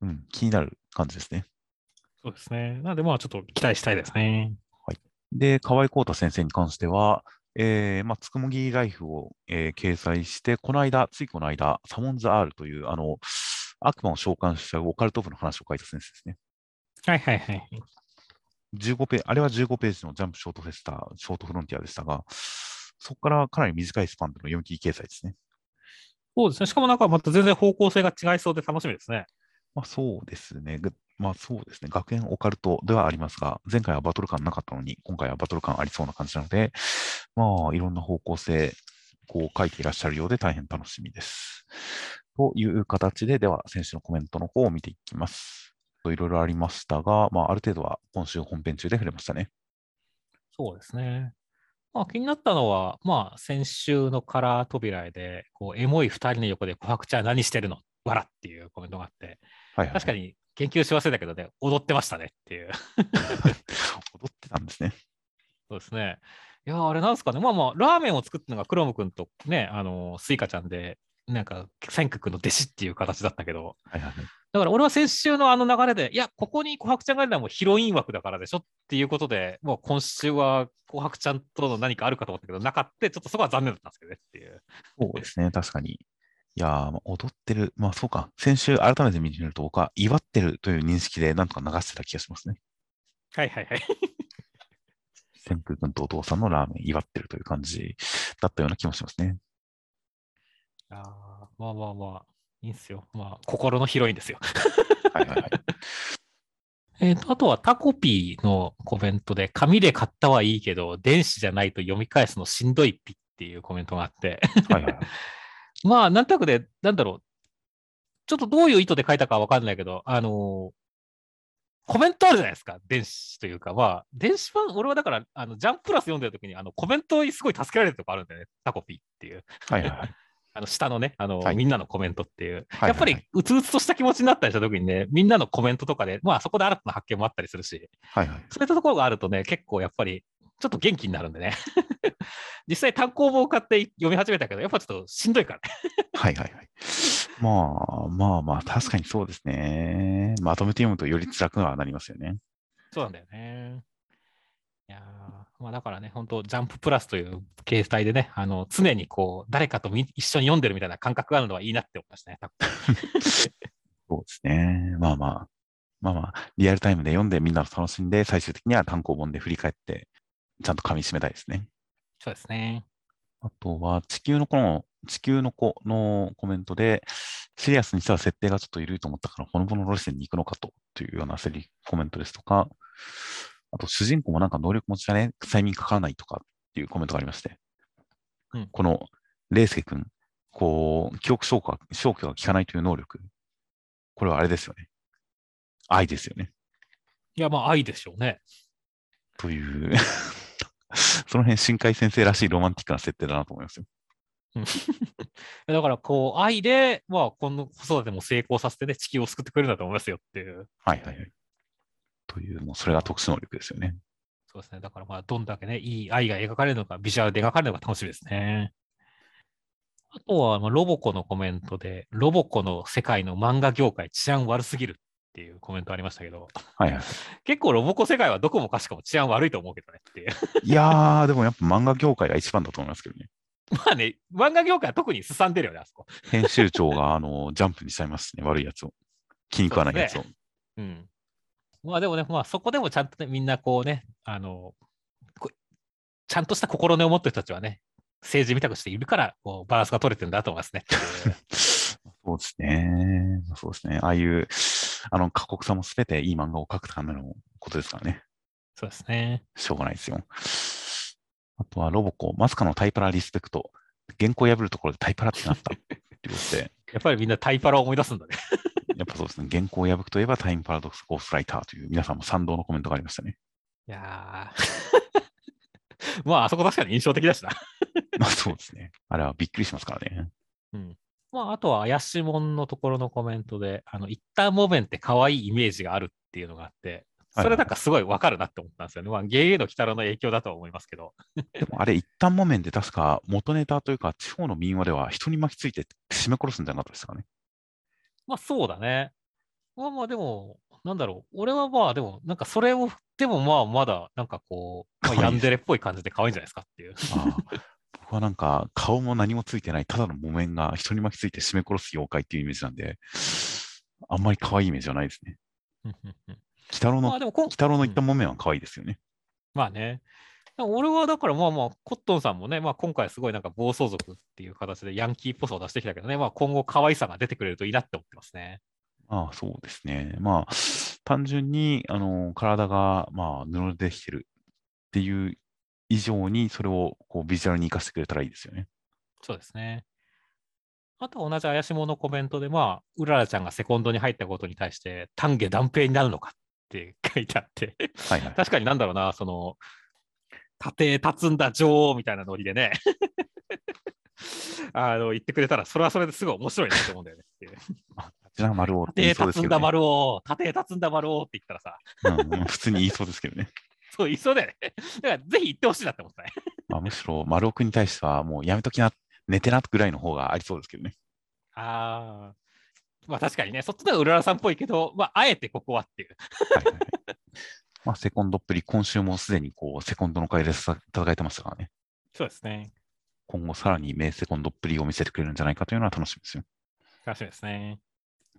うん、気になる感じですね。そうですね。なので、まあ、ちょっと期待したいですね。はい。で、河合幸太先生に関しては、えー、まあ、つくもぎライフを、えー、掲載して、この間、ついこの間、サモンズ R という、あの、悪魔を召喚しちゃうオカルト部の話を書いた先生ですね。はいはいはい。15ペあれは15ページのジャンプショートフェスタ、ショートフロンティアでしたが、そこからかなり短いスパンでの読み切り掲載ですね。そうですね。しかもなんかまた全然方向性が違いそうで楽しみですね。まあそうですね。まあそうですね。学園オカルトではありますが、前回はバトル感なかったのに、今回はバトル感ありそうな感じなので、まあいろんな方向性、こう書いていらっしゃるようで大変楽しみです。という形で、では選手のコメントの方を見ていきます。いろいろありましたが、まあ、ある程度は今週本編中で触れましたね。そうですね。まあ、気になったのは、まあ、先週のカラー扉で、こうエモい2人の横で、琥珀ちゃん何してるの？笑っていうコメントがあって、はいはい、確かに研究し忘れたけどね、踊ってましたねっていう。踊ってたんですね。そうですね。いや、あれなんですかね。まあまあ、ラーメンを作ったのがクロム君とね、あの、スイカちゃんで、なんか、千空の弟子っていう形だったけど、はいはい、だから俺は先週のあの流れで、いや、ここに琥珀ちゃんがいるのはもうヒロイン枠だからでしょっていうことで、もう今週は琥珀ちゃんとの何かあるかと思ったけど、なかった、ちょっとそこは残念だったんですけどねっていう。そうですね、確かに。いや踊ってる、まあそうか、先週改めて見てみると、僕は祝ってるという認識でなんとか流してた気がしますね。はいはいはい。旋風君とお父さんのラーメン祝ってるという感じだったような気もしますね。ああ、まあまあまあ、いいんすよ。まあ、心の広いんですよ。はいはいはい。えっと、あとはタコピーのコメントで、紙で買ったはいいけど、電子じゃないと読み返すのしんどいピっていうコメントがあってはいはい、まあ、なんとなくで、なんだろう。ちょっとどういう意図で書いたかわかんないけど、あのー、コメントあるじゃないですか、電子というか、まあ、電子版、俺はだから、あのジャンププラス読んでるときに、あのコメントすごい助けられるとこあるんだよね、タコピーっていう。はいはい、はい。あの下のね、あの、はい、みんなのコメントっていう、やっぱりうつうつとした気持ちになったりした時にね、みんなのコメントとかで、まあそこで新たな発見もあったりするし、はいはい、そういったところがあるとね、結構やっぱりちょっと元気になるんでね。実際単行本を買って読み始めたけど、やっぱちょっとしんどいからね。はいはいはい。まあまあまあ、確かにそうですね。まとめて読むとより辛くはなりますよね。そうなんだよね。いやまあ、だからね、本当ジャンププラスという形態でね、あの常にこう、誰かと一緒に読んでるみたいな感覚があるのはいいなって思いましたね。そうですね。まあまあ、まあまあ、リアルタイムで読んでみんなと楽しんで、最終的には単行本で振り返って、ちゃんと噛み締めたいですね。そうですね。あとは、地球の子の、地球の子のコメントで、シリアスにしては設定がちょっと緩いと思ったから、ほのぼの路線に行くのかと、というようなセリコメントですとか、あと、主人公もなんか能力持ちだね、催眠かからないとかっていうコメントがありまして、うん、この、レイスケ君、こう、記憶消化、消去が効かないという能力、これはあれですよね。愛ですよね。いや、まあ、愛でしょうね。という その辺、深海先生らしいロマンティックな設定だなと思いますよ。だから、こう、愛で、まあ、この子育ても成功させてね、地球を救ってくれるんだと思いますよっていう。はいはいはい。という、もうそれが特殊能力ですよね。そうですね。だからまあ、どんだけね、いい愛が描かれるのか、ビジュアルで描かれるのか楽しみですね。あとは、まあ、ロボコのコメントで、ロボコの世界の漫画業界治安悪すぎるっていうコメントありましたけど、はいはい、結構ロボコ世界はどこもかしこも治安悪いと思うけどねっていう。いやー、でもやっぱ漫画業界が一番だと思いますけどね。まあね、漫画業界は特にすさんでるよね、あそこ。編集長があのジャンプにしちゃいますね、悪いやつを。気に食わないやつを。うね、うん。まあでもね、まあそこでもちゃんとね、みんなこうね、あの、ちゃんとした心根を持ってる人たちはね、政治見たくしているから、こう、バランスが取れてるんだと思いますね。そうですね。そうですね。ああいう、あの、過酷さもすべていい漫画を描くためのことですからね。そうですね。しょうがないですよ。あとはロボコ、まさかのタイパラリスペクト。原稿破るところでタイパラってなったっていうことで。やっぱりみんなタイパラを思い出すんだね。やっぱそうですね。原稿を破くといえばタイムパラドックスゴーストライターという皆さんも賛同のコメントがありましたね。いやー まあ、あそこ確かに印象的だしな。まあそうですね。あれはびっくりしますからね。うん。まあ、あとは怪しもんのところのコメントで、あの、一旦モメンって可愛いイメージがあるっていうのがあって、それなんかすごいわかるなって思ったんですよね。まあ、ゲイへの鬼太郎の影響だとは思いますけど。でもあれ、一旦もめんで確か元ネタというか、地方の民話では人に巻きついて締め殺すんじゃなかったですかね。まあ、そうだね。まあまあ、でも、なんだろう。俺はまあ、でも、なんかそれを、でもまあ、まだ、なんかこう、まあ、ヤンデレっぽい感じで可愛いんじゃないですかっていう。僕はなんか、顔も何もついてない、ただの木綿が人に巻きついて締め殺す妖怪っていうイメージなんで、あんまり可愛いイメージはないですね。鬼太郎の、鬼まあでもこん太郎の言った木綿は可愛いですよね。まあね。俺はだからまあまあ、コットンさんもね、まあ今回すごいなんか暴走族っていう形でヤンキーっぽさを出してきたけどね、まあ今後可愛さが出てくれるといいなって思ってますね。まあそうですね。まあ、単純に、あの、体が、まあ、布でできてるっていう以上に、それをこうビジュアルに活かしてくれたらいいですよね。そうですね。あとは同じ怪しものコメントで、まあ、うららちゃんがセコンドに入ったことに対して、丹下断平になるのかって書いてあって、はいはい。確かになんだろうな、その、盾立つんだ女王みたいなノリでね、あの言ってくれたら、それはそれですごい面白いなと思うんだよねっていう。あちら丸て立つんだいそうですけど、ね丸王、盾立つんだ丸王って言ったらさ、うんうん普通に言いそうですけどね。そう言いそうだよね。だからぜひ言ってほしいなって思ったね。まあ、むしろ丸尾君に対しては、もうやめときな、寝てなぐらいの方がありそうですけどね。ああ。まあ確かにね、そっちの方がうららさんっぽいけど、まああえてここはっていう。はいはいはい。まあ、セコンドっぷり、今週もすでにこう、セコンドの会でさ戦えてましたからね。そうですね。今後さらに名セコンドっぷりを見せてくれるんじゃないかというのは楽しみですよ。楽しみですね。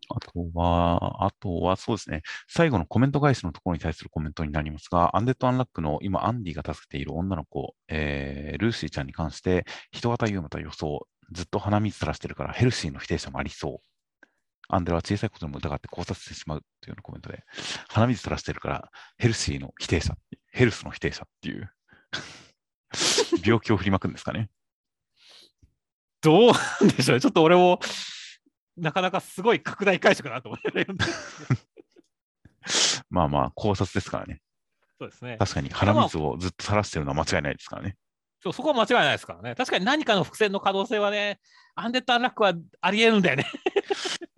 あとは、あとはそうですね、最後のコメント返しのところに対するコメントになりますが、アンデッド・アンラックの今、アンディが助けている女の子、えールーシーちゃんに関して、人型ユーマと予想、ずっと鼻水垂らしてるからヘルシーの否定者もありそう。アンデラは小さいことでも疑って考察してしまうというようなコメントで、鼻水垂らしてるからヘルシーの否定者、ヘルスの否定者っていう、病気を振りまくんですかね。どうなんでしょうね。ちょっと俺も、なかなかすごい拡大解釈だなと思って。まあまあ、考察ですからね。そうですね。確かに鼻水をずっと垂らしてるのは間違いないですからね。そうそこは間違いないですからね。確かに何かの伏線の可能性はね、アンデッド・アンラックはありえるんだよね。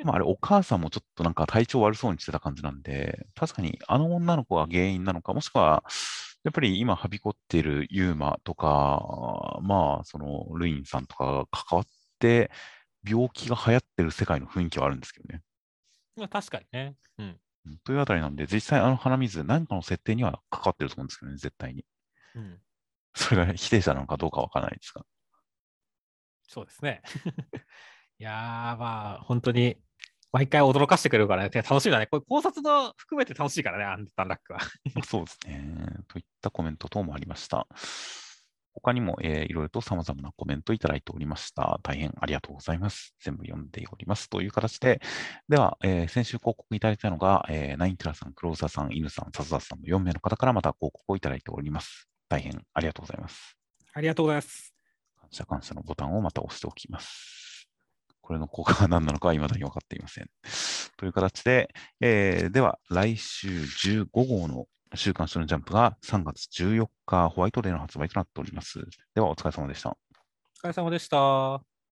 まあ、あれ、お母さんもちょっとなんか体調悪そうにしてた感じなんで、確かにあの女の子が原因なのか、もしくは、やっぱり今はびこっているユーマとか、まあ、そのルインさんとかが関わって、病気が流行ってる世界の雰囲気はあるんですけどね。まあ確かにね。うん。うんというあたりなんで、実際あの鼻水、何かの設定には関わってると思うんですけどね、絶対に。うん、それが否定者なのかどうかわからないですが。そうですね。いやー、まあ、本当に、毎回驚かしてくれるからね、楽しみだね。これ考察の含めて楽しいからね、アンデッド・アンラックは。そうですね。といったコメント等もありました。他にも、えーいろいろと様々なコメントいただいておりました。大変ありがとうございます。全部読んでおります。という形で、では、えー先週広告いただいたのが、えーナインテラさん、クローザーさん、イヌさん、サズダさんの4名の方からまた広告をいただいております。大変ありがとうございます。ありがとうございます。感謝感謝のボタンをまた押しておきます。これの効果が何なのかは未だに分かっていません。という形で、えーでは来週15号の週刊誌のジャンプが3月14日ホワイトデーの発売となっております。ではお疲れ様でした。お疲れ様でした。